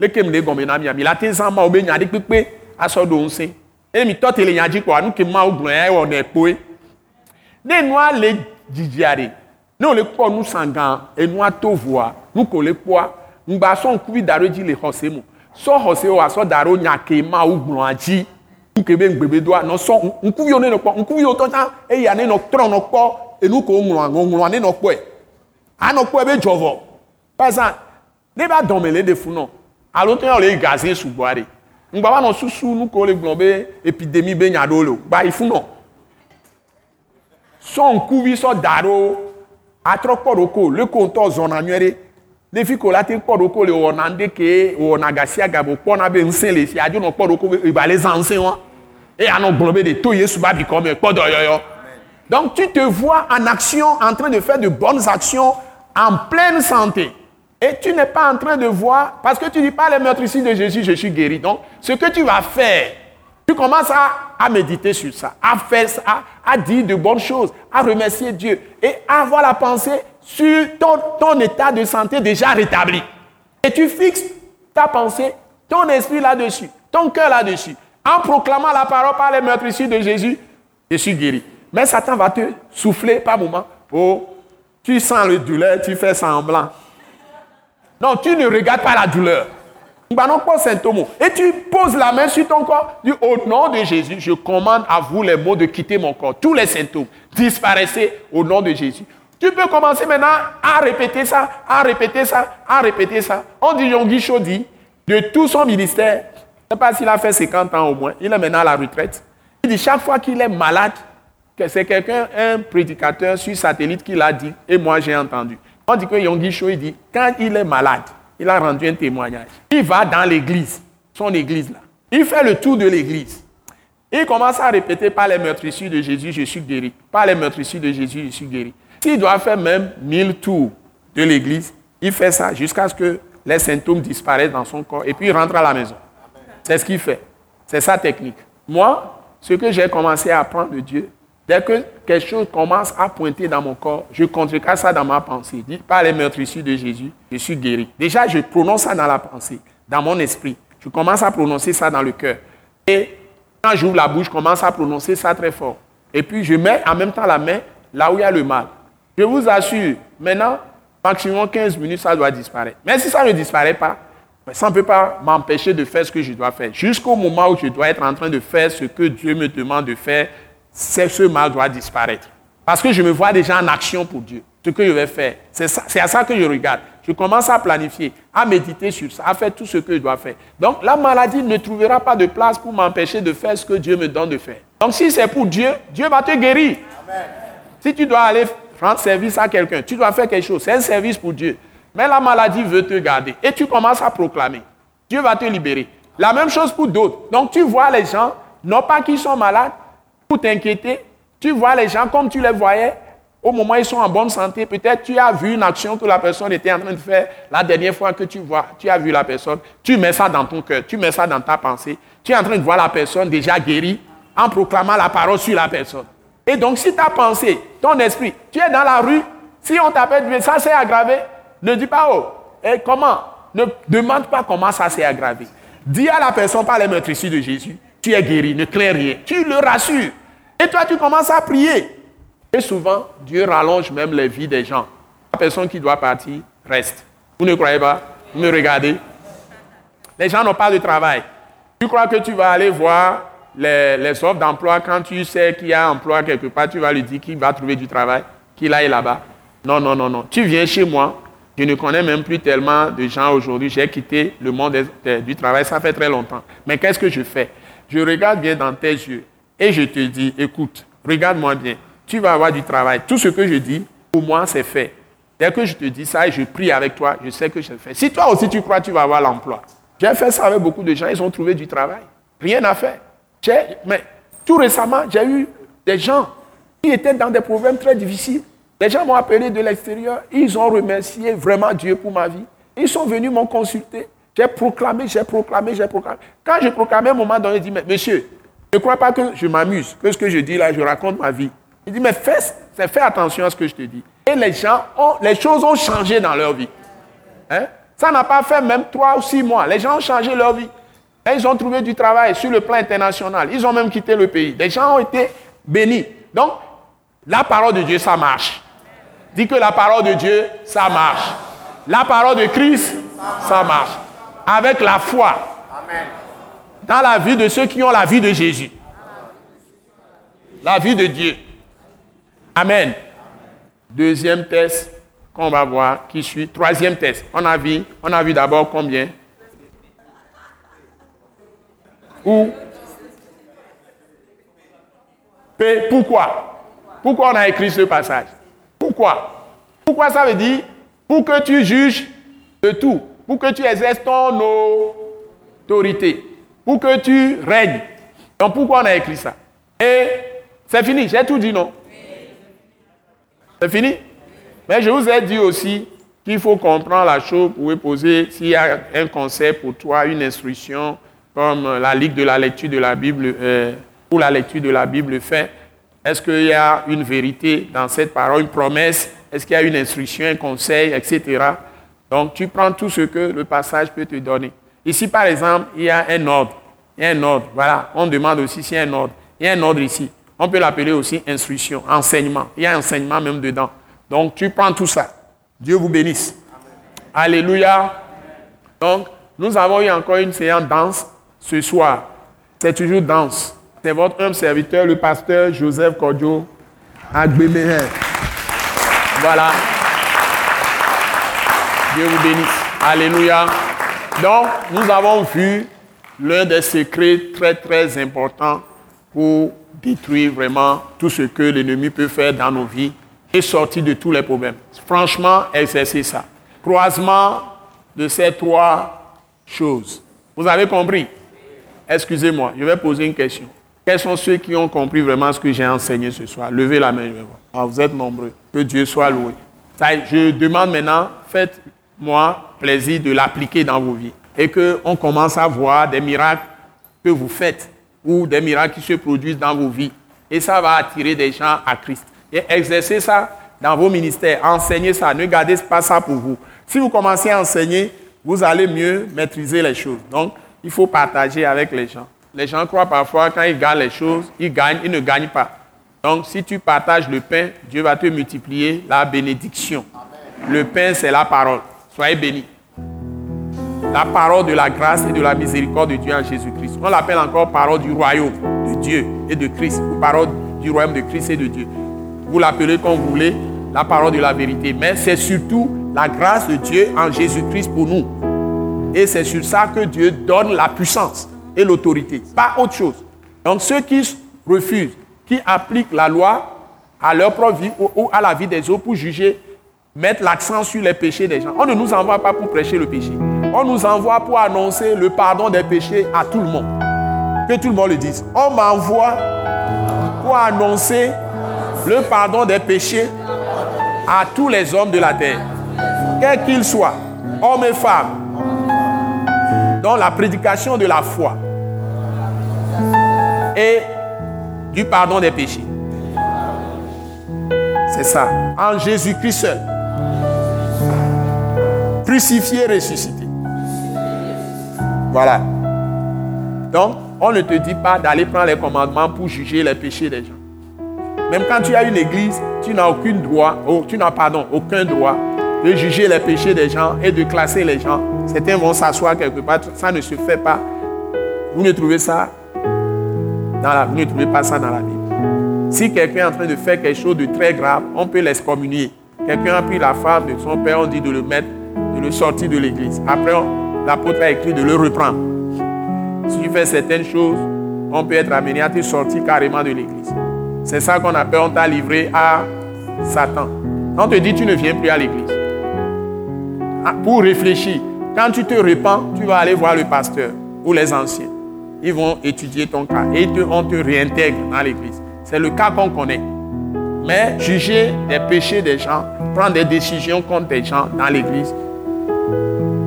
eni le caméra o noiro. Le ko lasagna ya do. E ni nous ko kwata mde gomenami. Mde nous si anu gomenami o troya. Ya me si ame la tendo ma obense. Le kem de gomenami ya. Mi la ten san ma obenya de pepe aso do nse. E mi tote le nyaji ko anu ke ma ogbon e wo na epoe. De noa le jijiare. Ne le kpɔ nu sàn gan enua to voa nu ko le kpɔa ŋgba sɔn kuvi da ɖe dzi le xɔse mo sɔ xɔse wa sɔ da ɖo nyake ma wo gblɔa dzi nuke be ŋgbebedoa nɔ sɔ ŋkuviwo ne nɔ kpɔ ŋkuviwo tɔ tsã eya ne nɔ trɔ nɔ kpɔ enu ko ŋlɔa ŋlɔa ne nɔ kpɔe anɔ kpɔe be dzɔvɔ par exemple ne ba dɔme le de funɔ alo tɔ le gaze sugbɔa de ŋgba va nɔ susu nu ko le gblɔ be epidemi be nya ɖewo le o gba yi funɔ sɔ ŋkuvi sɔ da ɖo atrɔ kpɔ le ko ŋutɔ zɔna nyuie ɖe ne fi ko la te kpɔ ɖoko le wɔna ŋɖe ke wɔna gasia gabo kpɔna be ŋusẽ le si adzo nɔ kpɔ ɖoko be eba le zã ŋusẽ wa eye anɔ gblɔ be de to yesu ba bi kɔme kpɔ dɔyɔyɔ donc tu te vois en action en train de faire de bonnes actions en pleine santé et tu n'es pas en train de voir, parce que tu dis pas les meurtrissures de Jésus, je suis guéri. Donc, ce que tu vas faire, tu commences à, méditer sur ça, à faire à, à, dire de bonnes choses, à remercier Dieu et à avoir la pensée sur ton, ton état de santé déjà rétabli. Et tu fixes ta pensée, ton esprit là-dessus, ton cœur là-dessus, en proclamant la parole par les meurtrissures de Jésus, je suis guéri. Mais Satan va te souffler par moment. Oh, tu sens le douleur, tu fais semblant. Non, tu ne regardes pas la douleur. Et tu poses la main sur ton corps. Dis, au nom de Jésus, je commande à vous les mots de quitter mon corps. Tous les symptômes disparaissez au nom de Jésus. Tu peux commencer maintenant à répéter ça, à répéter ça, à répéter ça. On dit Yonggi Chodi, de tout son ministère, je ne sais pas s'il a fait 50 ans au moins, il est maintenant à la retraite. Il dit chaque fois qu'il est malade, que c'est quelqu'un, un prédicateur sur satellite qui l'a dit, et moi j'ai entendu. On dit que Yonggi Cho, il dit, quand il est malade, il a rendu un témoignage. Il va dans l'église, son église là. Il fait le tour de l'église. Il commence à répéter par les meurtrissures de Jésus, je suis guéri. Par les meurtrissures de Jésus, je suis guéri. S'il doit faire même mille tours de l'église, il fait ça jusqu'à ce que les symptômes disparaissent dans son corps et puis il rentre à la maison. C'est ce qu'il fait. C'est sa technique. Moi, ce que j'ai commencé à apprendre de Dieu, Dès que quelque chose commence à pointer dans mon corps, je contrecarre ça dans ma pensée. Dit par les meurtrissures de Jésus, je suis guéri. Déjà, je prononce ça dans la pensée, dans mon esprit. Je commence à prononcer ça dans le cœur. Et quand j'ouvre la bouche, je commence à prononcer ça très fort. Et puis, je mets en même temps la main là où il y a le mal. Je vous assure, maintenant, maximum 15 minutes, ça doit disparaître. Mais si ça ne disparaît pas, ça ne peut pas m'empêcher de faire ce que je dois faire. Jusqu'au moment où je dois être en train de faire ce que Dieu me demande de faire ce mal doit disparaître. Parce que je me vois déjà en action pour Dieu. Ce que je vais faire, c'est à ça que je regarde. Je commence à planifier, à méditer sur ça, à faire tout ce que je dois faire. Donc la maladie ne trouvera pas de place pour m'empêcher de faire ce que Dieu me donne de faire. Donc si c'est pour Dieu, Dieu va te guérir. Si tu dois aller rendre service à quelqu'un, tu dois faire quelque chose, c'est un service pour Dieu. Mais la maladie veut te garder. Et tu commences à proclamer. Dieu va te libérer. La même chose pour d'autres. Donc tu vois les gens, non pas qu'ils sont malades, pour t'inquiéter. Tu vois les gens comme tu les voyais au moment où ils sont en bonne santé. Peut-être tu as vu une action que la personne était en train de faire la dernière fois que tu vois, tu as vu la personne. Tu mets ça dans ton cœur, tu mets ça dans ta pensée. Tu es en train de voir la personne déjà guérie en proclamant la parole sur la personne. Et donc, si ta pensée, ton esprit, tu es dans la rue, si on t'appelle, ça s'est aggravé, ne dis pas, oh, et comment? Ne demande pas comment ça s'est aggravé. Dis à la personne par les meurtrissures de Jésus, tu es guéri, ne crains rien. Tu le rassures. Et toi, tu commences à prier. Et souvent, Dieu rallonge même les vies des gens. La personne qui doit partir reste. Vous ne croyez pas? Vous me regardez? Les gens n'ont pas de travail. Tu crois que tu vas aller voir les, les offres d'emploi quand tu sais qu'il y a emploi quelque part, tu vas lui dire qu'il va trouver du travail, qu'il aille là-bas. Non, non, non, non. Tu viens chez moi. Je ne connais même plus tellement de gens aujourd'hui. J'ai quitté le monde du travail, ça fait très longtemps. Mais qu'est-ce que je fais? Je regarde bien dans tes yeux et je te dis, écoute, regarde-moi bien, tu vas avoir du travail. Tout ce que je dis, pour moi, c'est fait. Dès que je te dis ça et je prie avec toi, je sais que je le fais. Si toi aussi tu crois, tu vas avoir l'emploi. J'ai fait ça avec beaucoup de gens, ils ont trouvé du travail. Rien à faire. Mais tout récemment, j'ai eu des gens qui étaient dans des problèmes très difficiles. Les gens m'ont appelé de l'extérieur, ils ont remercié vraiment Dieu pour ma vie. Ils sont venus m'ont consulté. J'ai proclamé, j'ai proclamé, j'ai proclamé. Quand j'ai proclamé, à un moment donné, il dit, mais monsieur, ne crois pas que je m'amuse, que ce que je dis là, je raconte ma vie. Il dit, mais fais, fais attention à ce que je te dis. Et les gens, ont, les choses ont changé dans leur vie. Hein? Ça n'a pas fait même trois ou six mois. Les gens ont changé leur vie. Et ils ont trouvé du travail sur le plan international. Ils ont même quitté le pays. Les gens ont été bénis. Donc, la parole de Dieu, ça marche. Dis que la parole de Dieu, ça marche. La parole de Christ, ça marche. avec la foi dans la vie de ceux qui ont la vie de Jésus. La vie de Dieu. Amen. Deuxième test qu'on va voir qui suit. Troisième test. On a vu, on a vu d'abord combien? Où? P. Pourquoi? Pourquoi on a écrit ce passage? Pourquoi? Pourquoi ça veut dire Pour que tu juges de tout. Pour que tu exerces ton autorité. Pour que tu règnes. Donc pourquoi on a écrit ça? Et c'est fini, j'ai tout dit, non? C'est fini? Mais je vous ai dit aussi qu'il faut comprendre la chose, pouvez poser, s'il y a un conseil pour toi, une instruction, comme la Ligue de la lecture de la Bible, euh, ou la lecture de la Bible fait, est-ce qu'il y a une vérité dans cette parole, une promesse? Est-ce qu'il y a une instruction, un conseil, etc. Donc tu prends tout ce que le passage peut te donner. Ici, par exemple, il y a un ordre. Il y a un ordre. Voilà, on demande aussi s'il y a un ordre. Il y a un ordre ici. On peut l'appeler aussi instruction, enseignement. Il y a enseignement même dedans. Donc tu prends tout ça. Dieu vous bénisse. Alléluia. Donc, nous avons eu encore une séance danse ce soir. C'est toujours danse. C'est votre homme serviteur, le pasteur Joseph Kodjo Agbéméher. Voilà. Dieu vous bénisse. Alléluia. Donc, nous avons vu l'un des secrets très très importants pour détruire vraiment tout ce que l'ennemi peut faire dans nos vies et sortir de tous les problèmes. Franchement, exercer ça. Croisement de ces trois choses. Vous avez compris? Excusez-moi, je vais poser une question. Quels sont ceux qui ont compris vraiment ce que j'ai enseigné ce soir? Levez la main, je vais voir. Ah, vous êtes nombreux. Que Dieu soit loué. je demande maintenant, faites-moi plaisir de l'appliquer dans vos vies. Et qu'on commence à voir des miracles que vous faites ou des miracles qui se produisent dans vos vies. Et ça va attirer des gens à Christ. Et exercez ça dans vos ministères. Enseignez ça. Ne gardez pas ça pour vous. Si vous commencez à enseigner, vous allez mieux maîtriser les choses. Donc, il faut partager avec les gens. Les gens croient parfois quand ils gagnent les choses, ils gagnent, ils ne gagnent pas. Donc, si tu partages le pain, Dieu va te multiplier la bénédiction. Le pain, c'est la parole. Soyez bénis. La parole de la grâce et de la miséricorde de Dieu en Jésus-Christ. On l'appelle encore parole du royaume de Dieu et de Christ, parole du royaume de Christ et de Dieu. Vous l'appelez comme vous voulez, la parole de la vérité. Mais c'est surtout la grâce de Dieu en Jésus-Christ pour nous. Et c'est sur ça que Dieu donne la puissance et l'autorité, pas autre chose. Donc ceux qui refusent, qui appliquent la loi à leur propre vie ou à la vie des autres pour juger, mettre l'accent sur les péchés des gens. On ne nous envoie pas pour prêcher le péché. On nous envoie pour annoncer le pardon des péchés à tout le monde. Que tout le monde le dise. On m'envoie pour annoncer le pardon des péchés à tous les hommes de la terre, quels qu'ils soient, hommes et femmes, dans la prédication de la foi et du pardon des péchés. C'est ça, en Jésus-Christ seul. Crucifié, ressuscité. Voilà. Donc, on ne te dit pas d'aller prendre les commandements pour juger les péchés des gens. Même quand tu as une église, tu n'as aucun droit, oh, tu n'as pardon, aucun droit de juger les péchés des gens et de classer les gens. Certains vont s'asseoir quelque part, ça ne se fait pas. Vous ne trouvez ça vous ne trouvez pas ça dans la Bible. Si quelqu'un est en train de faire quelque chose de très grave, on peut l'excommunier. Quelqu'un a pris la femme de son père, on dit de le mettre, de le sortir de l'église. Après, l'apôtre a écrit de le reprendre. Si tu fais certaines choses, on peut être amené à te sortir carrément de l'église. C'est ça qu'on appelle, on t'a livré à Satan. On te dit, tu ne viens plus à l'église. Ah, pour réfléchir, quand tu te repens, tu vas aller voir le pasteur ou les anciens. Ils vont étudier ton cas et on te réintègre dans l'église. C'est le cas qu'on connaît. Mais juger des péchés des gens, prendre des décisions contre des gens dans l'église,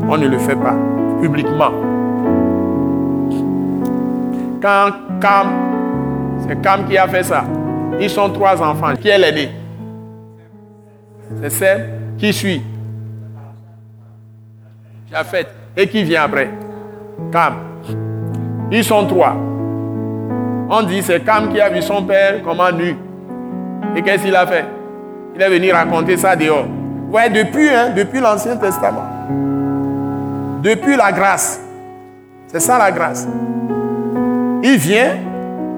on ne le fait pas publiquement. Quand Cam, c'est Cam qui a fait ça. Ils sont trois enfants. Qui est l'aîné? C'est celle qui suit. fait. Et qui vient après Cam. Ils sont trois. On dit c'est Cam qui a vu son père comment nu. Et qu'est-ce qu'il a fait? Il est venu raconter ça dehors. Ouais, depuis, hein, depuis l'Ancien Testament. Depuis la grâce. C'est ça la grâce. Il vient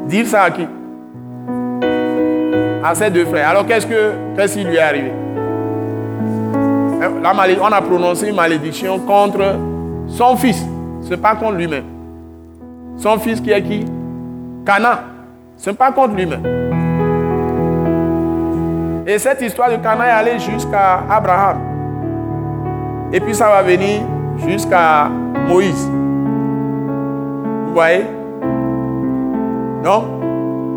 dire ça à qui? À ses deux frères. Alors qu'est-ce que qu'est-ce qui lui est arrivé? La On a prononcé une malédiction contre son fils. Ce n'est pas contre lui-même. Son fils qui est qui? Cana. Ce n'est pas contre lui-même. Et cette histoire de Cana est allée jusqu'à Abraham. Et puis ça va venir jusqu'à Moïse. Vous voyez? Donc,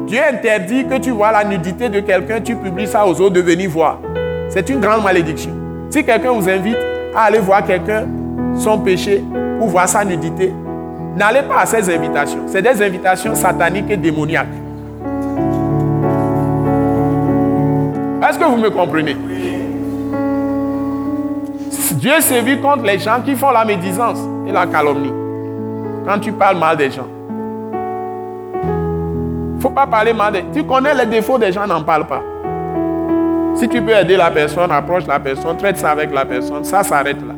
Dieu interdit que tu vois la nudité de quelqu'un, tu publies ça aux autres de venir voir. C'est une grande malédiction. Si quelqu'un vous invite à aller voir quelqu'un, son péché, ou voir sa nudité, n'allez pas à ces invitations. C'est des invitations sataniques et démoniaques. Est-ce que vous me comprenez? Dieu sévit contre les gens qui font la médisance et la calomnie. Quand tu parles mal des gens. Il ne faut pas parler mal des gens. Tu connais les défauts des gens, n'en parle pas. Si tu peux aider la personne, approche la personne, traite ça avec la personne, ça s'arrête là.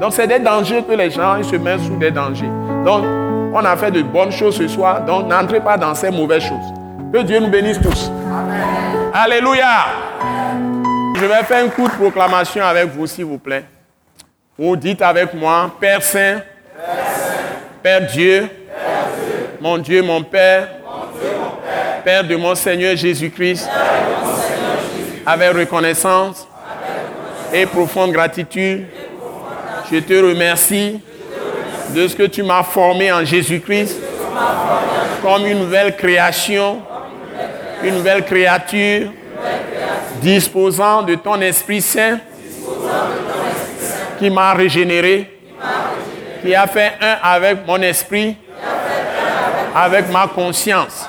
Donc c'est des dangers que les gens ils se mettent sous des dangers. Donc on a fait de bonnes choses ce soir, donc n'entrez pas dans ces mauvaises choses. Que Dieu nous bénisse tous. Alléluia. Je vais faire un coup de proclamation avec vous, s'il vous plaît. Vous dites avec moi, Père Saint, Père, Dieu, mon Dieu, mon Père, Père, de mon Seigneur Jésus-Christ, avec reconnaissance et profonde gratitude, je te remercie de ce que tu m'as formé en Jésus-Christ comme une nouvelle création, une nouvelle créature disposant de ton Esprit Saint qui m'a régénéré, qui a fait un avec mon esprit, avec ma conscience.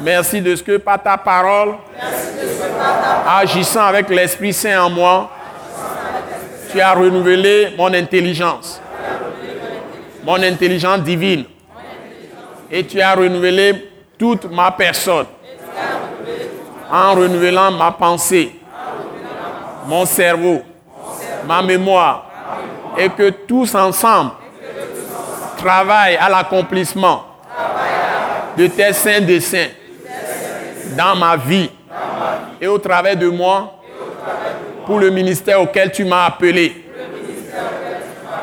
Merci de ce que par ta parole, agissant avec l'Esprit Saint en moi, tu as renouvelé mon intelligence, mon intelligence divine, et tu as renouvelé toute ma personne en renouvelant ma pensée, mon cerveau, ma mémoire, et que tous ensemble travaillent à l'accomplissement de tes saints desseins dans ma vie et au travers de moi pour le ministère auquel tu m'as appelé.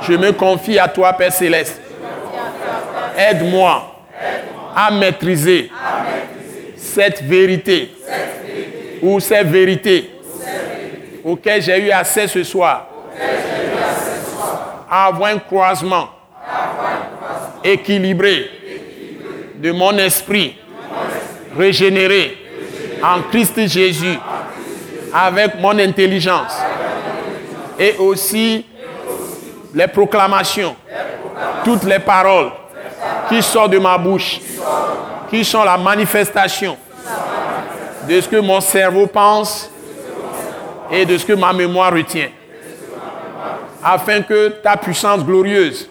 Je me confie à toi, Père céleste. Aide-moi à maîtriser cette vérité ou ces vérités. Auxquelles j'ai eu accès ce soir, avoir un croisement équilibré de mon esprit régénéré en Christ Jésus avec mon intelligence et aussi les proclamations, toutes les paroles qui sortent de ma bouche, qui sont la manifestation de ce que mon cerveau pense et de ce que ma mémoire retient. Afin que ta puissance glorieuse,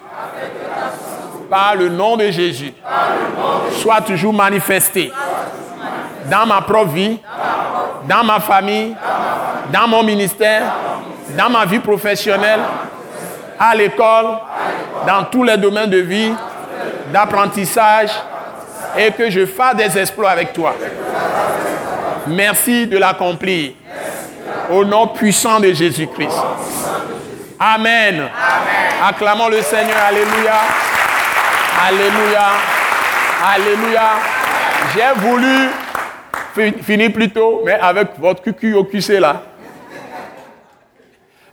par le nom de Jésus, soit toujours manifestée dans ma propre vie, dans ma famille, dans mon ministère, dans ma vie professionnelle, à l'école, dans tous les domaines de vie, d'apprentissage, et que je fasse des exploits avec toi. Merci de l'accomplir. Au nom puissant de Jésus-Christ. Amen. Acclamons le Seigneur. Alléluia. Alléluia. Alléluia. J'ai voulu finir plus tôt, mais avec votre cucu au QC là,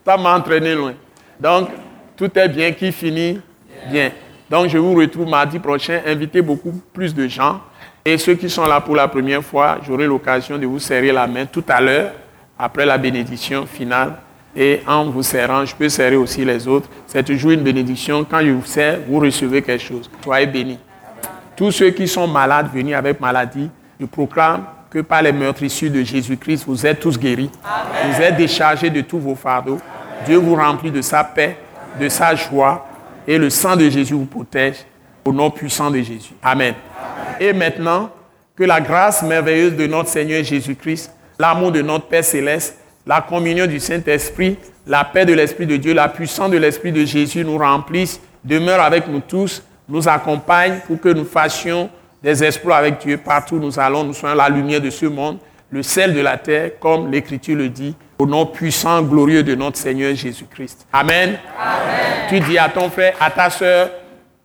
ça m'a entraîné loin. Donc, tout est bien qui finit bien. Donc, je vous retrouve mardi prochain. Invitez beaucoup plus de gens. Et ceux qui sont là pour la première fois, j'aurai l'occasion de vous serrer la main tout à l'heure, après la bénédiction finale. Et en vous serrant, je peux serrer aussi les autres. C'est toujours une bénédiction. Quand je vous serre, vous recevez quelque chose. Soyez bénis. Tous ceux qui sont malades, venus avec maladie, je proclame que par les meurtrissures de Jésus-Christ, vous êtes tous guéris. Vous êtes déchargés de tous vos fardeaux. Dieu vous remplit de sa paix, de sa joie, et le sang de Jésus vous protège au nom puissant de Jésus. Amen. Et maintenant, que la grâce merveilleuse de notre Seigneur Jésus-Christ, l'amour de notre Père céleste, la communion du Saint-Esprit, la paix de l'Esprit de Dieu, la puissance de l'Esprit de Jésus nous remplisse, demeure avec nous tous, nous accompagne pour que nous fassions des exploits avec Dieu partout où nous allons, nous soyons la lumière de ce monde, le sel de la terre, comme l'Écriture le dit, au nom puissant, glorieux de notre Seigneur Jésus-Christ. Amen. Tu dis à ton frère, à ta soeur,